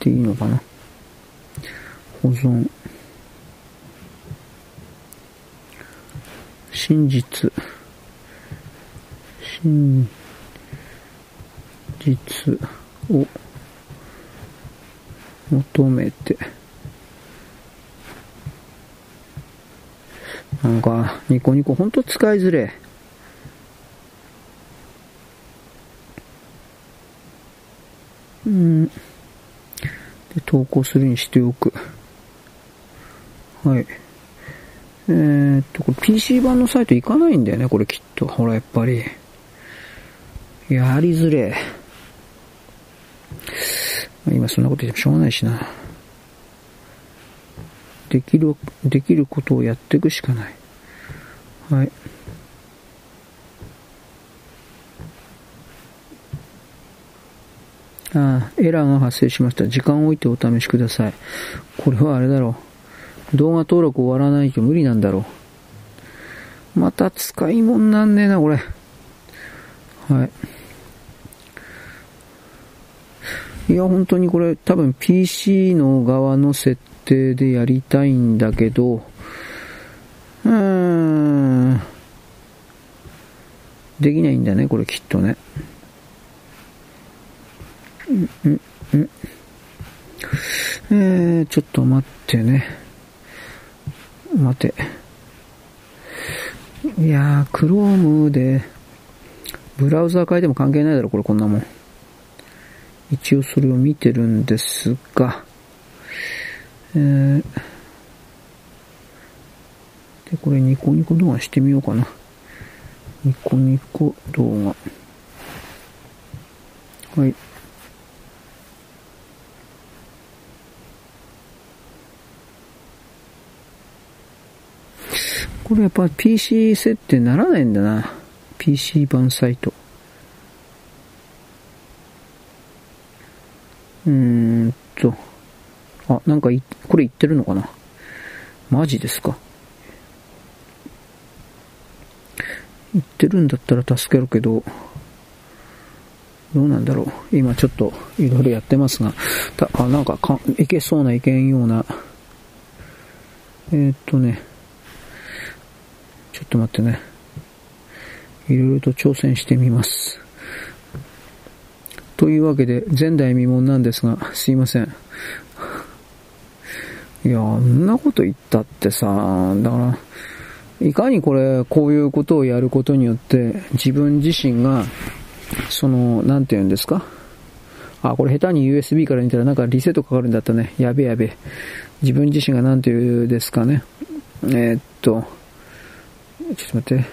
S1: ていいのかな。保存。真実。真実を求めて。なんか、ニコニコほんと使いづれ。うん。で、投稿するにしておく。はい。えー、っと、これ PC 版のサイト行かないんだよね、これきっと。ほら、やっぱり。やりづれ。今そんなこと言ってもしょうがないしな。できる、できることをやっていくしかない。はい。ああ、エラーが発生しました。時間を置いてお試しください。これはあれだろう。動画登録終わらないと無理なんだろう。また使い物なんねえな、これ。はい。いや、本当にこれ多分 PC の側の設定でやりたいんだけど、うーん。できないんだね、これきっとね。ん、ん、ん。えー、ちょっと待ってね。待て。いやー、Chrome で、ブラウザー変えても関係ないだろ、これこんなもん。一応それを見てるんですが、えー、で、これニコニコ動画してみようかな。ニコニコ動画。はい。これやっぱ PC 設定ならないんだな。PC 版サイト。うーんと。あ、なんかい、これ言ってるのかな？マジですか？言ってるんだったら助けるけど、どうなんだろう？今ちょっといろいろやってますが、たあなんかかいけそうないけんような、えー、っとね、ちょっと待ってね。いろいろと挑戦してみます。というわけで、前代未聞なんですが、すいません。いや、あんなこと言ったってさ、だから、いかにこれ、こういうことをやることによって、自分自身が、その、なんて言うんですか？あ、これ下手に USB から見たらなんかリセットかかるんだったね。やべやべ。自分自身がなんて言うんですかね？えー、っと、ちょっと待って。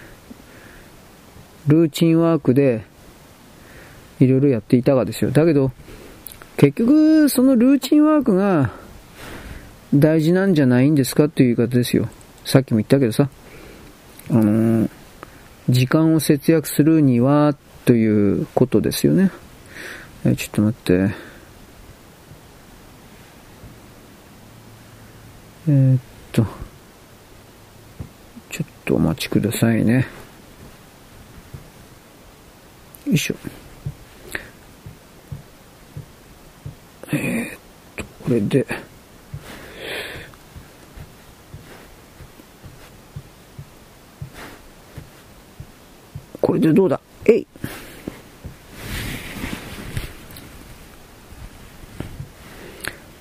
S1: ルーチンワークで、いろいろやっていたがですよ。だけど、結局、そのルーチンワークが大事なんじゃないんですかっていう言い方ですよ。さっきも言ったけどさ。あのー、時間を節約するには、ということですよね。えちょっと待って。えー、っと、ちょっとお待ちくださいね。よいしょ。えー、っと、これで、これでどうだ？えい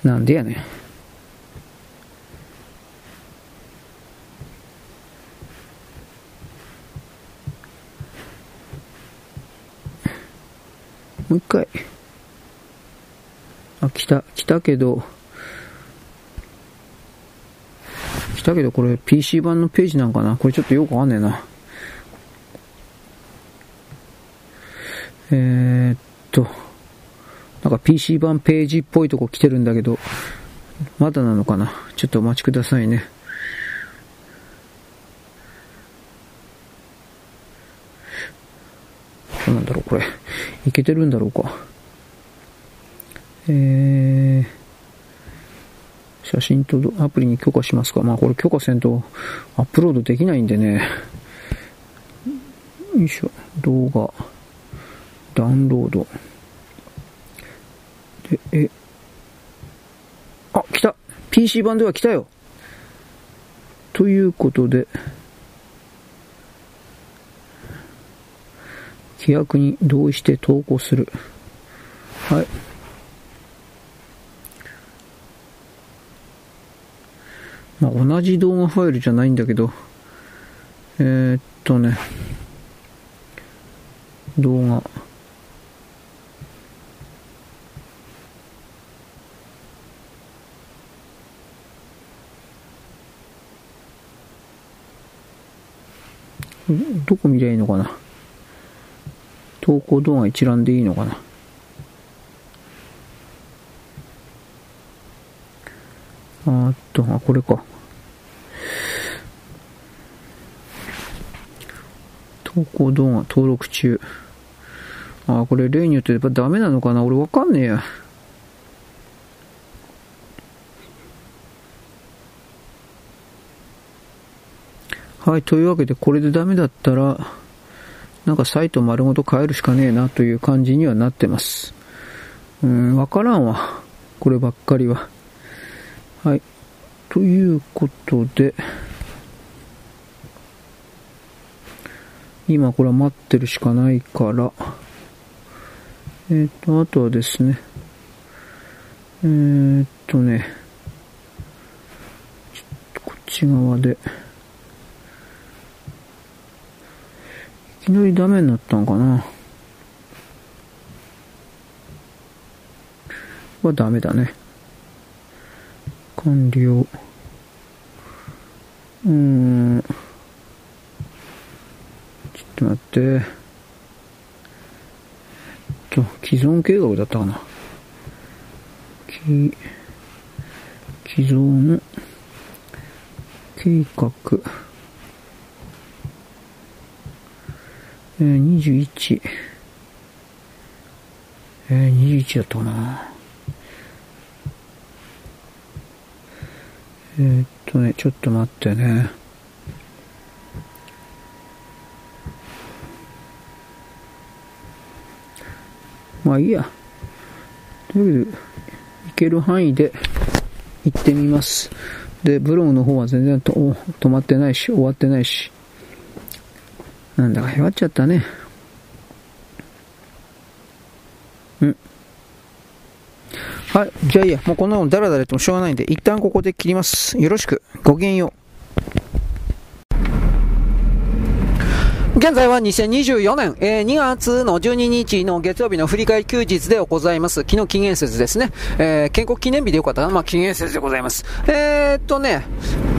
S1: なんでやねん。もう一回。あ、来た、来たけど、来たけどこれ PC 版のページなんかな？これちょっとよくわかんねえな。えー、っと、なんか PC 版ページっぽいとこ来てるんだけど、まだなのかな？ちょっとお待ちくださいね。なんだろうこれ。いけてるんだろうか。えー、写真とアプリに許可しますか？まあこれ許可せんとアップロードできないんでね。よいしょ。動画。ダウンロード。で、え、あ、来た !PC 版では来たよということで、規約に同意して投稿する。はい。まあ、同じ動画ファイルじゃないんだけど、えー、っとね、動画。どこ見りゃいいのかな？投稿動画一覧でいいのかな？あっと、あ、これか。投稿動画登録中。あ、これ例によってやっぱダメなのかな？俺わかんねえや。はい、というわけでこれでダメだったら、なんかサイト丸ごと変えるしかねえなという感じにはなってます。うん、わからんわ。こればっかりは。はい。ということで、今これは待ってるしかないから、えっ、ー、と、あとはですね、えー、っとね、ちょっとこっち側で、きなりダメになったんかな。はダメだね。完了。うーん。ちょっと待って。えっと、既存計画だったかな。き、既存計画。えー、21。えー、21だったかな。えー、っとね、ちょっと待ってね。まあいいや。というわけで、行ける範囲で行ってみます。で、ブログの方は全然と止まってないし、終わってないし。なんだか弱っちゃったね。うん。はい。じゃあいいや。もうこんなのダラダラやってもしょうがないんで、一旦ここで切ります。よろしく。ごきげんよう。現在は2024年、えー、2月の12日の月曜日の振り返り休日でございます。昨日紀元節ですね。えー、建国記念日でよかったなまあ、紀元節でございます。えー、っとね、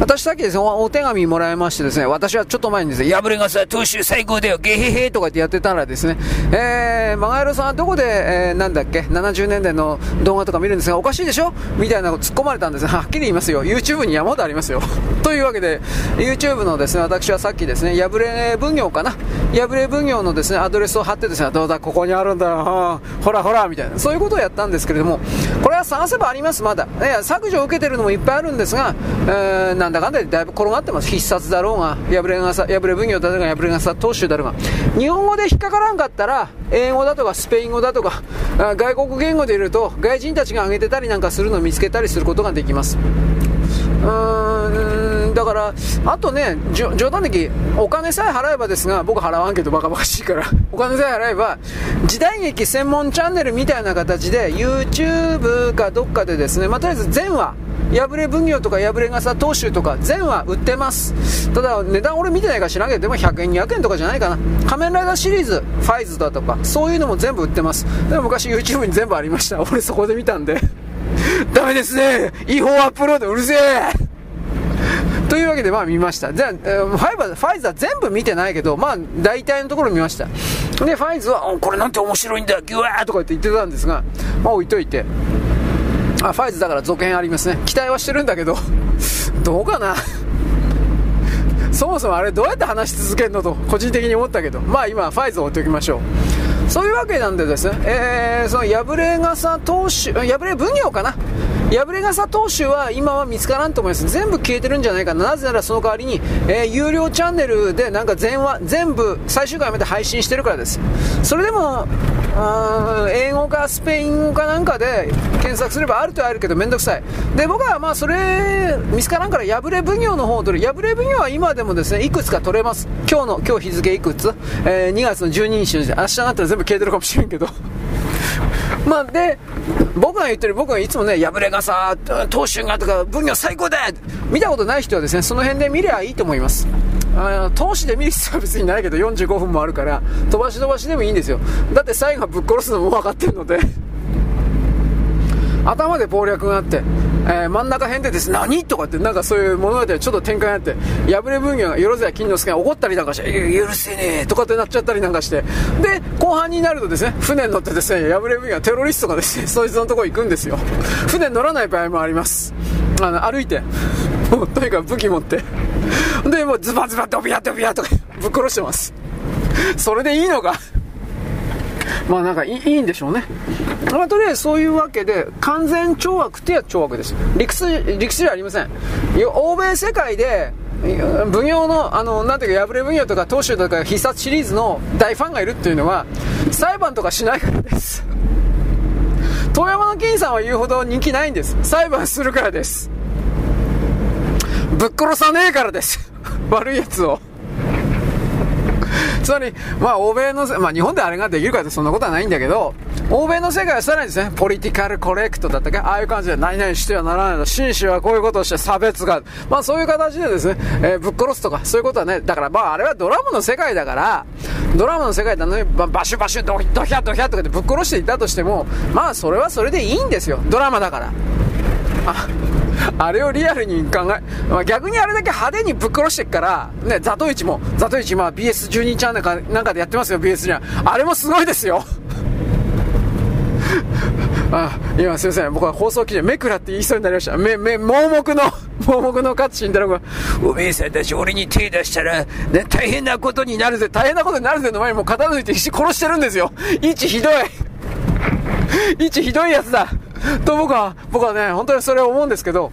S1: 私さっきですねお、お手紙もらいましてですね、私はちょっと前にですね、破れがさ、投手最高だよ、ゲヘヘとかってやってたらですね、えー、マガエロさんはどこで、えー、なんだっけ、70年代の動画とか見るんですが、おかしいでしょ？みたいなこと突っ込まれたんですはっきり言いますよ。YouTube に山ほどありますよ。というわけで、YouTube のですね、私はさっきですね、破れ分業かな破れ奉行のですね、アドレスを貼ってですね、どうだ、ここにあるんだよ、ほらほら、みたいな、そういうことをやったんですけれども、これは探せばあります、まだ。ね、削除を受けてるのもいっぱいあるんですが、えー、なんだかんだでだいぶ転がってます。必殺だろうが、破れが、破れ奉行だろうが、破れがさ、当主だろうが。日本語で引っかからんかったら、英語だとかスペイン語だとか、外国言語でいると、外人たちが挙げてたりなんかするのを見つけたりすることができます。うーんから、あとね、冗談的、お金さえ払えばですが、僕払わんけどバカバカしいから、[LAUGHS] お金さえ払えば、時代劇専門チャンネルみたいな形で、YouTube かどっかでですね、まあ、とりあえず全話、破れ奉行とか破れ傘投手とか全話売ってます。ただ値段俺見てないか知らんけどでも100円200円とかじゃないかな。仮面ライダーシリーズファイズだとかそういうのも全部売ってます。でも昔 YouTube に全部ありました。俺そこで見たんで。[LAUGHS] ダメですね。違法アップロードうるせえ。というわけで、まあ見ました。じゃあ、ファイバー、ファイザー全部見てないけど、まあ大体のところ見ました。で、ファイズは、これなんて面白いんだ、ギュワーとかって言ってたんですが、まあ置いといて。あ、ファイズだから続編ありますね。期待はしてるんだけど、[LAUGHS] どうかな？[LAUGHS] そもそもあれどうやって話し続けるのと個人的に思ったけど、まあ今ファイズを置いておきましょう。そういうわけなんでですね、えー、その破れ傘投手、破れ奉行かな？破れ傘投手は今は見つからんと思います。全部消えてるんじゃないかな。なぜならその代わりに、えー、有料チャンネルでなんか全話、全部最終回まで配信してるからです。それでも、英語かスペイン語かなんかで検索すればあるとはあるけどめんどくさい。で、僕はまあそれ見つからんから破れ奉行の方を取る。破れ奉行は今でもですね、いくつか取れます。今日の、今日日付いくつ？えー、2月の12日の時明日になったら全部消えてるかもしれんけど。[LAUGHS] まあ、で、僕が言ってる、僕がいつもね、破れ傘、投手がとか、分業最高だ見たことない人はですね、その辺で見りゃいいと思います。あ投資で見る必要は別にないけど、45分もあるから、飛ばし飛ばしでもいいんですよ。だって最後はぶっ殺すのも分かってるので頭で謀略があって、えー、真ん中辺でです何とかってなんかそういう物語ちょっと展開があって破れ分業がよろずや金之助が怒ったりなんかして許せねえとかってなっちゃったりなんかしてで後半になるとですね船に乗ってですね破れ分業はテロリストがですね [LAUGHS] そいつのとこ行くんですよ。船に乗らない場合もあります。あの歩いてもうとにかく武器持ってでもうズバズバドビアドビアとかぶっ殺してます。それでいいのか？まあなんかいいんでしょうね。まあとりあえずそういうわけで、完全懲悪ってや懲悪です。理屈、理屈じゃありません。欧米世界で、奉行の、あの、なんていうか、破れ奉行とか、当主とか、必殺シリーズの大ファンがいるっていうのは、裁判とかしないからです。遠山の金さんは言うほど人気ないんです。裁判するからです。ぶっ殺さねえからです。[LAUGHS] 悪いやつを。つまり、まあ、欧米の、まあ、日本であれができるかってそんなことはないんだけど、欧米の世界はさらにですね、ポリティカルコレクトだったっけああいう感じで何々してはならないの、紳士はこういうことをして差別が、まあそういう形でですね、えー、ぶっ殺すとか、そういうことはね、だからまああれはドラムの世界だから、ドラムの世界だのに、まあバシュバシュドドヒャドヒャとかでぶっ殺していたとしても、まあそれはそれでいいんですよ。ドラマだから。あ [LAUGHS] あれをリアルに考え、まあ、逆にあれだけ派手にぶっ殺してっから、ね、ザトイチも、ザトイチ、ま BS12 チャンネルかなんかでやってますよ、BS には。あれもすごいですよ。[LAUGHS] あ、今すいません。僕は放送記事、めくらって言いそうになりました。め、め、盲目の [LAUGHS] 盲目の勝新太郎が、おめえさんたち俺に手出したら、ね、大変なことになるぜ、大変なことになるぜの前にもう片付いて殺してるんですよ。一ひどい。一ひどいやつだ。と僕は、僕はね、本当にそれを思うんですけど、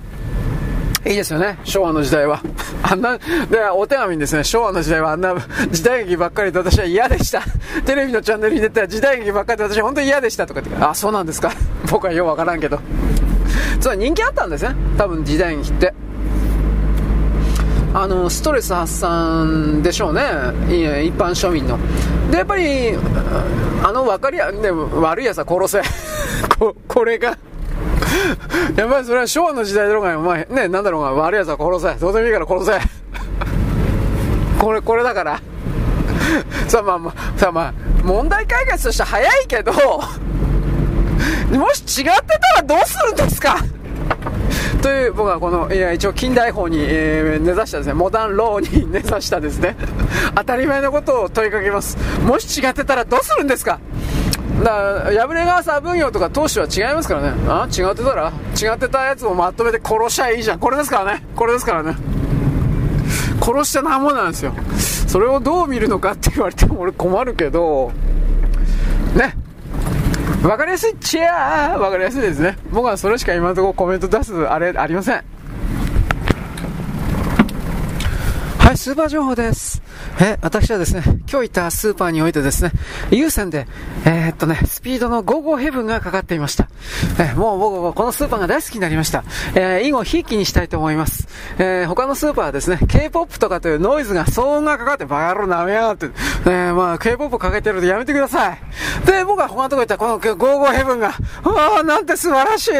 S1: いいですよね、昭和の時代は。あんな、で、お手紙にですね、昭和の時代はあんな時代劇ばっかりで私は嫌でした。テレビのチャンネルに出た時代劇ばっかりで私は本当に嫌でしたとかって、あ、そうなんですか。僕はようわからんけど。つまり人気あったんですね、多分時代劇って。あのストレス発散でしょうね、一般庶民の。で、やっぱり、あの分かりや、ね、悪いやつは殺せ。[LAUGHS] ここれがやっぱりそれは昭和の時代だろうが、お前、ね、なんだろうが、悪い奴は殺せ。どうでもいいから殺せ。[LAUGHS] これ、これだから。さあまあまあ、さあまあ、問題解決として早いけど、[LAUGHS] もし違ってたらどうするんですか？という僕はこのいや一応近代法に、えー、根ざしたですね。モダンローに根ざしたですね。[LAUGHS] 当たり前のことを問いかけます。もし違ってたらどうするんですか？だから破れ川沢分業とか当主は違いますからね。あ違ってたら？違ってたやつをまとめて殺しゃいいじゃん。これですからね。これですからね。殺してなんもなんですよ。それをどう見るのかって言われても俺困るけどね。わかりやすい。チェアわかりやすいですね。僕はそれしか今のところコメント出すあれありません。いスーパー情報ですえ私はですね、今日行ったスーパーにおいてですね、優先で、えー、っとね、スピードのゴーゴーヘブンがかかっていました。えもう僕はこのスーパーが大好きになりました。えー、以後、ひいきにしたいと思います。えー、他のスーパーはですね、K-POP とかというノイズが、騒音がかかって、バカ野郎なめやがって、えー、まあ、K-POP かけてるとやめてください。で、僕は他のとこ行ったら、このゴーゴーヘブンが、ああ、なんて素晴らしい。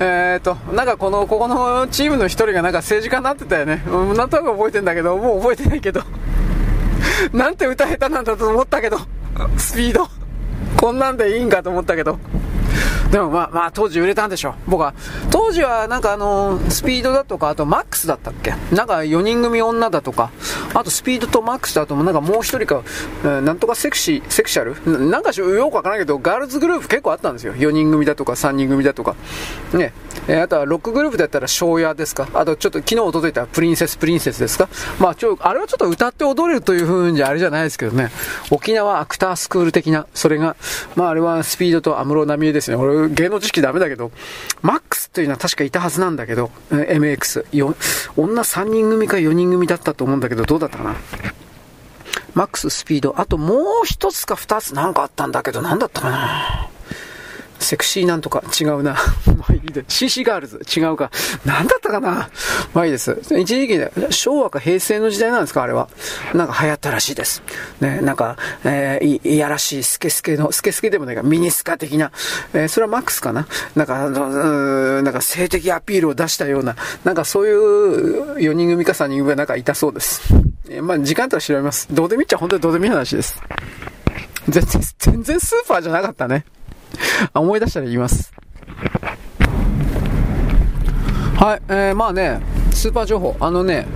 S1: えー、っと、なんかこの、ここのチームの一人がなんか政治家になってたよね。うん、なんとなく覚えてんだけど、もう覚えてないけど。[LAUGHS] なんて歌下手なんだと思ったけど、スピード。こんなんでいいんかと思ったけど。でもまあ、まあ当時売れたんでしょう。僕は。当時はなんかあの、スピードだとか、あとマックスだったっけ？なんか4人組女だとか、あとスピードとマックスだともなんかもう一人か、えー、なんとかセクシー、セクシャル？なんかよくわからないけど、ガールズグループ結構あったんですよ。4人組だとか3人組だとか。ね。えー、あとはロックグループだったら庄屋ですか？あとちょっと昨日届いたプリンセスプリンセスですか？まあちょ、あれはちょっと歌って踊れるという風じゃあれじゃないですけどね。沖縄アクタースクール的な、それが、まああれはスピードと安室奈美恵ですね。俺芸能知識ダメだけど、マックスというのは確かいたはずなんだけど、MX。よ女3人組か4人組だったと思うんだけど、どうだったかな？マックススピード。あともう一つか二つなんかあったんだけど、なんだったかな？セクシーなんとか違うな。[LAUGHS] まあいいで。CC ガールズ違うか。なんだったかな。まあいいです。一時期で、昭和か平成の時代なんですかあれは。なんか流行ったらしいです。ね、なんか、えー、いやらしいスケスケの、スケスケでもないか、ミニスカ的な。えー、それはマックスかな。なんか、うん、なんか性的アピールを出したような、なんかそういう4人組か3人組がなんかいたそうです。えー、まあ時間とは調べます。どうでもいいっちゃ本当にどうでもいい話です。全然、全然スーパーじゃなかったね。[LAUGHS] 思い出したら言います。はい、えー、まあね、スーパー情報。あのね、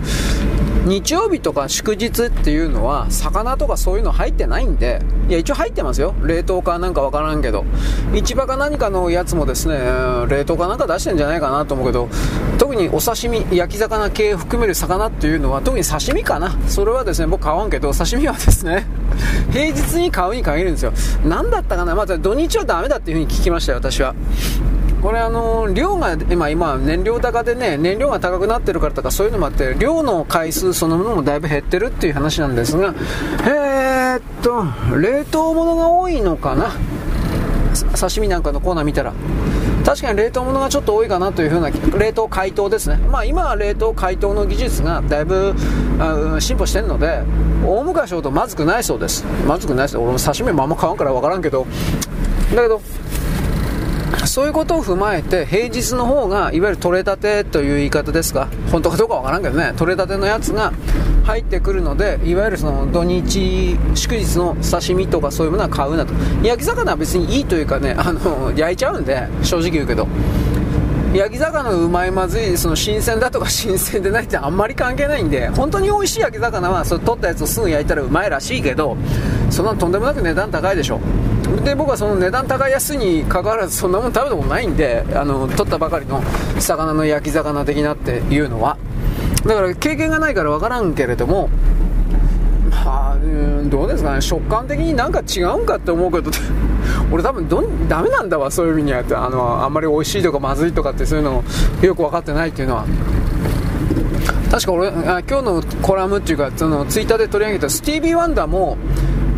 S1: 日曜日とか祝日っていうのは、魚とかそういうの入ってないんで、いや、一応入ってますよ。冷凍かなんかわからんけど。市場か何かのやつもですね、冷凍かなんか出してんじゃないかなと思うけど、特にお刺身、焼き魚系含める魚っていうのは、特に刺身かな。それはですね、僕買わんけど、刺身はですね、[LAUGHS] 平日に買うに限るんですよ。何だったかなまた土日はダメだっていう風に聞きましたよ、私は。これあの量が今今燃料高でね燃料が高くなってるからとかそういうのもあって量の回数そのものもだいぶ減ってるっていう話なんですがえー、っと冷凍物が多いのかな？刺身なんかのコーナー見たら。確かに冷凍物がちょっと多いかなというふうな冷凍解凍ですね。まあ今は冷凍解凍の技術がだいぶ進歩してるので大昔ほどまずくないそうです。まずくないです俺も刺身もあんま買わんから分からんけど。だけどそういうことを踏まえて平日の方がいわゆる取れたてという言い方ですか本当かどうかわからんけどね取れたてのやつが入ってくるのでいわゆるその土日祝日の刺身とかそういうものは買うなと。焼き魚は別にいいというかねあの焼いちゃうんで正直言うけど。焼き魚のうまいまずいその新鮮だとか新鮮でないってあんまり関係ないんで本当に美味しい焼き魚はそれ取ったやつをすぐ焼いたらうまいらしいけどそんなとんでもなく値段高いでしょ。で僕はその値段高い安いにかかわらずそんなもん食べたことないんであの取ったばかりの魚の焼き魚的なっていうのは。だから経験がないから分からんけれどもまあ、うどうですかね。食感的になんか違うんかって思うけど [LAUGHS] 俺多分どんダメなんだわそういう意味にはって。あのあんまり美味しいとかまずいとかってそういうのよく分かってないっていうのは。確か俺あ今日のコラムっていうかそのツイッターで取り上げたスティービー・ワンダーも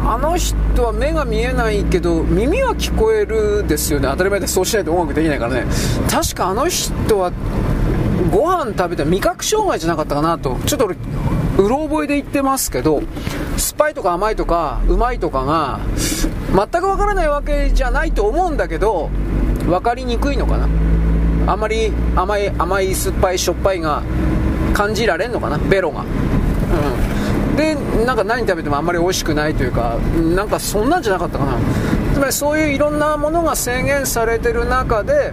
S1: あの人は目が見えないけど耳は聞こえるですよね。当たり前でそうしないと音楽できないからね。確かあの人はご飯食べて味覚障害じゃなかったかなと。ちょっと俺うろ覚えで言ってますけど酸っぱいとか甘いとかうまいとかが全くわからないわけじゃないと思うんだけど分かりにくいのかな。あんまり甘い甘い酸っぱいしょっぱいが感じられんのかな。ベロが。でなんか何食べてもあんまり美味しくないというかなんかそんなんじゃなかったかな。つまりそういういろんなものが制限されてる中で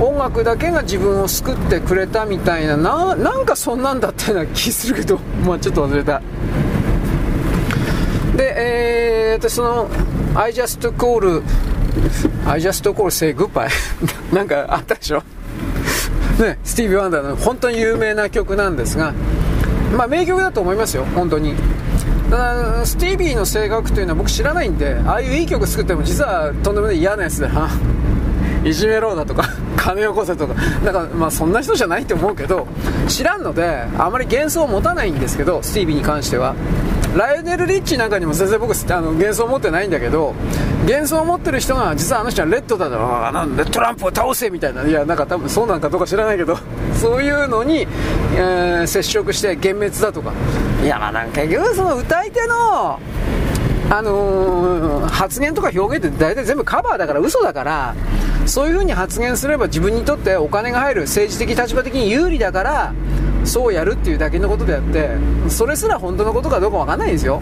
S1: 音楽だけが自分を救ってくれたみたいなななんかそんなんだったような気するけど [LAUGHS] まあちょっと忘れた。でえー、私その I just call I just call say goodbye [LAUGHS] なんかあったでしょ。ね、スティービー・ワンダーの本当に有名な曲なんですが、まあ、名曲だと思いますよ、本当に。ただ、スティービーの性格というのは僕知らないんで、ああいういい曲作っても実はとんでもない嫌なやつで、いじめろだとか、[LAUGHS] 金よこせとか、なんかまあそんな人じゃないと思うけど、知らんので、あまり幻想を持たないんですけど、スティービーに関しては。ライネル・リッチなんかにも全然僕あの幻想を持ってないんだけど幻想を持ってる人が実はあの人はレッドだとあなんでトランプを倒せみたいないやなんか多分そうなんかどうか知らないけど [LAUGHS] そういうのに、えー、接触して幻滅だとか。いやまあなんか結局その歌い手のあのー、発言とか表現って大体全部カバーだから嘘だからそういう風に発言すれば自分にとってお金が入る政治的立場的に有利だからそうやるっていうだけのことであってそれすら本当のことかどうか分かんないですよ。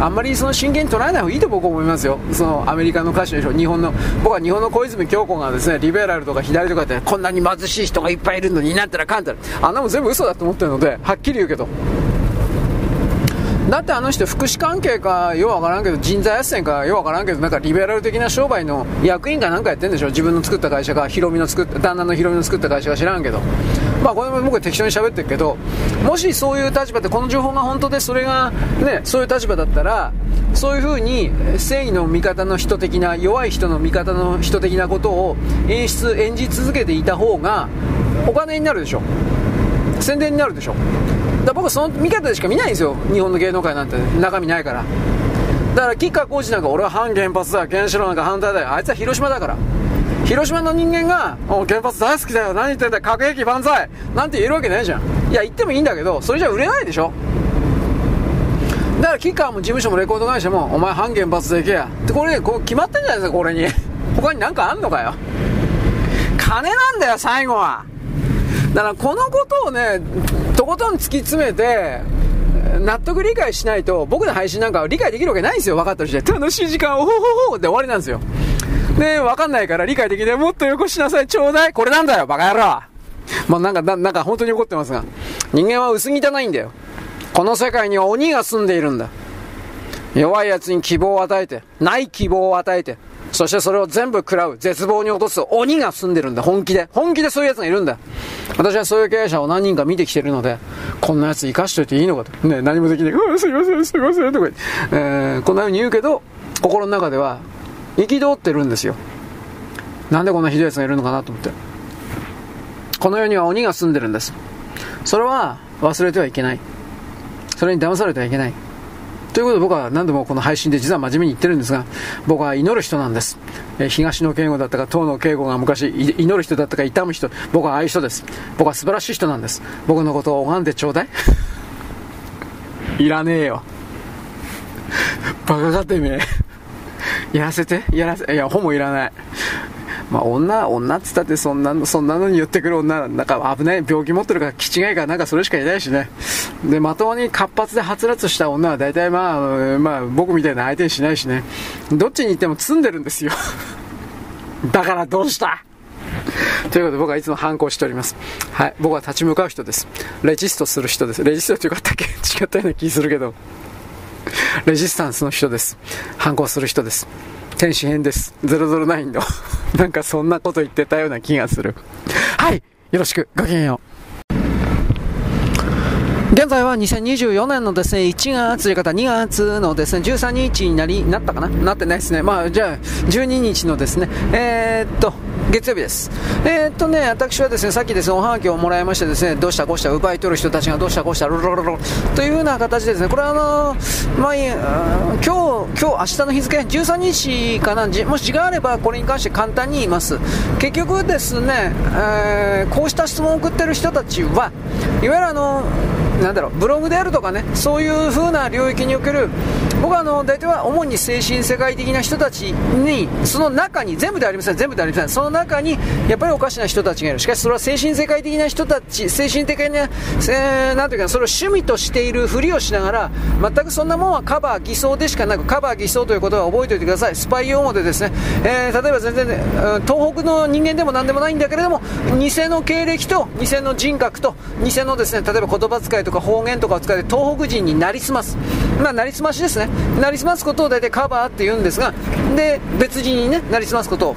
S1: あんまりその真剣に捉えない方がいいと僕は思いますよ。そのアメリカの歌手でしょ日本の僕は日本の小泉京子がですねリベラルとか左とかってこんなに貧しい人がいっぱいいるのになったらかんたらあんなもん全部嘘だと思ってるのではっきり言うけど。だってあの人福祉関係かようわからんけど人材斡旋かようわからんけどなんかリベラル的な商売の役員かなんかやってんでしょ？自分の作った会社かヒロミの作った旦那のヒロミの作った会社か知らんけど。まあこれも僕は適当に喋ってるけどもしそういう立場でこの情報が本当でそれがねそういう立場だったらそういうふうに正義の味方の人的な弱い人の味方の人的なことを演出演じ続けていた方がお金になるでしょ。宣伝になるでしょ。だ僕その見方でしか見ないんですよ。日本の芸能界なんて。中身ないから。だから吉川晃司なんか俺は反原発だ原子炉なんか反対だよ。あいつは広島だから。広島の人間が「お原発大好きだよ。何言ってんだよ。核兵器万歳!」なんて言えるわけないじゃん。いや言ってもいいんだけどそれじゃ売れないでしょ。だから吉川も事務所もレコード会社も「お前反原発で行けや」ってこれこう決まってんじゃないですかこれに。[LAUGHS] 他に何かあんのかよ。金なんだよ最後は。だからこのことをねとことん突き詰めて、納得理解しないと、僕の配信なんかは理解できるわけないんですよ、分かったとして。楽しい時間、おほほほで終わりなんですよ。で、分かんないから理解できない。もっとよこしなさい、ちょうだい。これなんだよ、バカ野郎。まあ、なんか、ななんか本当に怒ってますが。人間は薄汚いんだよ。この世界には鬼が住んでいるんだ。弱い奴に希望を与えて、ない希望を与えて、そしてそれを全部食らう、絶望に落とす鬼が住んでるんだ、本気で。本気でそういう奴がいるんだ。私はそういう経営者を何人か見てきてるので、こんな奴生かしといていいのかと。ね、何もできない。うん、すいません、すいません、とか言って、えー、こんな風に言うけど、心の中では、憤ってるんですよ。なんでこんなひどい奴がいるのかなと思って。この世には鬼が住んでるんです。それは忘れてはいけない。それに騙されてはいけない。ということで僕は何度もこの配信で実は真面目に言ってるんですが、僕は祈る人なんです。え東野敬吾だったか、東野敬吾が昔祈る人だったか、痛む人、僕はああいう人です。僕は素晴らしい人なんです。僕のことを拝んでちょうだい [LAUGHS] いらねえよ。バカかてめえ。やらせてやらせ、いや、ほもいらない。まあ、女、女っつったってそんなの、そんなのに言ってくる女、なんか危ない、病気持ってるから、気違いからなんかそれしかいないしね。で、まともに活発ではつらつした女は大体まあ、まあ、僕みたいな相手にしないしね。どっちに行っても積んでるんですよ。[LAUGHS] だからどうした？ということで僕はいつも反抗しております。はい。僕は立ち向かう人です。レジストする人です。レジストってよかったっけ？[LAUGHS] 違ったような気するけど。レジスタンスの人です。反抗する人です。天使編です。009の [LAUGHS] なんかそんなこと言ってたような気がする。はい。よろしく。ごきげんよう。現在は2024年のですね、1月という方、2月のですね、13日になり、なったかな？なってないですね。まあ、じゃあ、12日のですね、えー、っと、月曜日です。えー、っとね、私はですね、さっきですね、おはがきをもらいましてですね、どうしたこうした、奪い取る人たちがどうしたこうした、ロロロロというような形ですね、これはあのー、まあ、今日、今日、明日の日付、13日かな、もし時間あればこれに関して簡単に言います。結局ですね、えー、こうした質問を送ってる人たちは、いわゆるあのーなんだろうブログであるとかねそういう風な領域における僕はあの大体は主に精神世界的な人たちにその中に全部ではありません全部ではありません。その中にやっぱりおかしな人たちがいる。しかしそれは精神世界的な人たち精神的な、えー、なんていうかそれを趣味としているふりをしながら全くそんなもんはカバー偽装でしかなくカバー偽装ということは覚えておいてください。スパイ用語でですね、えー、例えば全然、ね、東北の人間でも何でもないんだけれども偽の経歴と偽の人格と偽のですね例えば言葉遣いとか方言とかを使って東北人になりすます。まあなりすましですね。なりすますことを大体カバーって言うんですがで別人にねなりすますことを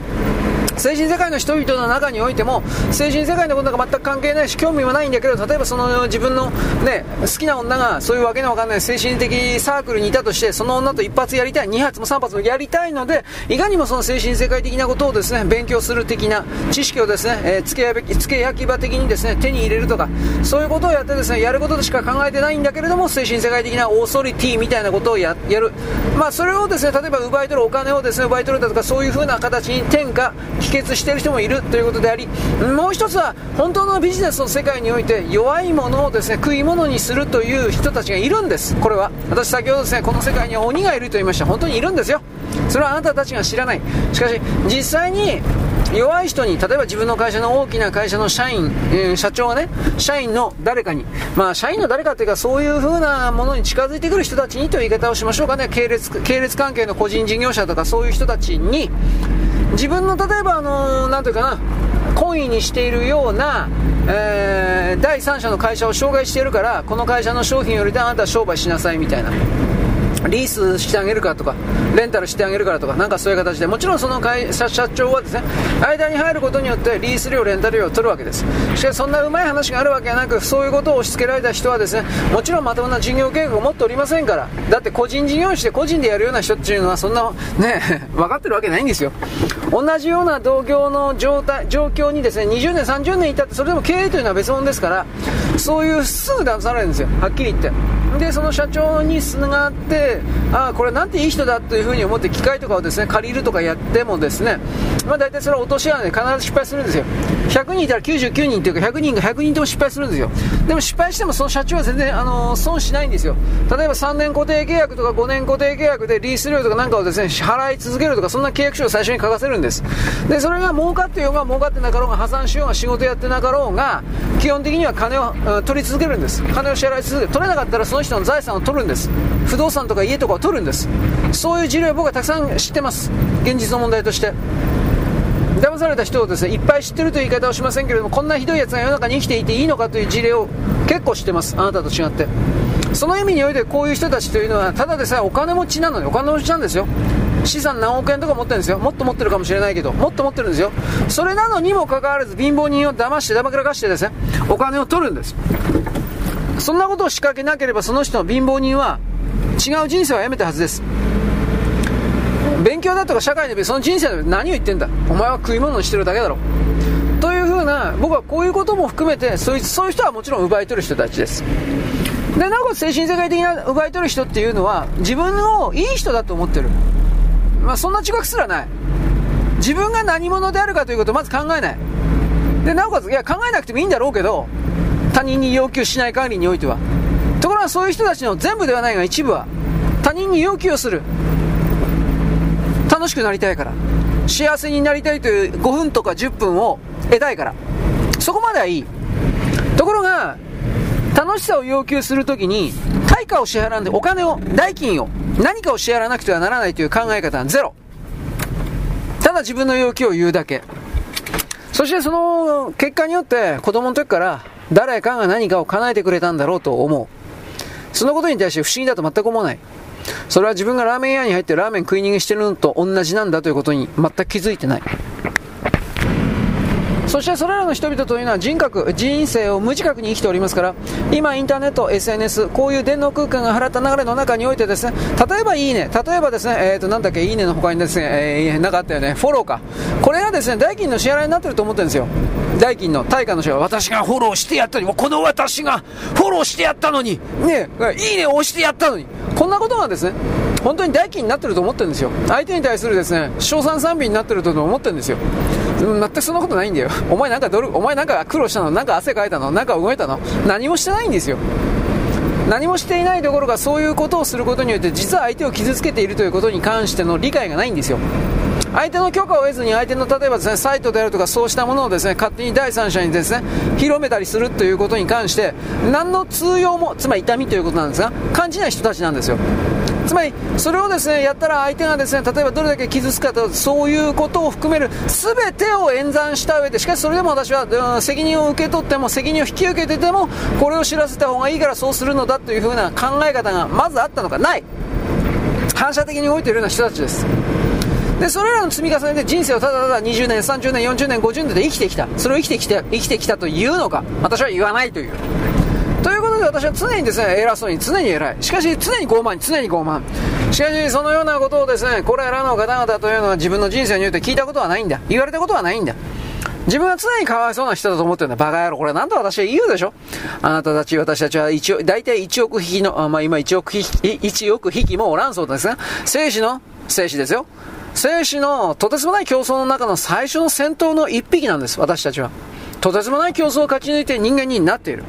S1: 精神世界の人々の中においても精神世界のことが全く関係ないし興味もないんだけど例えばその自分の、ね、好きな女がそういうわけのわかんない精神的サークルにいたとしてその女と一発やりたい2発も3発もやりたいのでいかにもその精神世界的なことをですね勉強する的な知識をですね、えー、付け焼き付け焼き場的にですね手に入れるとかそういうことをやってですねやることしか考えてないんだけれども精神世界的なオーソリティみたいなことをやる。まあそれをですね例えば奪い取るお金をですね奪い取るだとかそういう風な形に転嫁帰結している人もいるということでありもう一つは本当のビジネスの世界において弱いものをですね食い物にするという人たちがいるんです。これは。私先ほどですねこの世界には鬼がいると言いました。本当にいるんですよ。それはあなたたちが知らない。しかし実際に弱い人に、例えば自分の会社の大きな会社の社員、えー、社長がね、社員の誰かに、まあ、社員の誰かというか、そういう風なものに近づいてくる人たちにという言い方をしましょうかね、系列、系列関係の個人事業者とか、そういう人たちに、自分の例えば、あのー、なんていうかな、懇意にしているような、えー、第三者の会社を障害しているから、この会社の商品よりであなたは商売しなさいみたいな。リースしてあげるかとか、レンタルしてあげるからとか、なんかそういう形で、もちろんその会社社長はですね、間に入ることによってリース料、レンタル料を取るわけです。しかしそんなうまい話があるわけはなく、そういうことを押し付けられた人はですね、もちろんまともな事業計画を持っておりませんから、だって個人事業主で個人でやるような人っていうのはそんな、ね、[LAUGHS] 分かってるわけないんですよ。同じような同業の状態、状況にですね、20年、30年いたって、それでも経営というのは別物ですから、そういうすぐ騙されるんですよ、はっきり言って。で、その社長にすがって、あ、これなんていい人だというふうに思って機械とかをですね、借りるとかやってもですね、まあ大体それは落とし穴で必ず失敗するんですよ。100人いたら99人というか100人が100人とも失敗するんですよ。でも失敗してもその社長は全然、あのー、損しないんですよ。例えば3年固定契約とか5年固定契約でリース料とかなんかをですね、支払い続けるとかそんな契約書を最初に書かせるんです。で、それが儲かってようが儲かってなかろうが破産しようが仕事やってなかろうが、基本的には金を取り続けるんです。金を支払い続ける。取れなかったらその人の財産を取るんです不動産とか家とかを取るんですそういう事例を僕はたくさん知ってます現実の問題として騙された人をですねいっぱい知ってるという言い方をしませんけれどもこんなひどいやつが世の中に生きていていいのかという事例を結構知ってますあなたと違ってその意味においてこういう人たちというのはただでさえお金持ちなのにお金持ちなんですよ資産何億円とか持ってるんですよもっと持ってるかもしれないけどもっと持ってるんですよそれなのにもかかわらず貧乏人を騙してだまくらかしてですねお金を取るんですそんなことを仕掛けなければその人の貧乏人は違う人生を歩めたはずです。勉強だとか社会でその人生で何を言ってんだ。お前は食い物にしてるだけだろ。というふうな僕はこういうことも含めてそういうそういう人はもちろん奪い取る人たちです。でなおかつ精神世界的な奪い取る人っていうのは自分をいい人だと思ってる。まあそんな自覚すらない。自分が何者であるかということをまず考えない。でなおかついや考えなくてもいいんだろうけど他人に要求しない限りにおいては。ところがそういう人たちの全部ではないが一部は他人に要求をする。楽しくなりたいから。幸せになりたいという5分とか10分を得たいから。そこまではいい。ところが楽しさを要求するときに対価を支払うんでお金を代金を何かを支払わなくてはならないという考え方はゼロ。ただ自分の要求を言うだけ。そしてその結果によって子供の時から誰かが何かを叶えてくれたんだろうと思う。そのことに対して不思議だと全く思わない。それは自分がラーメン屋に入ってラーメン食い逃げしてるのと同じなんだということに全く気づいてない。そしてそれらの人々というのは人格、人生を無自覚に生きておりますから、今インターネット、SNS、こういう電脳空間が払った流れの中においてですね、例えばいいね、例えばですね、えっ、ー、と、なんだっけ、いいねの他にですね、えー、なかったよね、フォローか。これがですね、代金の支払いになってると思ってるんですよ。代金の対価の支払い、私がフォローしてやったのに、この私がフォローしてやったのに、ね、いいねを押してやったのに、こんなことがですね、本当に代金になってると思ってるんですよ。相手に対するですね、賞賛賛美になってると思ってるんですよ。全くそんなことないんだよ。[LAUGHS] お前なんかドル、お前なんか苦労したの？なんか汗かいたの？なんか動いたの？何もしてないんですよ。何もしていないところがそういうことをすることによって実は相手を傷つけているということに関しての理解がないんですよ。相手の許可を得ずに相手の例えばですねサイトであるとかそうしたものをですね勝手に第三者にですね広めたりするということに関して何の通用もつまり痛みということなんですが感じない人たちなんですよつまりそれをですねやったら相手がですね例えばどれだけ傷つくかとそういうことを含める全てを演算した上でしかしそれでも私は、責任を受け取っても責任を引き受けててもこれを知らせた方がいいからそうするのだというふうな考え方がまずあったのか。ない。反射的に動いているような人たちです。でそれらの積み重ねで人生をただただ20年30年40年50年で生きてきた。それを生きてきて生きてきたというのか私は言わないという。で私は常にですね偉そうに常に偉いしかし常に傲慢常に傲慢しかしそのようなことをですねこれらの方々というのは自分の人生において聞いたことはないんだ言われたことはないんだ自分は常にかわいそうな人だと思ってるんだ。バカ野郎。これなんと私は言うでしょ？あなたたち、私たちは一応、大体1億匹の、あまあ今1億匹、1億匹もおらんそうですが、生死の、生死ですよ。生死のとてつもない競争の中の最初の戦闘の一匹なんです、私たちは。とてつもない競争を勝ち抜いて人間になっている。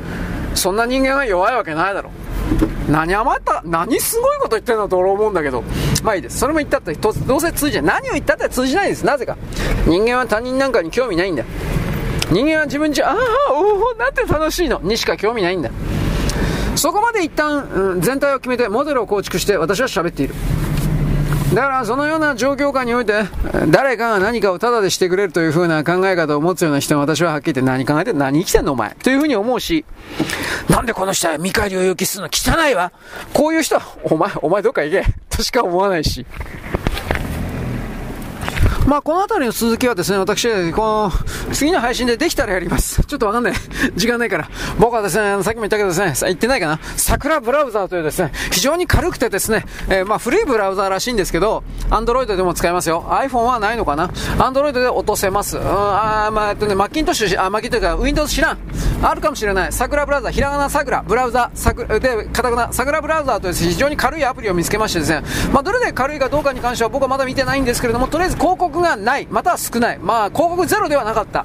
S1: そんな人間が弱いわけないだろ。何余った、何すごいこと言ってんのと俺思うんだけど。まあいいです。それも言ったってどうせ通じない。何を言ったって通じないんです。なぜか。人間は他人なんかに興味ないんだ。人間は自分じゃ、ああ、おお、なんて楽しいのにしか興味ないんだ。そこまで一旦、うん、全体を決めてモデルを構築して私は喋っている。だからそのような状況下において、誰かが何かをタダでしてくれるという風な考え方を持つような人は私ははっきり言って何考えて何生きてんのお前。という風に思うし、なんでこの人は見返りを要求するの汚いわこういう人は、お前、お前どっか行けとしか思わないし。まあ、この辺りの続きはですね、私、この、次の配信でできたらやります。ちょっとわかんない。[LAUGHS] 時間ないから。僕はですね、さっきも言ったけどですね、言ってないかな。桜ブラウザーというですね、非常に軽くてですね、えー、まあ、古いブラウザーらしいんですけど、アンドロイドでも使えますよ。iPhone はないのかな。アンドロイドで落とせます。うん、あまあ、えっとね、マッキントッシュ、あ、マッキントッシュか、Windows 知らん。あるかもしれない。桜ブラウザー、ひらがな桜、ブラウザ、桜、で、カタカナ、桜ブラウザーという非常に軽いアプリを見つけましてですね、まあ、どれで軽いかどうかに関しては僕はまだ見てないんですけれども、とりあえず広告がない。または少ない。まあ、広告ゼロではなかった。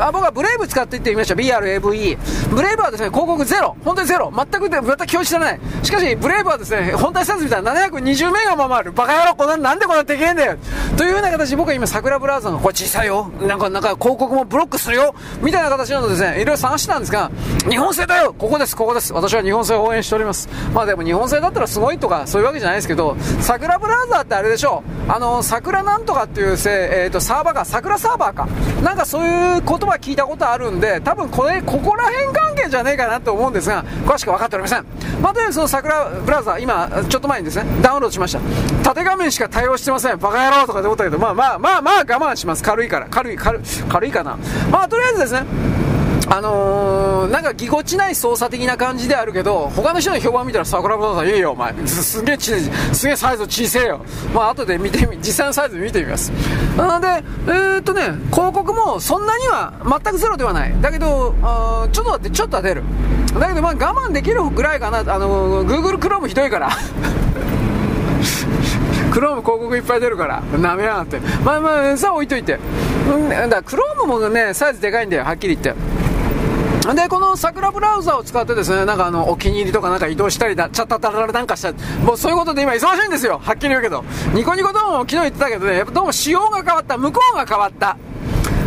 S1: あ僕はブレイブ使っていってみました。BRAVE。ブレイブはですね、広告ゼロ。本当にゼロ。全く、全く表示されない。しかし、ブレイブはですね、本体スタンス見たら720メガもある。バカ野郎、こんな、なんでこんなでけえんだよ。というような形で僕は今、桜ブラウザの、これ小さいよ。なんか、なんか広告もブロックするよ。みたいな形なのですね、いろいろ探してたんですが、日本製だよここです、ここです。私は日本製を応援しております。まあでも日本製だったらすごいとか、そういうわけじゃないですけど、桜ブラウザーってあれでしょう。あの、桜なんとかっていうせ、えっ、ー、と、サーバーが、桜サーバーか。なんかそういう言葉聞いたことあるんで、多分これ、ここら辺関係じゃねえかなと思うんですが、詳しく分かっておりません。まあ、とりあえずその桜ブラウザ、今、ちょっと前にですね、ダウンロードしました。縦画面しか対応してません。バカ野郎とかで思ったけど、まあまあまあまあ我慢します。軽いから。軽い、軽い、軽いかな。まあとりあえずですね、[LAUGHS] あのー、なんかぎこちない操作的な感じであるけど、他の人の評判見たら桜庭さんいいよ、お前。すげえち、すげえサイズ小せえよ。まあ、後で見てみ、実際のサイズ見てみます。なので、えー、っとね、広告もそんなには全くゼロではない。だけど、あちょっと待って、ちょっとは出る。だけど、まあ、我慢できるぐらいかな。あのー、Google Chrome ひどいから。クローム広告いっぱい出るから、なめやがって。まあまあ、さあ置いといて。うん、だクロームもね、サイズでかいんだよ、はっきり言って。で、この桜ブラウザを使ってですね、なんかあの、お気に入りとかなんか移動したりだ、チャッタタララなんかした、もうそういうことで今忙しいんですよ。はっきり言うけど。ニコニコ動画も昨日言ってたけどね、やっぱどうも仕様が変わった。向こうが変わった。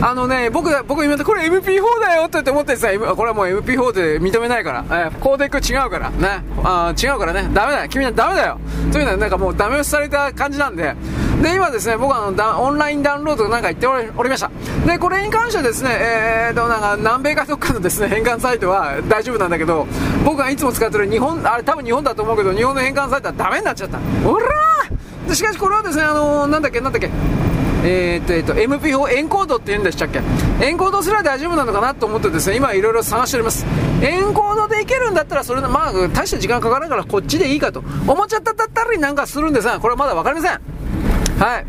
S1: あのね、僕が、僕今、これ MP4 だよって思ってさ、これはもう MP4 で認めないから、えー、コーデック違うから、ね、あ違うからね、ダメだよ、君はダメだよ。というのはなんかもうダメ押しされた感じなんで、で、今ですね、僕はあのオンラインダウンロードなんか言っておりました。で、これに関してはですね、えーと、なんか南米かどっかのですね、変換サイトは大丈夫なんだけど、僕がいつも使ってる日本、あれ多分日本だと思うけど、日本の変換サイトはダメになっちゃった。おらー！でしかしこれはですね、あのー、なんだっけ、なんだっけ、えー、っと、えー、っと、MP4 エンコードって言うんでしたっけ？エンコードすら大丈夫なのかなと思ってですね、今いろいろ探しております。エンコードでいけるんだったら、それの、まあ、大した時間かからないからこっちでいいかと。思っちゃったったりなんかするんですが、これはまだわかりません。はい。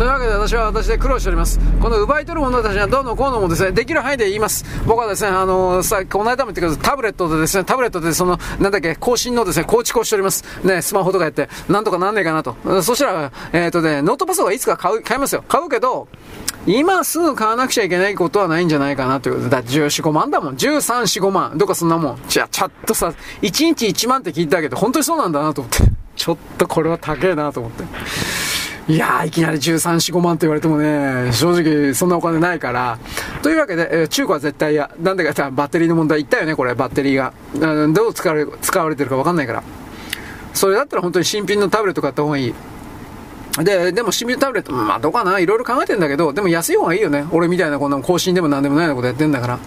S1: というわけで私は私で苦労しております。この奪い取る者たちはどうのこうのもですね、できる範囲で言います。僕はですね、あの、さ、この間も言ってください。タブレットでですね、タブレットでその、なんだっけ、更新のですね、構築をしております。ね、スマホとかやって、なんとかなんねえかなと。そしたら、えっ、ー、とね、ノートパソコンはいつか買う、買いますよ。買うけど、今すぐ買わなくちゃいけないことはないんじゃないかなということ、だ14、5万だもん。13、4、5万。どっかそんなもん。じゃあ、ちょっとさ、1日1万って聞いたけど、本当にそうなんだなと思って。ちょっとこれは高えなと思って。いやー、いきなり13、4、5万って言われてもね、正直そんなお金ないから。というわけで、えー、中古は絶対嫌。なんでかってバッテリーの問題言ったよね、これ、バッテリーが。どう使われ使われてるかわかんないから。それだったら本当に新品のタブレット買った方がいい。で、でも新品タブレット、まあどうかな、いろいろ考えてんだけど、でも安い方がいいよね。俺みたいなこんな更新でも何でもないようなことやってんだから。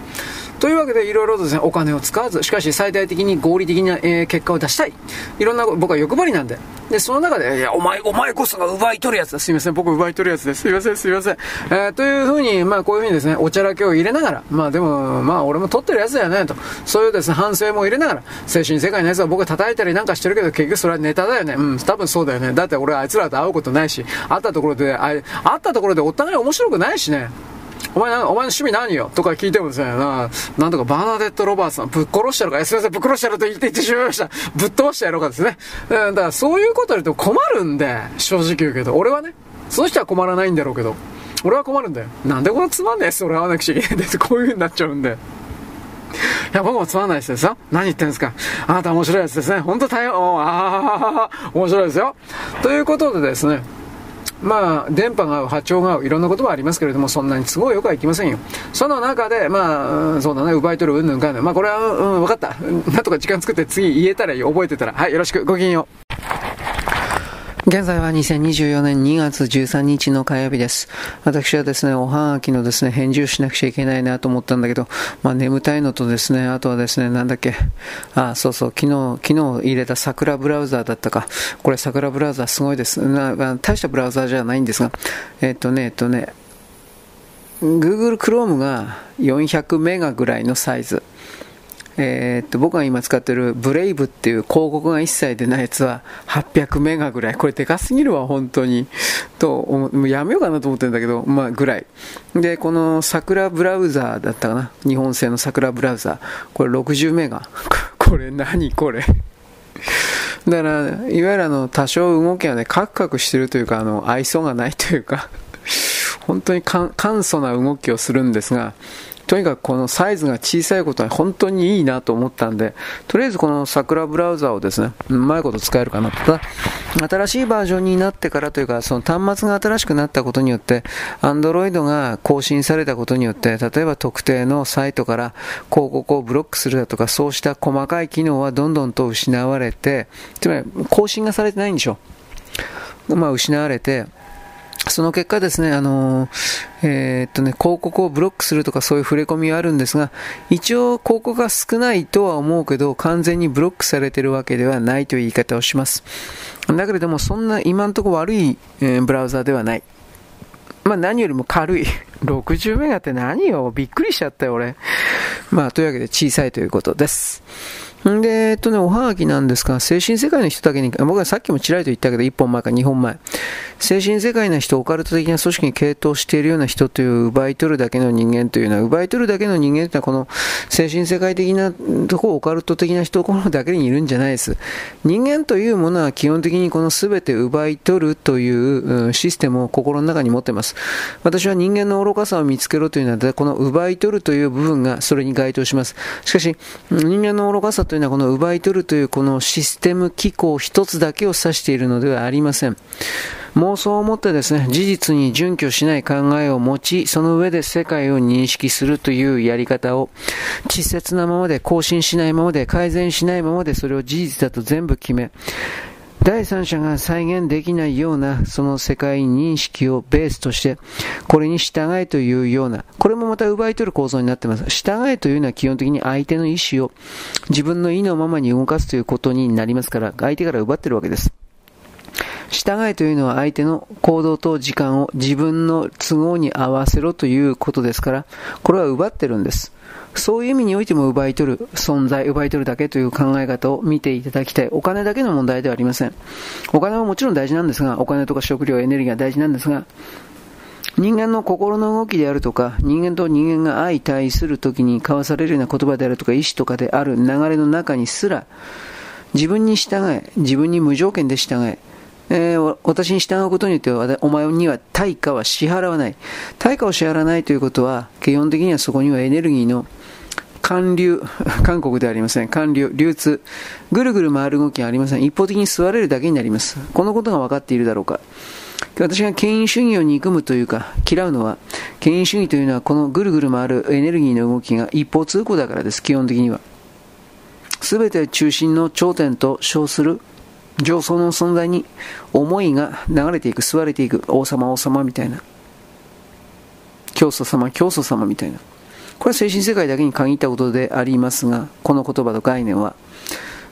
S1: というわけで、いろいろとですね、お金を使わず、しかし最大的に合理的な、えー、結果を出したい。いろんな、僕は欲張りなんで。で、その中で、いや、お前、お前こそが奪い取るやつだ。すいません、僕奪い取るやつです。すいません、すいません。えー、というふうに、まあ、こういうふうにですね、おちゃらけを入れながら、まあ、でも、まあ、俺も取ってるやつだよね、と。そういうですね、反省も入れながら、精神世界のやつは僕は叩いたりなんかしてるけど、結局それはネタだよね。うん、多分そうだよね。だって俺あいつらと会うことないし、会ったところで、会ったところでお互い面白くないしね。お前、お前の趣味何よ？とか聞いてもですね、な、なんとかバーナデット・ロバーツさん、ぶっ殺してやろうか、すいません、ぶっ殺してやろうと言って言ってしまいました。ぶっ飛ばしてやろうかですね。だからそういうこと言うと困るんで、正直言うけど、俺はね、その人は困らないんだろうけど、俺は困るんだよ。なんでこのつまんないやつ俺会わなくちゃいけないですこういう風になっちゃうんで。いや、僕もつまんないですよ。何言ってんですかあなた面白いやつですね。ほんと大変、ああ、面白いですよ。ということでですね、まあ、電波が合う、波長が合う、いろんなことはありますけれども、そんなに都合よくはいきませんよ。その中で、まあ、そうだね、奪い取る、うんぬんかんぬん。まあ、これは、うん、分かった。なんとか時間作って次言えたらいい。覚えてたら。はい、よろしく。ごきげんよう。現在は2024年2月13日の火曜日です。私はですね、おはがきのですね、返事をしなくちゃいけないなと思ったんだけど、まあ眠たいのとですね、あとはですね、なんだっけ、あ、そうそう、昨日、昨日入れた桜ブラウザーだったか。これ桜ブラウザーすごいです。な大したブラウザーじゃないんですが、えっとね、えっとね、Google Chrome が400メガぐらいのサイズ。えー、っと僕が今使ってるブレイブっていう広告が一切出ないやつは800メガぐらい。これでかすぎるわ、本当に。と、もうやめようかなと思ってるんだけど、まあぐらい。で、この桜ブラウザーだったかな。日本製の桜ブラウザー。これ60メガ。[LAUGHS] これ何これ。だから、いわゆるあの、多少動きはね、カクカクしてるというか、あの、愛想がないというか、本当に簡素な動きをするんですが、とにかくこのサイズが小さいことは本当にいいなと思ったんで、とりあえずこの桜ブラウザをですね、うまいこと使えるかな。ただ、新しいバージョンになってからというか、その端末が新しくなったことによって、Android が更新されたことによって、例えば特定のサイトから広告をブロックするだとか、そうした細かい機能はどんどんと失われて、つまり更新がされてないんでしょう。まあ、失われて、その結果ですね、あのえー、っとね、広告をブロックするとかそういう触れ込みはあるんですが、一応広告が少ないとは思うけど、完全にブロックされてるわけではないという言い方をします。だけれども、そんな今んとこ悪い、えー、ブラウザではない。まあ何よりも軽い。[LAUGHS] 60メガって何よ？びっくりしちゃったよ、俺。まあというわけで小さいということです。んで、えっとね、おはがきなんですが、精神世界の人だけに、僕はさっきもちらりと言ったけど、1本前か2本前。精神世界の人、オカルト的な組織に傾倒しているような人という奪い取るだけの人間というのは、奪い取るだけの人間というのは、この精神世界的なところ、オカルト的な人ころだけにいるんじゃないです。人間というものは基本的にこの全て奪い取るというシステムを心の中に持っています。私は人間の愚かさを見つけろというのは、この奪い取るという部分がそれに該当します。しかし、人間の愚かさとというのは、この奪い取るというこのシステム機構一つだけを指しているのではありません。妄想を持ってですね、事実に準拠しない考えを持ち、その上で世界を認識するというやり方を、稚拙なままで更新しないままで改善しないままでそれを事実だと全部決め、第三者が再現できないようなその世界認識をベースとして、これに従えというような、これもまた奪い取る構造になっています。従えというのは基本的に相手の意思を自分の意のままに動かすということになりますから、相手から奪ってるわけです。従えというのは相手の行動と時間を自分の都合に合わせろということですから、これは奪ってるんです。そういう意味においても奪い取る存在、奪い取るだけという考え方を見ていただきたい。お金だけの問題ではありません。お金はもちろん大事なんですが、お金とか食料、エネルギーは大事なんですが、人間の心の動きであるとか、人間と人間が相対するときに交わされるような言葉であるとか、意思とかである流れの中にすら、自分に従え、自分に無条件で従え、えー、私に従うことによってお前には対価は支払わない。対価を支払わないということは、基本的にはそこにはエネルギーの寒流、韓国ではありません。寒流、流通。ぐるぐる回る動きがありません。一方的に座れるだけになります。このことが分かっているだろうか。私が権威主義を憎むというか、嫌うのは、権威主義というのはこのぐるぐる回るエネルギーの動きが一方通行だからです、基本的には。すべて中心の頂点と称する上層の存在に思いが流れていく、吸われていく、王様王様みたいな。教祖様教祖様みたいな。これは精神世界だけに限ったことでありますが、この言葉の概念は、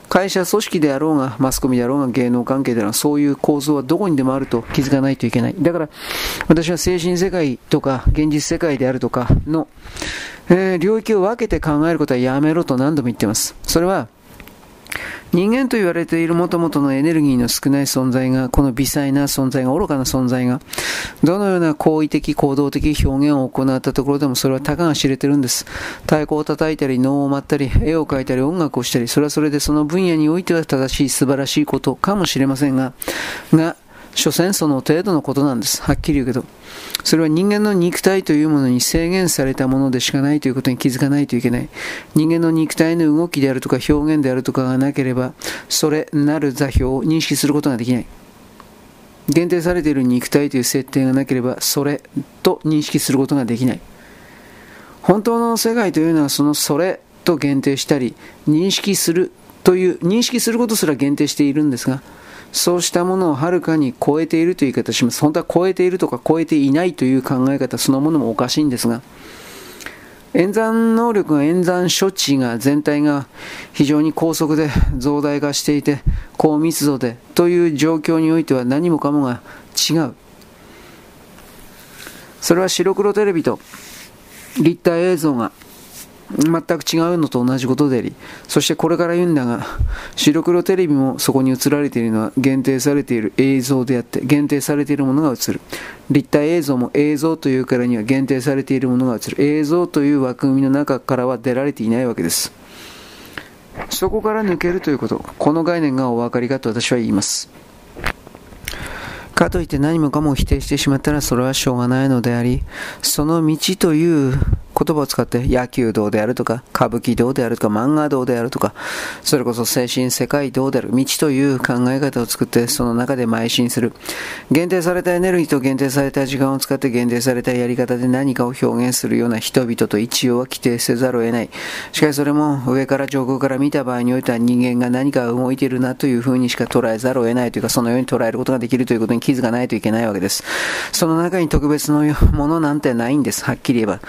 S1: 会社組織であろうが、マスコミであろうが、芸能関係であろうが、そういう構造はどこにでもあると気づかないといけない。だから、私は精神世界とか、現実世界であるとかの、えー、領域を分けて考えることはやめろと何度も言ってます。それは、人間と言われているもともとのエネルギーの少ない存在が、この微細な存在が、愚かな存在が、どのような行為的、行動的表現を行ったところでもそれはたかが知れてるんです。太鼓を叩いたり、脳を舞ったり、絵を描いたり、音楽をしたり、それはそれでその分野においては正しい、素晴らしいことかもしれませんが、が、所詮その程度のことなんです。はっきり言うけど。それは人間の肉体というものに制限されたものでしかないということに気づかないといけない。人間の肉体の動きであるとか表現であるとかがなければ、それなる座標を認識することができない。限定されている肉体という設定がなければ、それと認識することができない。本当の世界というのはそのそれと限定したり、認識するという、認識することすら限定しているんですが、そうしたものをはるかに超えているという言い方します。本当は超えているとか超えていないという考え方そのものもおかしいんですが、演算能力が演算処置が全体が非常に高速で増大化していて高密度でという状況においては何もかもが違うそれは白黒テレビと立体映像が全く違うのと同じことであり、そしてこれから言うんだが、白黒テレビもそこに映られているのは限定されている映像であって、限定されているものが映る。立体映像も映像というからには限定されているものが映る。映像という枠組みの中からは出られていないわけです。そこから抜けるということ、この概念がお分かりかと私は言います。かといって何もかも否定してしまったらそれはしょうがないのであり、その道という言葉を使って野球道であるとか、歌舞伎道であるとか、漫画道であるとか、それこそ精神世界道である道という考え方を作って、その中で邁進する。限定されたエネルギーと限定された時間を使って限定されたやり方で何かを表現するような人々と一応は規定せざるを得ない。しかしそれも上から上空から見た場合においては人間が何か動いているなというふうにしか捉えざるを得ないというか、そのように捉えることができるということに気づかないといけないわけです。その中に特別のものなんてないんです。はっきり言えば。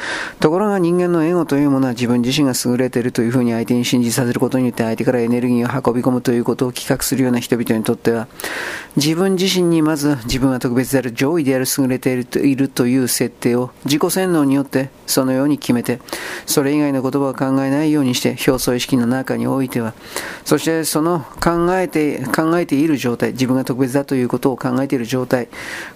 S1: ところが人間のエゴというものは自分自身が優れているというふうに相手に信じさせることによって相手からエネルギーを運び込むということを企画するような人々にとっては自分自身にまず自分は特別である上位である優れているという設定を自己洗脳によってそのように決めてそれ以外の言葉を考えないようにして表層意識の中においてはそしてその考えて考えている状態自分が特別だということを考えている状態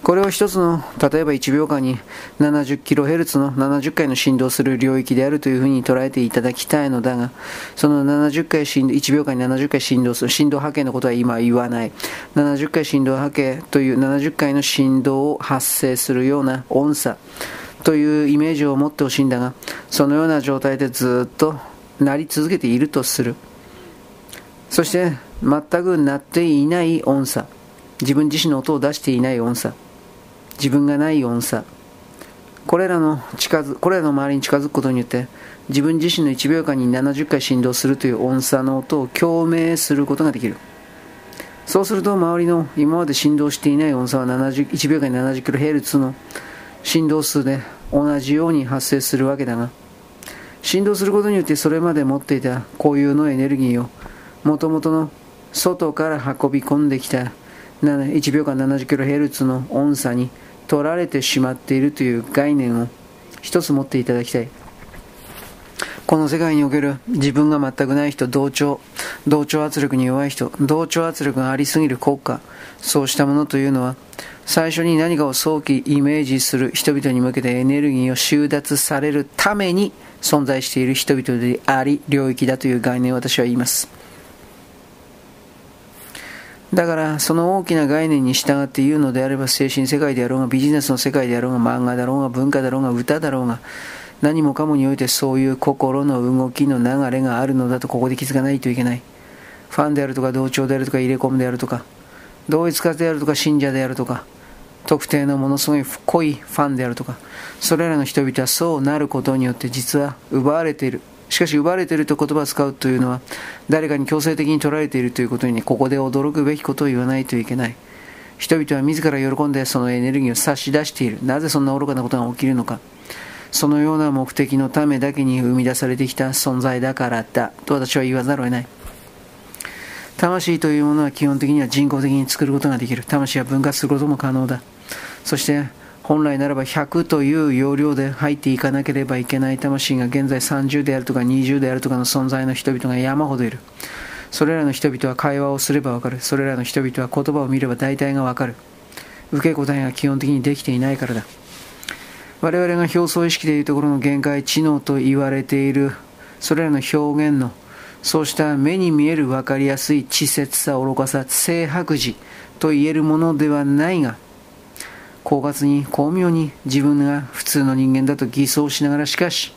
S1: これを一つの例えば1秒間に 70kHz の70回の振動する領域であるというふうに捉えていただきたいのだが、その70回振動、1秒間に70回振動する、振動波形のことは今言わない。70回振動波形という70回の振動を発生するような音差というイメージを持ってほしいんだが、そのような状態でずっとなり続けているとする。そして、全く鳴っていない音差。自分自身の音を出していない音差。自分がない音差。これらの近づこれらの周りに近づくことによって自分自身の1秒間に70回振動するという音差の音を共鳴することができるそうすると周りの今まで振動していない音差は70 1秒間に 70kHz の振動数で同じように発生するわけだが振動することによってそれまで持っていた固有のエネルギーをもともとの外から運び込んできた1秒間 70kHz の音差に取られてしまっているという概念を一つ持っていただきたいこの世界における自分が全くない人、同調、同調圧力に弱い人、同調圧力がありすぎる国家、そうしたものというのは、最初に何かを早期イメージする人々に向けてエネルギーを収奪されるために存在している人々であり、領域だという概念を私は言います。だからその大きな概念に従って言うのであれば精神世界であろうがビジネスの世界であろうが漫画だろうが文化だろうが歌だろうが何もかもにおいてそういう心の動きの流れがあるのだとここで気づかないといけない。ファンであるとか同調であるとか入れ込むであるとか同一化であるとか信者であるとか特定のものすごい濃いファンであるとかそれらの人々はそうなることによって実は奪われている。しかし奪われていると言葉を使うというのは誰かに強制的に取られているということに、ここで驚くべきことを言わないといけない。人々は自ら喜んでそのエネルギーを差し出している。なぜそんな愚かなことが起きるのか。そのような目的のためだけに生み出されてきた存在だからだ。と私は言わざるを得ない。魂というものは基本的には人工的に作ることができる。魂は分割することも可能だ。そして本来ならば100という容量で入っていかなければいけない魂が現在30であるとか20であるとかの存在の人々が山ほどいる。それらの人々は会話をすればわかる。それらの人々は言葉を見れば大体がわかる。受け答えが基本的にできていないからだ。我々が表層意識でいうところの限界知能と言われているそれらの表現のそうした目に見える分かりやすい稚拙さ愚かさ性白磁と言えるものではないが狡猾に巧妙に自分が普通の人間だと偽装しながらしかし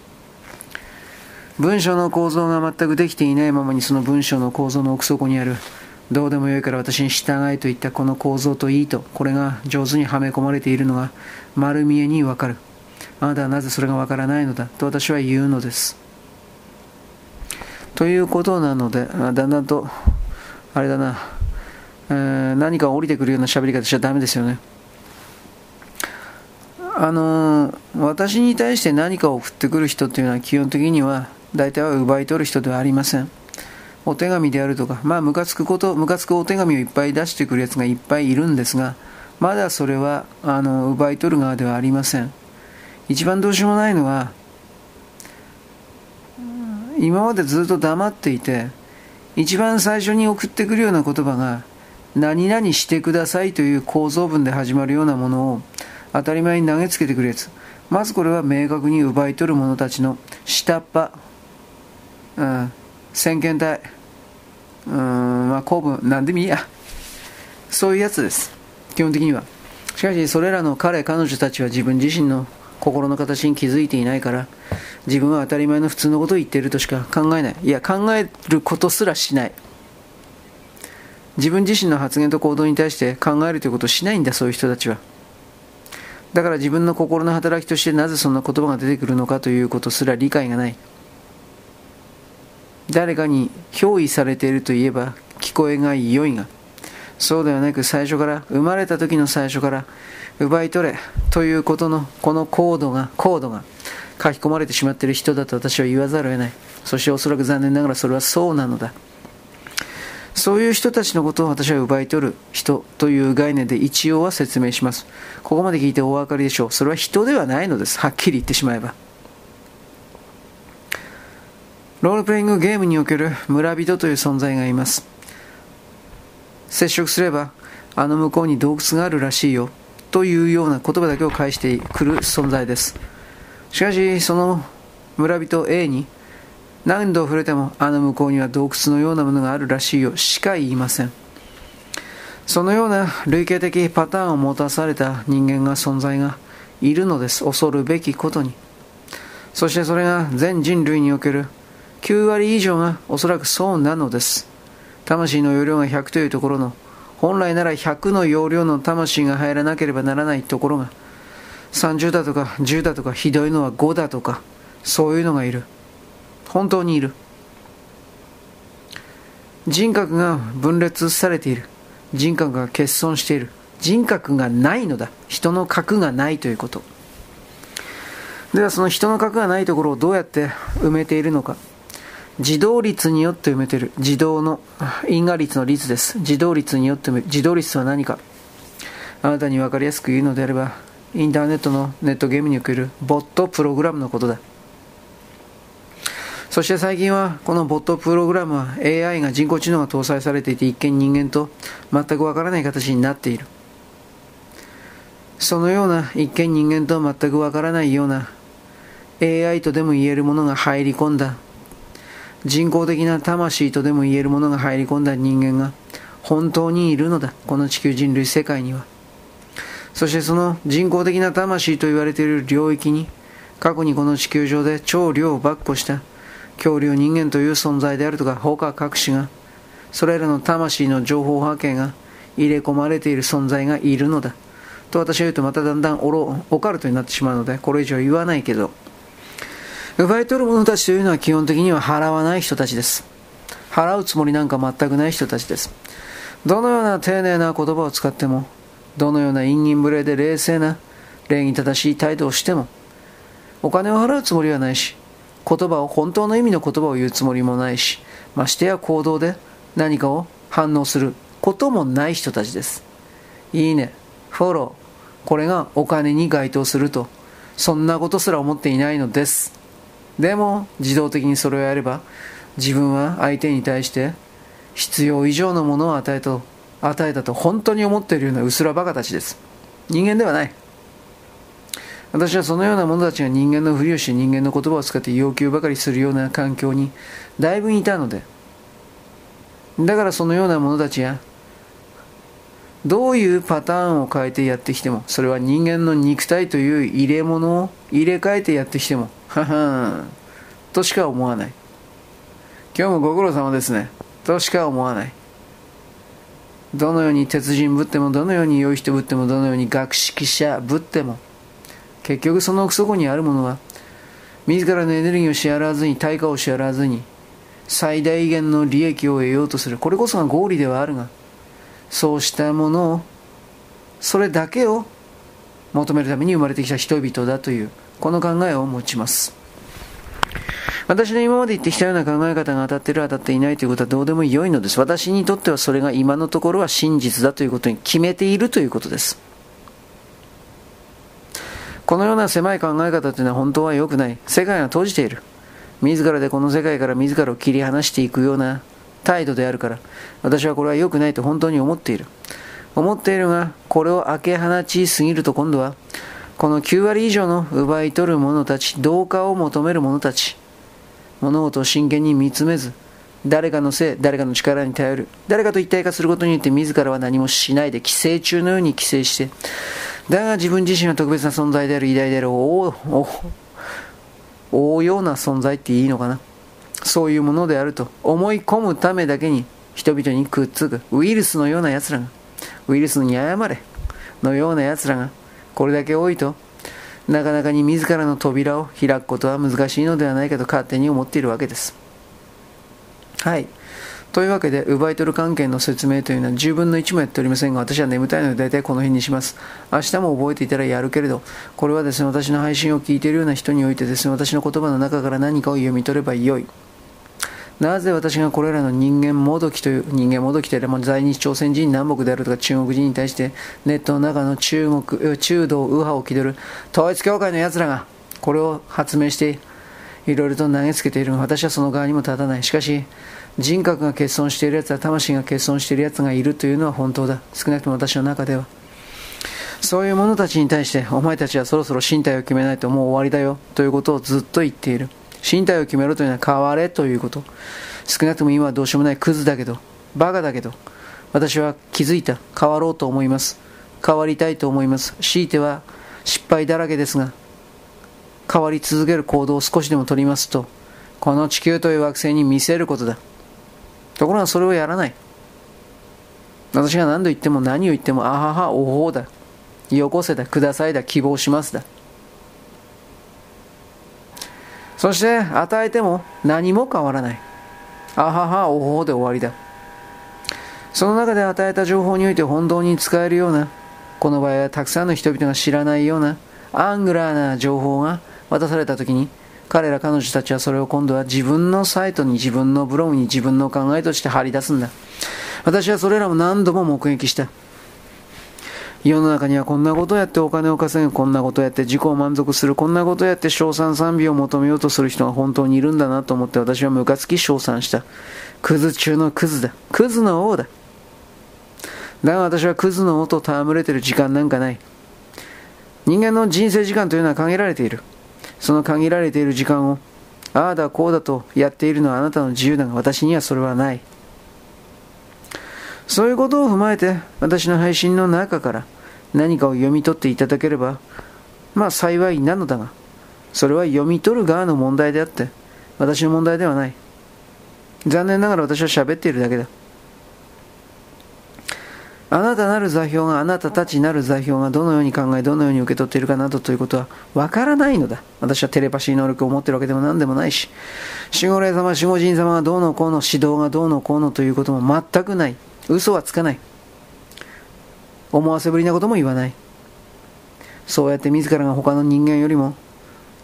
S1: 文章の構造が全くできていないままにその文章の構造の奥底にあるどうでもよいから私に従えといったこの構造といいとこれが上手にはめ込まれているのが丸見えにわかるあなたはなぜそれがわからないのだと私は言うのです。ということなので、だんだんと、あれだな、えー、何か降りてくるような喋り方しちゃだめですよね。あの、私に対して何かを送ってくる人っていうのは基本的には大体は奪い取る人ではありません。お手紙であるとか、まあ、ムカつくこと、ムカつくお手紙をいっぱい出してくるやつがいっぱいいるんですが、まだそれは、あの、奪い取る側ではありません。一番どうしようもないのは今までずっと黙っていて一番最初に送ってくるような言葉が何々してくださいという構造文で始まるようなものを当たり前に投げつけてくるやつ。まずこれは明確に奪い取る者たちの下っ端、うん、先見体うん。まあ公文。何でもいいや。そういうやつです。基本的には。しかしそれらの彼彼女たちは自分自身の心の形に気づいていないから自分は当たり前の普通のことを言っているとしか考えない。いや考えることすらしない。自分自身の発言と行動に対して考えるということをしないんだそういう人たちは。だから自分の心の働きとしてなぜそんな言葉が出てくるのかということすら理解がない。誰かに憑依されているといえば聞こえが良いが。そうではなく最初から生まれた時の最初から奪い取れということのこのコードがコードが書き込まれてしまっている人だと私は言わざるを得ない。そしておそらく残念ながらそれはそうなのだ。そういう人たちのことを私は奪い取る人という概念で一応は説明します。ここまで聞いてお分かりでしょう。それは人ではないのです。はっきり言ってしまえば。ロールプレイングゲームにおける村人という存在がいます。接触すればあの向こうに洞窟があるらしいよ。というような言葉だけを返してくる存在です。しかし、その村人 A に何度触れてもあの向こうには洞窟のようなものがあるらしいよしか言いません。そのような類型的パターンを持たされた人間が存在がいるのです。恐るべきことに。そしてそれが全人類における9割以上がおそらくそうなのです。魂の容量が100というところの本来なら100の容量の魂が入らなければならないところが30だとか10だとかひどいのは5だとかそういうのがいる本当にいる人格が分裂されている人格が欠損している。人格がないのだ。人の核がないということ。ではその人の核がないところをどうやって埋めているのか。自動率によって埋めている。自動の因果率の率です。自動率によって埋める自動率とは何か。あなたに分かりやすく言うのであれば、インターネットのネットゲームにおけるボットプログラムのことだ。そして最近はこのボットプログラムは AI が人工知能が搭載されていて一見人間と全くわからない形になっている。そのような一見人間と全くわからないような AI とでも言えるものが入り込んだ人工的な魂とでも言えるものが入り込んだ人間が本当にいるのだ。この地球人類世界には。そしてその人工的な魂と言われている領域に過去にこの地球上で超量を跋扈した恐竜人間という存在であるとか他各種がそれらの魂の情報波形が入れ込まれている存在がいるのだ。と私は言うとまただんだんオロオカルトになってしまうのでこれ以上言わないけど奪い取る者たちというのは基本的には払わない人たちです。払うつもりなんか全くない人たちです。どのような丁寧な言葉を使ってもどのような陰陰無礼で冷静な礼儀正しい態度をしてもお金を払うつもりはないし言葉を本当の意味の言葉を言うつもりもないしましてや行動で何かを反応することもない人たちです。いいね。フォロー。これがお金に該当すると。そんなことすら思っていないのです。でも自動的にそれをやれば自分は相手に対して必要以上のものを与えと与えたと本当に思っているようなうすらバカたちです。人間ではない。私はそのような者たちが人間のふりをして人間の言葉を使って要求ばかりするような環境にだいぶいたのでだからそのような者たちやどういうパターンを変えてやってきてもそれは人間の肉体という入れ物を入れ替えてやってきてもははんとしか思わない。今日もご苦労様ですね。としか思わない。どのように鉄人ぶってもどのように良い人ぶってもどのように学識者ぶっても結局その奥底にあるものは自らのエネルギーを支払わずに対価を支払わずに最大限の利益を得ようとする。これこそが合理ではあるがそうしたものをそれだけを求めるために生まれてきた人々だというこの考えを持ちます。私の今まで言ってきたような考え方が当たっている当たっていないということはどうでも良いのです。私にとってはそれが今のところは真実だということに決めているということです。このような狭い考え方というのは本当は良くない。世界が閉じている。自らでこの世界から自らを切り離していくような態度であるから、私はこれは良くないと本当に思っている。思っているが、これを開け放ちすぎると今度は、この9割以上の奪い取る者たち、同化を求める者たち、物事を真剣に見つめず、誰かのせい、誰かの力に頼る、誰かと一体化することによって自らは何もしないで寄生虫のように寄生して、だが自分自身は特別な存在である偉大である大大ような存在っていいのかな？そういうものであると思い込むためだけに人々にくっつく。ウイルスのような奴らがウイルスに謝れのような奴らがこれだけ多いとなかなかに自らの扉を開くことは難しいのではないかと勝手に思っているわけです。はい。というわけで、奪い取る関係の説明というのは10分の1もやっておりませんが、私は眠たいので大体この辺にします。明日も覚えていたらやるけれど、これはですね、私の配信を聞いているような人においてですね、私の言葉の中から何かを読み取ればよい。なぜ私がこれらの人間もどきという、人間もどきというのは在日朝鮮人南北であるとか中国人に対してネットの中の中国、中道右派を気取る統一教会の奴らがこれを発明していろいろと投げつけている私はその側にも立たない。しかし、人格が欠損しているやつは魂が欠損しているやつがいるというのは本当だ。少なくとも私の中では。そういう者たちに対してお前たちはそろそろ身体を決めないともう終わりだよ。ということをずっと言っている。身体を決めろというのは変われということ。少なくとも今はどうしようもないクズだけど。バカだけど。私は気づいた。変わろうと思います。変わりたいと思います。強いては失敗だらけですが。変わり続ける行動を少しでも取りますと。この地球という惑星に見せることだ。ところがそれをやらない。私が何度言っても何を言っても、あはは、おほうだ。よこせだ、くださいだ、希望しますだ。そして与えても何も変わらない。あはは、おほうで終わりだ。その中で与えた情報において本当に使えるような、この場合はたくさんの人々が知らないようなアングラーな情報が渡されたときに、彼ら彼女たちはそれを今度は自分のサイトに自分のブログに自分の考えとして貼り出すんだ。私はそれらも何度も目撃した。世の中にはこんなことをやってお金を稼ぐ、こんなことをやって自己を満足する、こんなことをやって賞賛賛美を求めようとする人が本当にいるんだなと思って私はムカつき賞賛した。クズ中のクズだ。クズの王だ。だが私はクズの王と戯れてる時間なんかない。人間の人生時間というのは限られている。その限られている時間を、ああだこうだとやっているのはあなたの自由だが私にはそれはない。そういうことを踏まえて私の配信の中から何かを読み取っていただければ、まあ幸いなのだが、それは読み取る側の問題であって、私の問題ではない。残念ながら私は喋っているだけだ。あなたなる座標が、あなたたちなる座標がどのように考え、どのように受け取っているかなどということはわからないのだ。私はテレパシー能力を持っているわけでも何でもないし、守護霊様、守護神様がどうのこうの、指導がどうのこうのということも全くない。嘘はつかない。思わせぶりなことも言わない。そうやって自らが他の人間よりも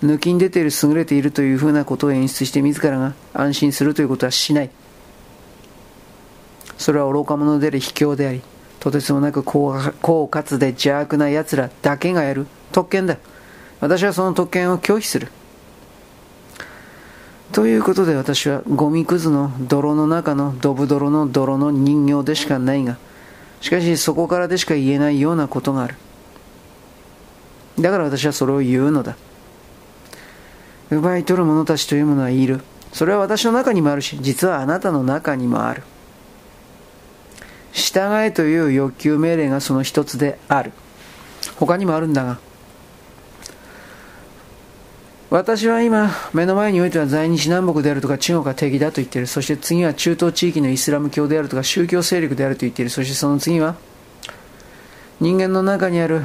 S1: 抜きに出ている優れているというふうなことを演出して自らが安心するということはしない。それは愚か者であり卑怯であり、とてつもなく狡猾で邪悪な奴らだけがやる特権だ。私はその特権を拒否する。ということで私はゴミくずの泥の中のドブ泥の泥の人形でしかないが、しかしそこからでしか言えないようなことがある。だから私はそれを言うのだ。奪い取る者たちというものはいる。それは私の中にもあるし、実はあなたの中にもある。従えという欲求命令がその一つである。他にもあるんだが、私は今、目の前においては在日南北であるとか中国が敵だと言っている。そして次は中東地域のイスラム教であるとか宗教勢力であると言っている。そしてその次は、人間の中にある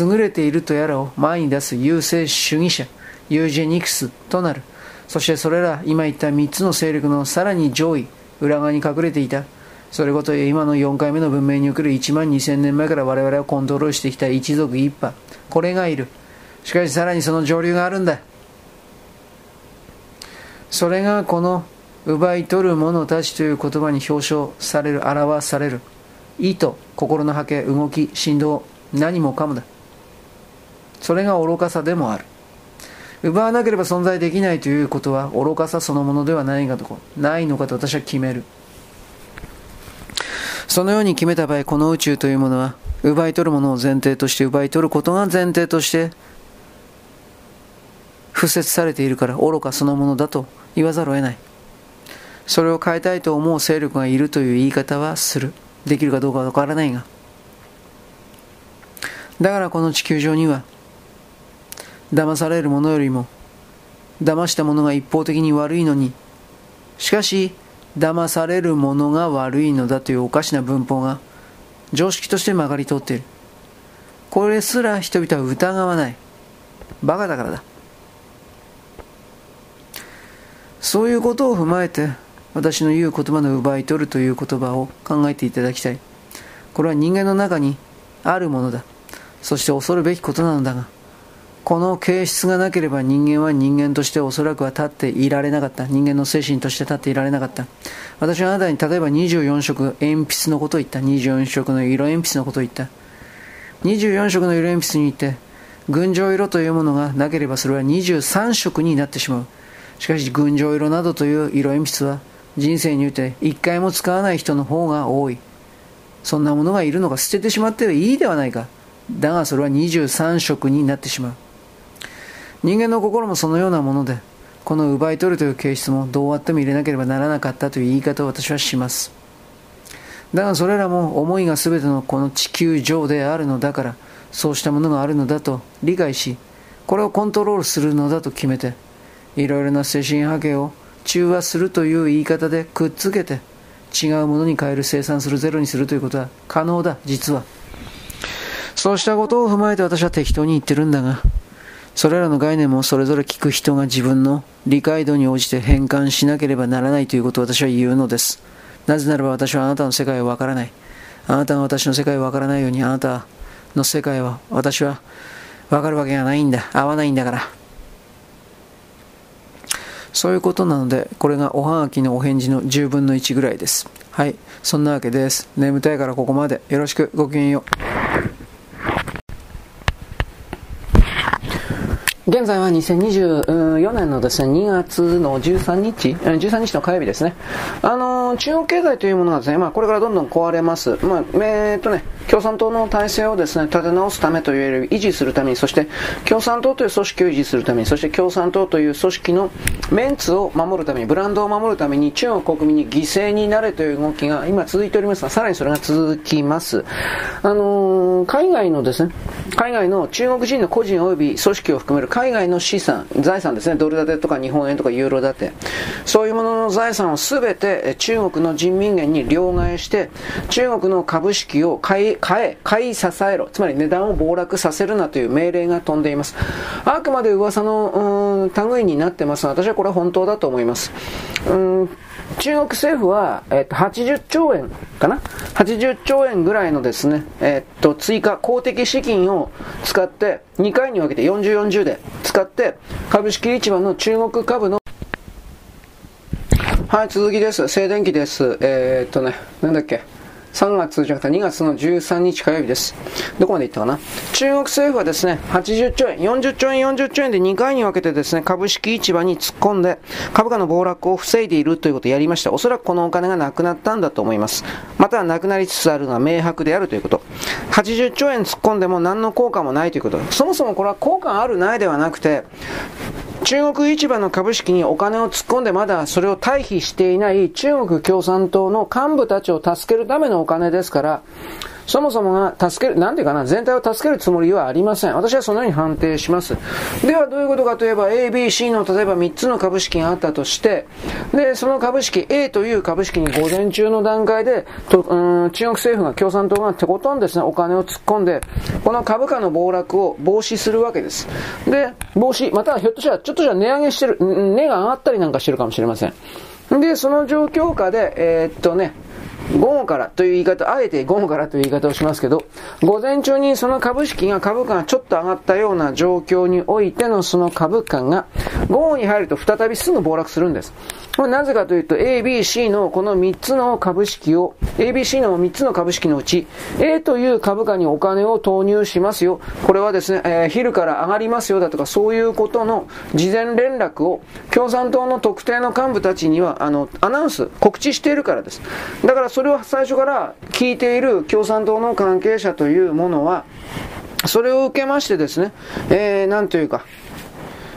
S1: 優れているとやらを前に出す優勢主義者、ユージェニクスとなる。そしてそれら、今言った3つの勢力のさらに上位、裏側に隠れていた。それこそ今の4回目の文明における1万2000年前から我々をコントロールしてきた一族一派。これがいる。しかしさらにその上流があるんだ。それがこの奪い取る者たちという言葉に表彰される、表される。意図、心の波形、動き、振動、何もかもだ。それが愚かさでもある。奪わなければ存在できないということは愚かさそのものではないがとないのかと私は決める。そのように決めた場合、この宇宙というものは、奪い取るものを前提として奪い取ることが前提として敷設されているから愚かそのものだと言わざるを得ない。それを変えたいと思う勢力がいるという言い方はする。できるかどうかわからないが。だからこの地球上には、騙される者よりも、騙した者が一方的に悪いのに、しかし、騙される者が悪いのだというおかしな文法が、常識として曲がり通っている。これすら人々は疑わない。バカだからだ。そういうことを踏まえて私の言う言葉の奪い取るという言葉を考えていただきたいこれは人間の中にあるものだそして恐るべきことなのだがこの形質がなければ人間は人間としておそらくは立っていられなかった人間の精神として立っていられなかった私はあなたに例えば24色鉛筆のことを言った24色の色鉛筆のことを言った24色の色鉛筆に言って群青色というものがなければそれは23色になってしまうしかし群青色などという色鉛筆は人生において一回も使わない人の方が多い。そんなものがいるのか捨ててしまってはいいではないか。だがそれは23色になってしまう。人間の心もそのようなもので、この奪い取るという形質もどうあっても入れなければならなかったという言い方を私はします。だがそれらも思いが全てのこの地球上であるのだから、そうしたものがあるのだと理解し、これをコントロールするのだと決めて、いろいろな精神波形を中和するという言い方でくっつけて違うものに変える生産するゼロにするということは可能だ実はそうしたことを踏まえて私は適当に言ってるんだがそれらの概念もそれぞれ聞く人が自分の理解度に応じて変換しなければならないということを私は言うのですなぜならば私はあなたの世界をわからない。あなたが私の世界をわからないように、あなたの世界は私はわかるわけがないんだ。合わないんだから。そういうことなので、これがおはがきのお返事の10分の1ぐらいです。はい。そんなわけです。眠たいからここまで。よろしく。ごきげんよう。現在は2024年のですね、2月の13日、13日の火曜日ですね。あの、中国経済というものがですね、まあこれからどんどん壊れます。まあ、えー、っとね、共産党の体制をですね、立て直すためというより維持するために、そして共産党という組織を維持するために、そして共産党という組織のメンツを守るために、ブランドを守るために中国国民に犠牲になれという動きが今続いておりますが、さらにそれが続きます。あの、海外のですね、海外の中国人の個人及び組織を含める海外の資産、財産ですね、ドル建てとか日本円とかユーロ建て、そういうものの財産をすべて中国の人民元に両替して、中国の株式を買い、買え、買い支えろ、つまり値段を暴落させるなという命令が飛んでいます。あくまで噂の、類になってますが、私はこれは本当だと思います。うん中国政府は、えっと、80兆円かな ?80 兆円ぐらいのですね、えっと、追加、公的資金を使って、2回に分けて40、40で使って、株式市場の中国株のはい、続きです。静電気です。えー、っとね、なんだっけ？3月じゃなくて2月の13日火曜日です。どこまでいったかな？中国政府はですね、80兆円、40兆円、40兆円で2回に分けてですね、株式市場に突っ込んで、株価の暴落を防いでいるということをやりました。おそらくこのお金がなくなったんだと思います。またはなくなりつつあるのは明白であるということ。80兆円突っ込んでも何の効果もないということ。そもそもこれは効果あるないではなくて、中国市場の株式にお金を突っ込んでまだそれを退避していない中国共産党の幹部たちを助けるためのお金ですから、そもそもが助ける、なんていうかな、全体を助けるつもりはありません。私はそのように判定します。ではどういうことかといえば、A、B、C の例えば3つの株式があったとして、で、その株式 A という株式に午前中の段階で、とうん中国政府が共産党が手ことんですね、お金を突っ込んで、この株価の暴落を防止するわけです。で、防止、またはひょっとしたらちょっとじゃ値上げしてる、値が上がったりなんかしてるかもしれません。で、その状況下で、えー、っとね、午後からという言い方、あえて午後からという言い方をしますけど、午前中にその株式が、株価がちょっと上がったような状況においてのその株価が、午後に入ると再びすぐ暴落するんです。これなぜかというと、A、B、C のこの3つの株式を、A、B、C の3つの株式のうち、A という株価にお金を投入しますよ。これはですね、えー、昼から上がりますよだとか、そういうことの事前連絡を、共産党の特定の幹部たちには、あの、アナウンス、告知しているからです。だからそれを最初から聞いている共産党の関係者というものは、それを受けましてですね、えー、なんというか、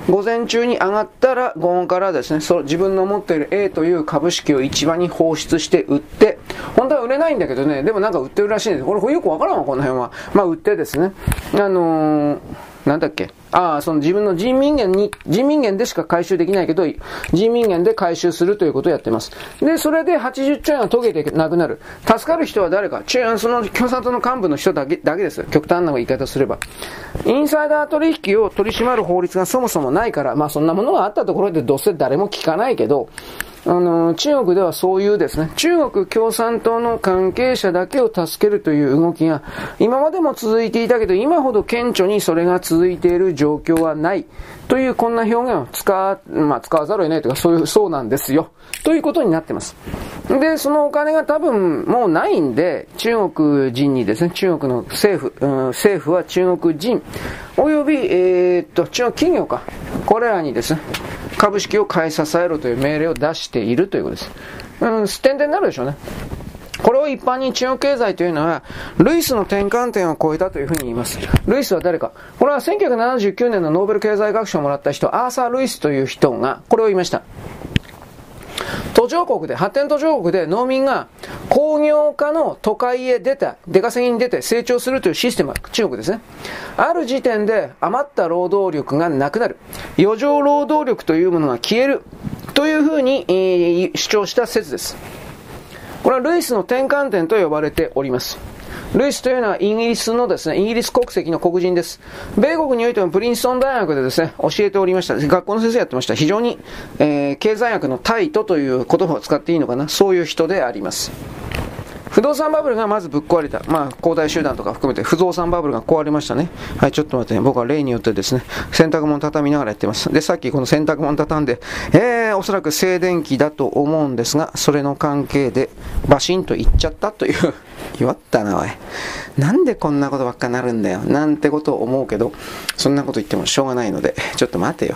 S1: 午前中に上がったら、午後からですね、そ自分の持っている A という株式を市場に放出して売って、本当は売れないんだけどね、でもなんか売ってるらしいんです。これよくわからんわ、この辺は。まあ売ってですね、あのー、なんだっけ、ああ、その自分の人民元に、人民元でしか回収できないけど、人民元で回収するということをやってます。で、それで80兆円は溶けてなくなる。助かる人は誰かちゅその共産党の幹部の人だけだけです。極端な言い方すれば。インサイダー取引を取り締まる法律がそもそもないから、まあそんなものがあったところでどうせ誰も聞かないけど、あの、中国ではそういうですね、中国共産党の関係者だけを助けるという動きが、今までも続いていたけど、今ほど顕著にそれが続いている状況はない。というこんな表現を使まあ、使わざるを得ないというか、そういう、そうなんですよ。ということになってます。で、そのお金が多分もうないんで、中国人にですね、中国の政府、うん、政府は中国人、および、えー、っと、中国企業か、これらにですね、株式を買い支えろという命令を出しているということです。うん、点々になるでしょうね。これを一般に中国経済というのは、ルイスの転換点を超えたというふうに言います。ルイスは誰かこれは1979年のノーベル経済学賞をもらった人、アーサー・ルイスという人が、これを言いました。途上国で、発展途上国で農民が工業化の都会へ出た、出稼ぎに出て成長するというシステムは中国ですね。ある時点で余った労働力がなくなる。余剰労働力というものが消える。というふうに、えー、主張した説です。これはルイスの転換点と呼ばれております。ルイスというのはイギリスのですね、イギリス国籍の黒人です。米国においてもプリンストン大学でですね、教えておりました。学校の先生やってました。非常に、えー、経済学のタイトという言葉を使っていいのかな。そういう人であります。不動産バブルがまずぶっ壊れた。まあ、恒大集団とか含めて不動産バブルが壊れましたね。はい、ちょっと待ってね。僕は例によってですね、洗濯物畳みながらやってます。で、さっきこの洗濯物畳んで、えー、おそらく静電気だと思うんですが、それの関係でバシンといっちゃったという [LAUGHS] 弱ったな、おい。なんでこんなことばっかなるんだよ。なんてことを思うけど、そんなこと言ってもしょうがないので、ちょっと待てよ。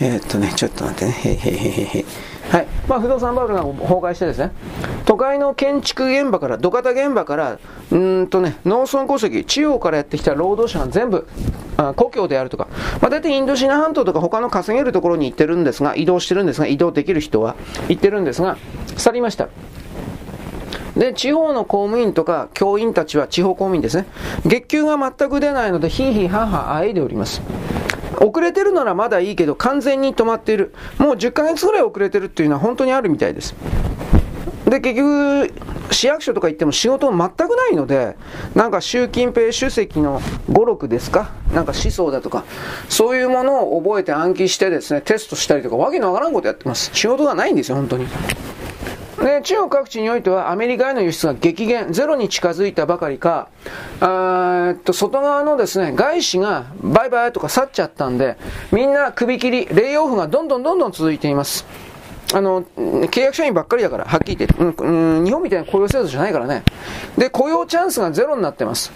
S1: えー、っとね、ちょっと待ってね。へへへへへ。はいまあ、不動産バブルが崩壊してですね都会の建築現場から土方現場からうんと、ね、農村戸籍地方からやってきた労働者が全部あ故郷であるとか、まあ、大体インドシナ半島とか他の稼げるところに行ってるんですが移動してるんですが移動できる人は行ってるんですが去りましたで、地方の公務員とか教員たちは地方公務員ですね。月給が全く出ないので、ひいひいははあえいでおります。遅れてるならまだいいけど、完全に止まっている。もう10ヶ月ぐらい遅れてるっていうのは本当にあるみたいです。で、結局、市役所とか行っても仕事全くないので、なんか習近平主席の語録ですか？なんか思想だとか、そういうものを覚えて暗記してですね、テストしたりとか、わけのわからんことやってます。仕事がないんですよ、本当に。で、中国各地においてはアメリカへの輸出が激減、ゼロに近づいたばかりか、あっと外側のですね、外資がバイバイとか去っちゃったんで、みんな首切り、レイオフがどんどんどんどん続いています。あの、契約社員ばっかりだから、はっきり言って、うん、うん、日本みたいな雇用制度じゃないからね。で、雇用チャンスがゼロになってます。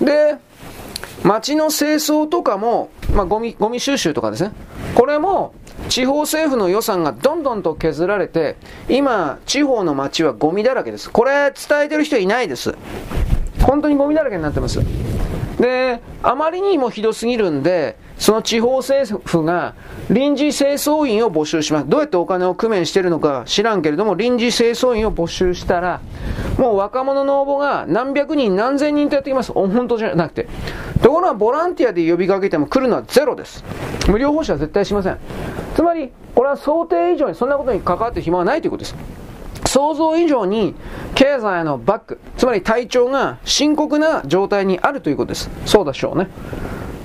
S1: で、街の清掃とかも、まあ、ゴミ、ゴミ収集とかですね。これも、地方政府の予算がどんどんと削られて、今、地方の街はゴミだらけです。これ伝えてる人いないです。本当にゴミだらけになってます。で、あまりにもひどすぎるんで、その地方政府が臨時清掃員を募集します。どうやってお金を工面してるのか知らんけれども、臨時清掃員を募集したら、もう若者の応募が何百人何千人とやってきます。本当じゃなくて。ところがボランティアで呼びかけても来るのはゼロです。無料報酬は絶対しません。つまり、これは想定以上にそんなことに関わって暇はないということです。想像以上に経済のバック、つまり体調が深刻な状態にあるということです。そうでしょうね。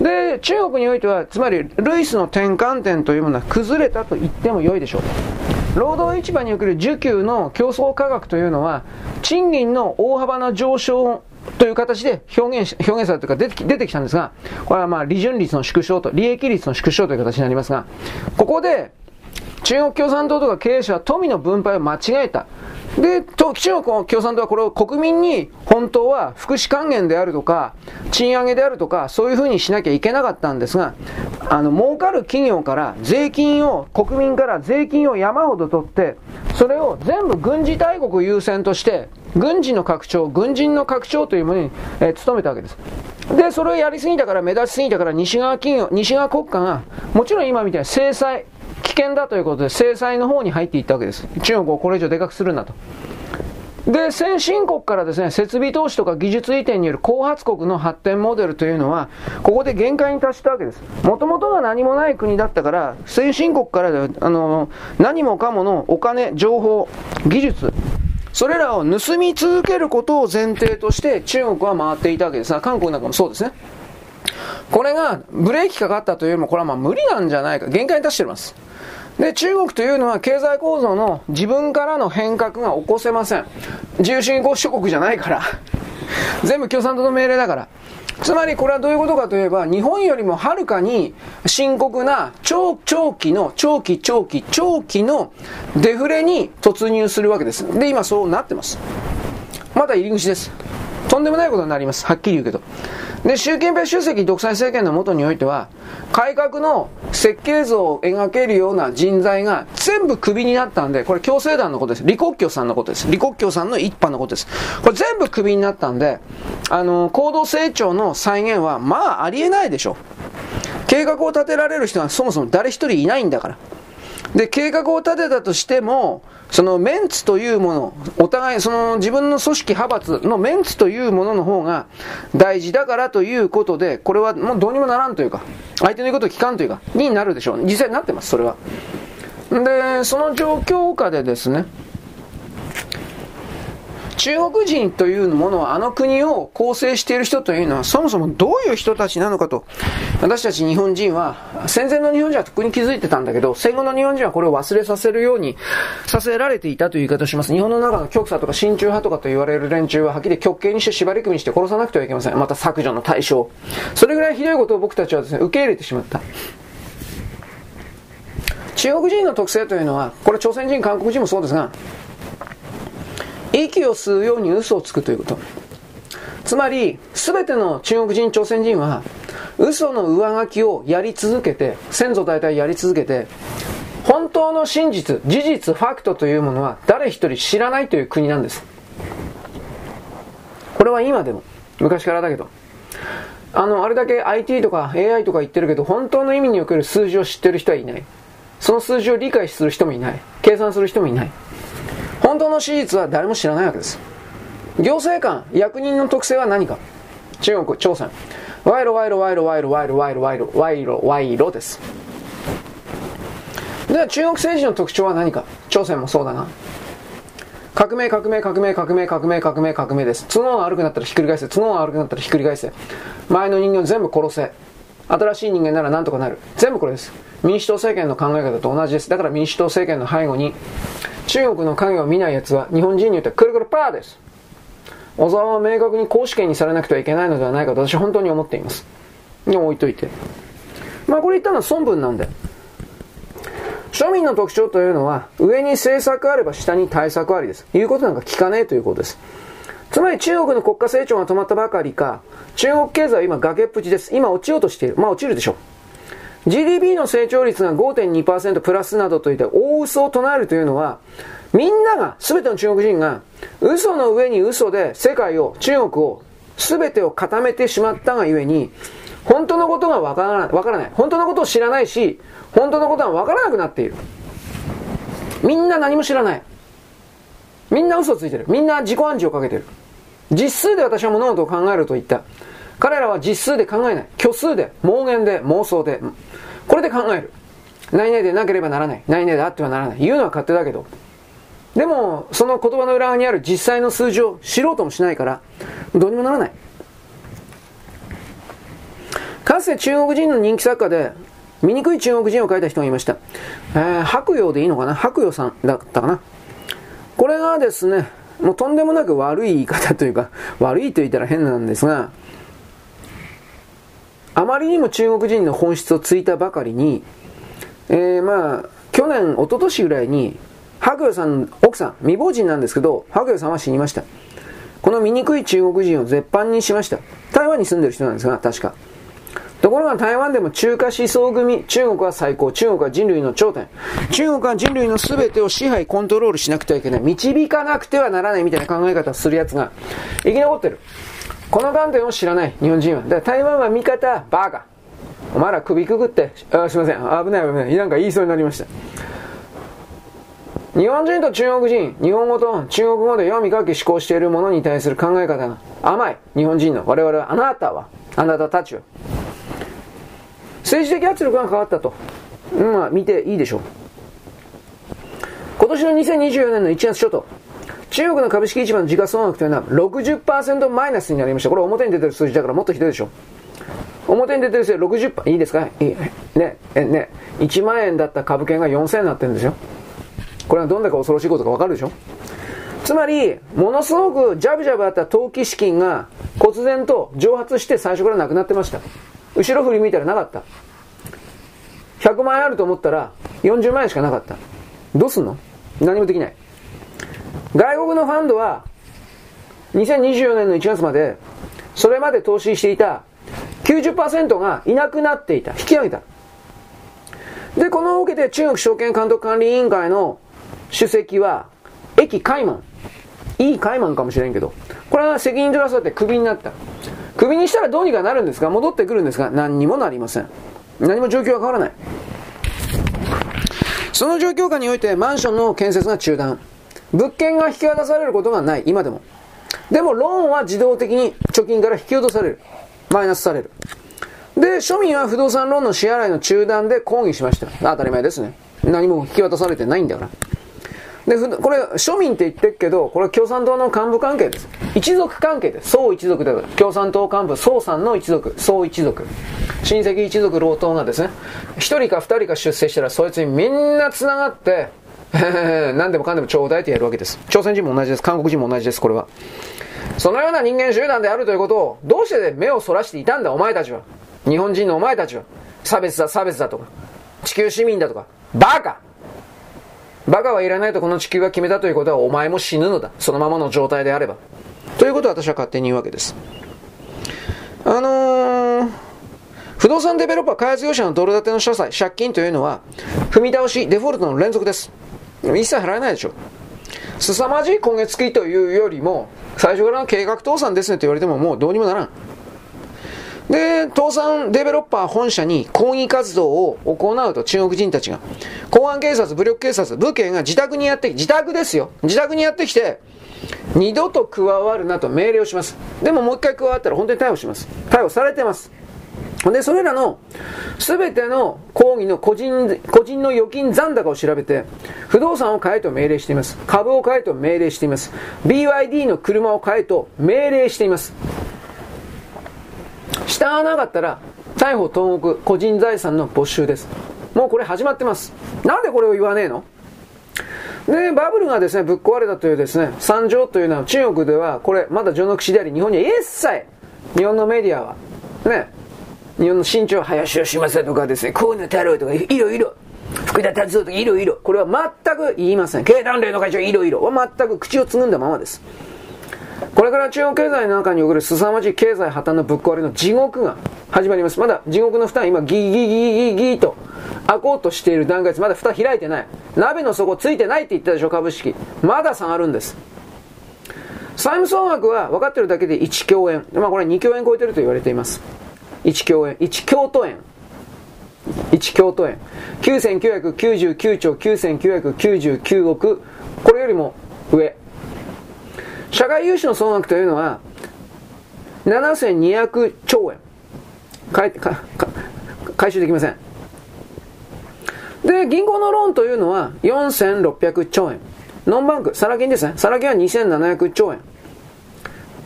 S1: で、中国においては、つまり、ルイスの転換点というものは崩れたと言っても良いでしょう。労働市場における需給の競争価格というのは、賃金の大幅な上昇という形で表現表現されてか出て出てきたんですが、これはまあ利潤率の縮小と、利益率の縮小という形になりますが、ここで中国共産党とか経営者は富の分配を間違えた。で、中国共産党はこれを国民に本当は福祉還元であるとか、賃上げであるとか、そういうふうにしなきゃいけなかったんですが、あの、儲かる企業から税金を、国民から税金を山ほど取って、それを全部軍事大国優先として、軍事の拡張、軍人の拡張というものに、えー、努めたわけです。で、それをやりすぎたから、目立ちすぎたから、西側企業、西側国家が、もちろん今みたいに制裁、危険だということで制裁の方に入っていったわけです。中国をこれ以上でかくするなと。で、先進国からですね、設備投資とか技術移転による後発国の発展モデルというのは、ここで限界に達したわけです。もともとが何もない国だったから、先進国からあの何もかものお金、情報、技術、それらを盗み続けることを前提として中国は回っていたわけですが、韓国なんかもそうですね。これがブレーキかかったというよりも、これはまあ無理なんじゃないか、限界に達しています。で、中国というのは経済構造の自分からの変革が起こせません。自由主義諸国じゃないから。全部共産党の命令だから。つまりこれはどういうことかといえば、日本よりもはるかに深刻な長長期の、長期長期長期のデフレに突入するわけです。で、今そうなってます。まだ入り口です。とんでもないことになります。はっきり言うけど。で、習近平主席独裁政権のもとにおいては、改革の設計図を描けるような人材が全部クビになったんで、これ共生団のことです。李克強さんのことです。李克強さんの一派のことです。これ全部クビになったんで、あの、高度成長の再現は、まあ、ありえないでしょう。計画を立てられる人はそもそも誰一人いないんだから。で、計画を立てたとしても、そのメンツというもの、お互い、その自分の組織派閥のメンツというものの方が大事だからということで、これはもうどうにもならんというか、相手の言うことを聞かんというか、になるでしょう。実際になってます、それは。で、その状況下でですね、中国人というものはあの国を構成している人というのはそもそもどういう人たちなのかと。私たち日本人は戦前の日本人は特に気づいてたんだけど戦後の日本人はこれを忘れさせるようにさせられていたという言い方をします。日本の中の極左とか親中派とかと言われる連中ははっきり極刑にして縛り組みして殺さなくてはいけません。また削除の対象。それぐらいひどいことを僕たちはですね受け入れてしまった。中国人の特性というのはこれ朝鮮人韓国人もそうですが息を吸うように嘘をつくということ。つまり、すべての中国人、朝鮮人は、嘘の上書きをやり続けて、先祖代々やり続けて、本当の真実、事実、ファクトというものは誰一人知らないという国なんです。これは今でも、昔からだけど。あの、あれだけ IT とか AI とか言ってるけど、本当の意味における数字を知ってる人はいない。その数字を理解する人もいない。計算する人もいない。本当の史実は誰も知らないわけです。行政官、役人の特性は何か中国、朝鮮。賄賂、賄賂、賄賂、賄賂、賄賂、賄賂、賄賂、賄賂です。では中国政治の特徴は何か朝鮮もそうだな。革命、革命、革命、革命、革命、革命、革命です。角が悪くなったらひっくり返せ。角が悪くなったらひっくり返せ。前の人間を全部殺せ。新しい人間なら何とかなる。全部これです。民主党政権の考え方と同じです。だから民主党政権の背後に、中国の影を見ない奴は日本人に言ってはくるくるパーです。小沢は明確に公主権にされなくてはいけないのではないかと私は本当に思っています。でも置いといて。まあこれ言ったのは孫文なんで。庶民の特徴というのは、上に政策あれば下に対策ありです。言うことなんか聞かねえということです。つまり中国の国家成長が止まったばかりか、中国経済は今崖っぷちです。今落ちようとしている。まあ落ちるでしょう。GDP の成長率が5.2%プラスなどといって大嘘を唱えるというのは、みんなが、すべての中国人が、嘘の上に嘘で世界を、中国を、すべてを固めてしまったがゆえに、本当のことがわからない、わからない。本当のことを知らないし、本当のことはわからなくなっている。みんな何も知らない。みんな嘘ついてる。みんな自己暗示をかけてる。実数で私は物事を考えると言った。彼らは実数で考えない。虚数で、妄言で、妄想で。これで考える。何々でなければならない。何々であってはならない。言うのは勝手だけど。でも、その言葉の裏側にある実際の数字を知ろうともしないから、どうにもならない。かつて中国人の人気作家で、醜い中国人を書いた人がいました。えー、白洋でいいのかな？白洋さんだったかな？これがですね、もうとんでもなく悪い言い方というか、[LAUGHS] 悪いと言ったら変なんですが、あまりにも中国人の本質をついたばかりに、えー、まあ、去年、一昨年ぐらいに、白洋さん、奥さん、未亡人なんですけど、白洋さんは死にました。この醜い中国人を絶版にしました。台湾に住んでる人なんですが、確か。ところが台湾でも中華思想組、中国は最高、中国は人類の頂点。中国は人類の全てを支配、コントロールしなくてはいけない。導かなくてはならないみたいな考え方をする奴が生き残ってる。この観点を知らない、日本人は。だから台湾は味方、バーカ。お前ら首くぐって、あすいません、危ない危ない、なんか言いそうになりました。日本人と中国人、日本語と中国語で読み書き思考しているものに対する考え方が甘い。日本人の。我々は、あなたは、あなたたちは。政治的圧力が変わったと。まあ、見ていいでしょう。今年の2024年の1月初頭、中国の株式市場の時価総額というのは60%マイナスになりました。これ表に出てる数字だからもっとひどいでしょう。表に出てる数字60%、いいですか？いいね、え、ね、1万円だった株券が4000円になってるんですよ。これはどんだけ恐ろしいことかわかるでしょつまり、ものすごくジャブジャブあった投機資金が、忽然と蒸発して最初からなくなってました。後ろ振り向いたらなかった。100万円あると思ったら、40万円しかなかった。どうすんの？何もできない。外国のファンドは、2024年の1月まで、それまで投資していた90%がいなくなっていた。引き上げた。で、このを受けて中国証券監督管理委員会の主席は、駅カイマン。いいカイマンかもしれんけど、これは責任取らされてクビになった。クビにしたらどうにかなるんですか？戻ってくるんですが、何にもなりません。何も状況は変わらない。その状況下においてマンションの建設が中断。物件が引き渡されることがない、今でも。でもローンは自動的に貯金から引き落とされる。マイナスされる。で、庶民は不動産ローンの支払いの中断で抗議しました。当たり前ですね。何も引き渡されてないんだから。で、これ、庶民って言ってるけど、これは共産党の幹部関係です。一族関係です。総一族で共産党幹部、総さんの一族、総一族。親戚一族老党がですね、一人か二人か出世したら、そいつにみんな繋がって、[LAUGHS] 何でもかんでもちょうだいってやるわけです。朝鮮人も同じです。韓国人も同じです、これは。そのような人間集団であるということを、どうして目をそらしていたんだ、お前たちは。日本人のお前たちは。差別だ、差別だとか。地球市民だとか。バカバカはいらないとこの地球が決めたということはお前も死ぬのだ。そのままの状態であれば。ということを私は勝手に言うわけです。あのー、不動産デベロッパー開発業者のドル建ての社債、借金というのは、踏み倒し、デフォルトの連続です。一切払えないでしょ。凄まじい今月期というよりも、最初からの計画倒産ですねと言われてももうどうにもならん。で、倒産デベロッパー本社に抗議活動を行うと中国人たちが。公安警察、武力警察、武警が自宅にやって自宅ですよ。自宅にやってきて、二度と加わるなと命令をします。でももう一回加わったら本当に逮捕します。逮捕されてます。で、それらの全ての抗議の個人、個人の預金残高を調べて、不動産を買えと命令しています。株を買えと命令しています。BYD の車を買えと命令しています。従わなかったら、逮捕投獄、個人財産の没収です。もうこれ始まってます。なんでこれを言わねえの？で、バブルがですね、ぶっ壊れたというですね、惨状というのは中国では、これ、まだ序の口であり、日本には一切、日本のメディアは、ね、日本の新潮林芳正とかですね、河野太郎とか、いろいろ、福田達夫とか、いろいろ、これは全く言いません。経団連の会長、いろいろは全く口をつぐんだままです。これから中国経済の中に送る凄まじい経済破綻のぶっ壊れの地獄が始まります。まだ地獄の蓋今ギーギーギギギギと開こうとしている段階です。まだ蓋開いてない。鍋の底ついてないって言ったでしょ、株式。まだ下がるんです。債務総額は分かってるだけで1兆円。まあこれ2兆円超えてると言われています。1兆円。1京都円。1京都円。9999兆9999億。これよりも上。社会融資の総額というのは、7200兆円。回回収できません。で、銀行のローンというのは4600兆円。ノンバンク、サラ金ですね。サラ金は2700兆円。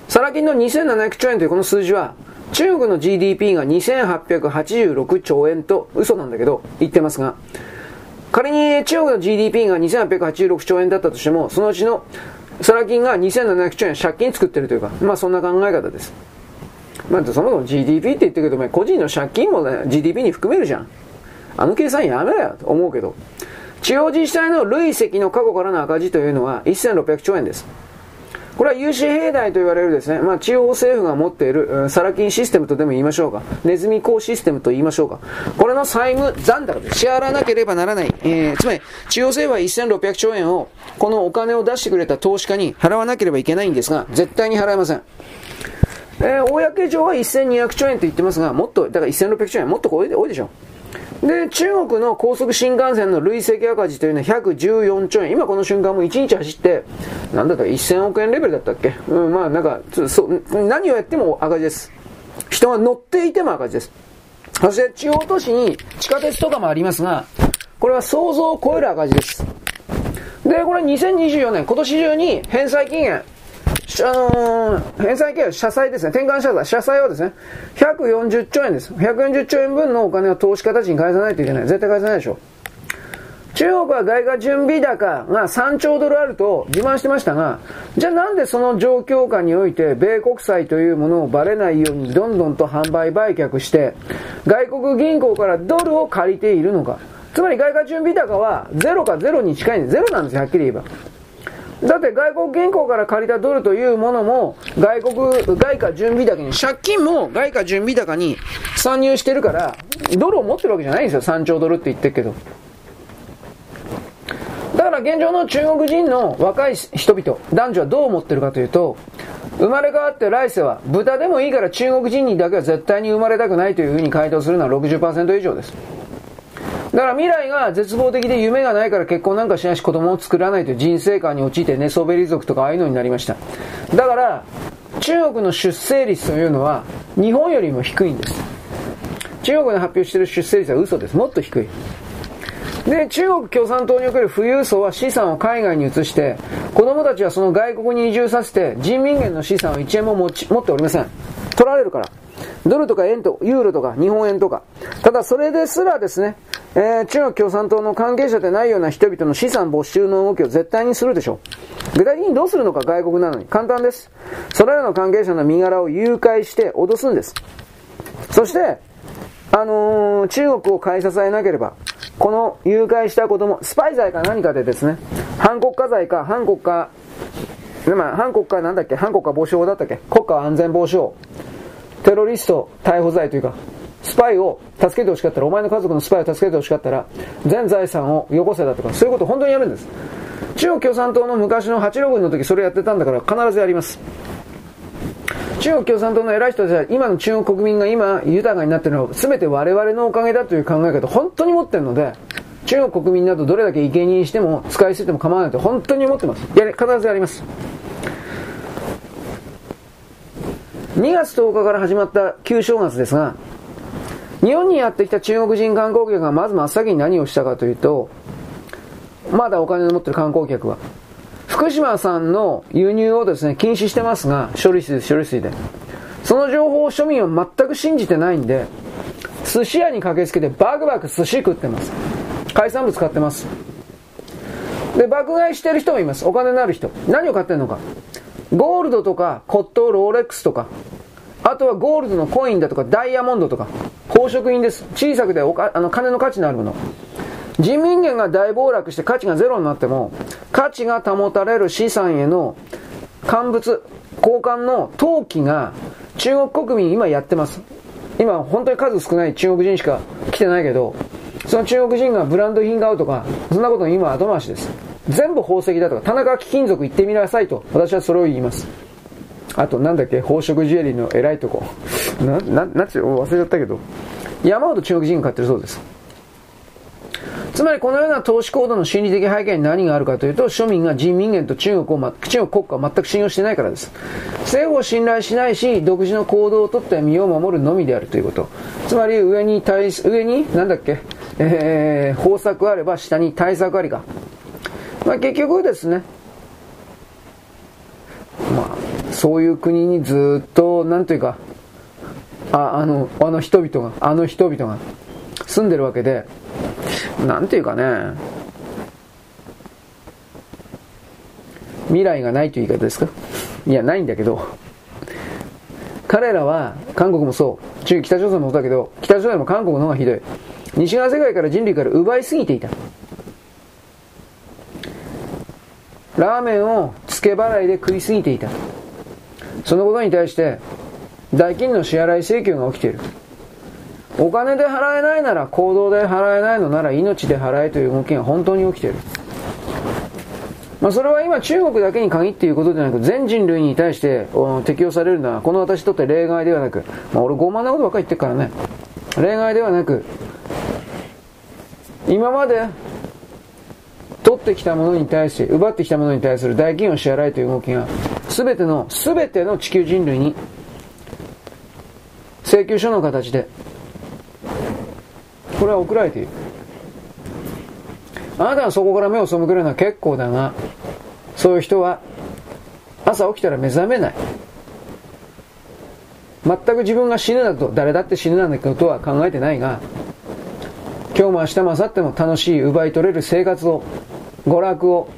S1: サラ金の2700兆円というこの数字は、中国の GDP が2886兆円と嘘なんだけど言ってますが、仮に中国の GDP が2886兆円だったとしても、そのうちのサラ金が2700兆円借金作ってるというか、まあそんな考え方です。まあそもそも GDP って言ってるけど、個人の借金も、ね、GDP に含めるじゃん。あの計算やめろよと思うけど。地方自治体の累積の過去からの赤字というのは1600兆円です。これは有志兵隊と言われるですね、まあ、地方政府が持っている、サラ金システムとでも言いましょうか、ネズミ講システムと言いましょうか、これの債務残高で支払わなければならない、えー、つまり、地方政府は1600兆円を、このお金を出してくれた投資家に払わなければいけないんですが、絶対に払えません。えー、公上は1200兆円と言ってますが、もっと、だから1600兆円、もっと多いでしょう。で、中国の高速新幹線の累積赤字というのは114兆円。今この瞬間も1日走って、なんだったか1000億円レベルだったっけ？うん、まあなんか、そ何をやっても赤字です。人が乗っていても赤字です。そして地方都市に地下鉄とかもありますが、これは想像を超える赤字です。で、これ2024年、今年中に返済期限、返済金社債ですね、転換社債、社債はですね、140兆円です。140兆円分のお金を投資家たちに返さないといけない。絶対返さないでしょ。中国は外貨準備高が3兆ドルあると自慢してましたが、じゃあなんでその状況下において米国債というものをバレないようにどんどんと販売売却して、外国銀行からドルを借りているのか。つまり外貨準備高はゼロかゼロに近いんです。ゼロなんですよ、はっきり言えば。だって外国銀行から借りたドルというものも、外国、外貨準備高に、借金も外貨準備高に参入してるから、ドルを持ってるわけじゃないんですよ。3兆ドルって言ってるけど。だから現状の中国人の若い人々、男女はどう思ってるかというと、生まれ変わって来世は、豚でもいいから中国人にだけは絶対に生まれたくないというふうに回答するのは60%以上です。だから未来が絶望的で夢がないから結婚なんかしないし子供を作らないという人生観に陥って寝そべり族とかああいうのになりました。だから、中国の出生率というのは日本よりも低いんです。中国で発表している出生率は嘘です。もっと低い。で、中国共産党における富裕層は資産を海外に移して、子供たちはその外国に移住させて、人民元の資産を1円も持ち持っておりません。取られるから。ドルとか円と、ユーロとか日本円とか。ただそれですらですね、えー、中国共産党の関係者でないような人々の資産没収の動きを絶対にするでしょう。具体的にどうするのか外国なのに。簡単です。それらの関係者の身柄を誘拐して脅すんです。そして、あのー、中国を買い支えなければ、この誘拐した子供、スパイ罪か何かでですね、反国家罪か反国家、まあ、反国家なんだっけ反国家防止法だったっけ国家安全防止法。テロリスト逮捕罪というか、スパイを助けてほしかったら、お前の家族のスパイを助けてほしかったら、全財産をよこせだとか、そういうことを本当にやるんです。中国共産党の昔の八路軍の時それやってたんだから必ずやります。中国共産党の偉い人たちは今の中国国民が今豊かになっているのは全て我々のおかげだという考え方本当に持ってるので中国国民などどれだけ生贄にしても使い捨てても構わないと本当に思ってますや必ずやります2月10日から始まった旧正月ですが日本にやってきた中国人観光客がまず真っ先に何をしたかというとまだお金を持ってる観光客は福島産の輸入をですね、禁止してますが、処理水、処理水で。その情報を庶民は全く信じてないんで、寿司屋に駆けつけてバクバク寿司食ってます。海産物買ってます。で、爆買いしてる人もいます。お金のある人。何を買ってんのか。ゴールドとか、コットローレックスとか、あとはゴールドのコインだとか、ダイヤモンドとか、宝飾品です。小さくておかあの金の価値のあるもの。人民元が大暴落して価値がゼロになっても、価値が保たれる資産への乾物、交換の投機が中国国民今やってます。今本当に数少ない中国人しか来てないけど、その中国人がブランド品買うとか、そんなことの今後回しです。全部宝石だとか、田中貴金属行ってみなさいと、私はそれを言います。あと、なんだっけ、宝飾ジュエリーの偉いとこ。な、な、なんつ忘れちゃったけど、山ほど中国人が買ってるそうです。つまりこのような投資行動の心理的背景に何があるかというと、庶民が人民元と中国を、ま、中国国家を全く信用してないからです。政府を信頼しないし、独自の行動をとって身を守るのみであるということ。つまり上に対す、上に、なんだっけ、えー、方策あれば下に対策ありか。まあ結局ですね、まあ、そういう国にずっと、なんというか、あ、あの、あの人々が、あの人々が住んでるわけで、なんていうかね、未来がないという言い方ですか？いや、ないんだけど、彼らは、韓国もそう、中北朝鮮もそうだけど、北朝鮮も韓国の方がひどい。西側世界から人類から奪いすぎていた。ラーメンを付け払いで食いすぎていた。そのことに対して、代金の支払い請求が起きている。お金で払えないなら行動で払えないのなら命で払えという動きが本当に起きている。まあ、それは今中国だけに限っていうことではなく全人類に対して適用されるのはこの私にとって例外ではなく、まあ、俺傲慢なことばっかり言ってるからね例外ではなく今まで取ってきたものに対して奪ってきたものに対する代金を支払いという動きが全ての全ての地球人類に請求書の形でこれは送られている。あなたがそこから目を背けるのは結構だが、そういう人は朝起きたら目覚めない。全く自分が死ぬなど、誰だって死ぬなんてことは考えてないが、今日も明日も明後日も楽しい奪い取れる生活を、娯楽を、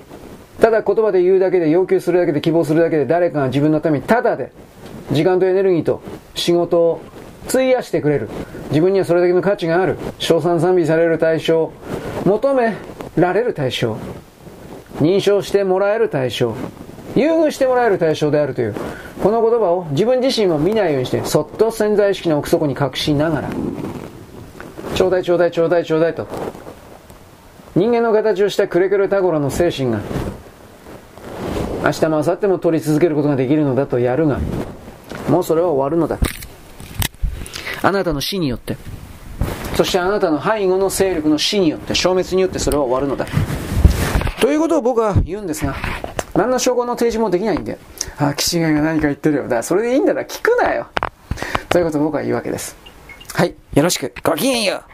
S1: ただ言葉で言うだけで、要求するだけで、希望するだけで、誰かが自分のためにただで、時間とエネルギーと仕事を費やしてくれる。自分にはそれだけの価値がある。賞賛賛美される対象。求められる対象。認証してもらえる対象。優遇してもらえる対象であるという、この言葉を自分自身も見ないようにして、そっと潜在意識の奥底に隠しながら、ちょうだいちょうだいちょうだいちょうだいと、人間の形をしたクレクレタゴラの精神が、明日も明後日も取り続けることができるのだとやるが、もうそれは終わるのだ。あなたの死によって、そしてあなたの背後の勢力の死によって、消滅によってそれは終わるのだ。ということを僕は言うんですが、何の証拠の提示もできないんで、ああ、岸谷が何か言ってるよ。だからそれでいいんだら聞くなよ。ということを僕は言うわけです。はい。よろしく。ごきげんよう。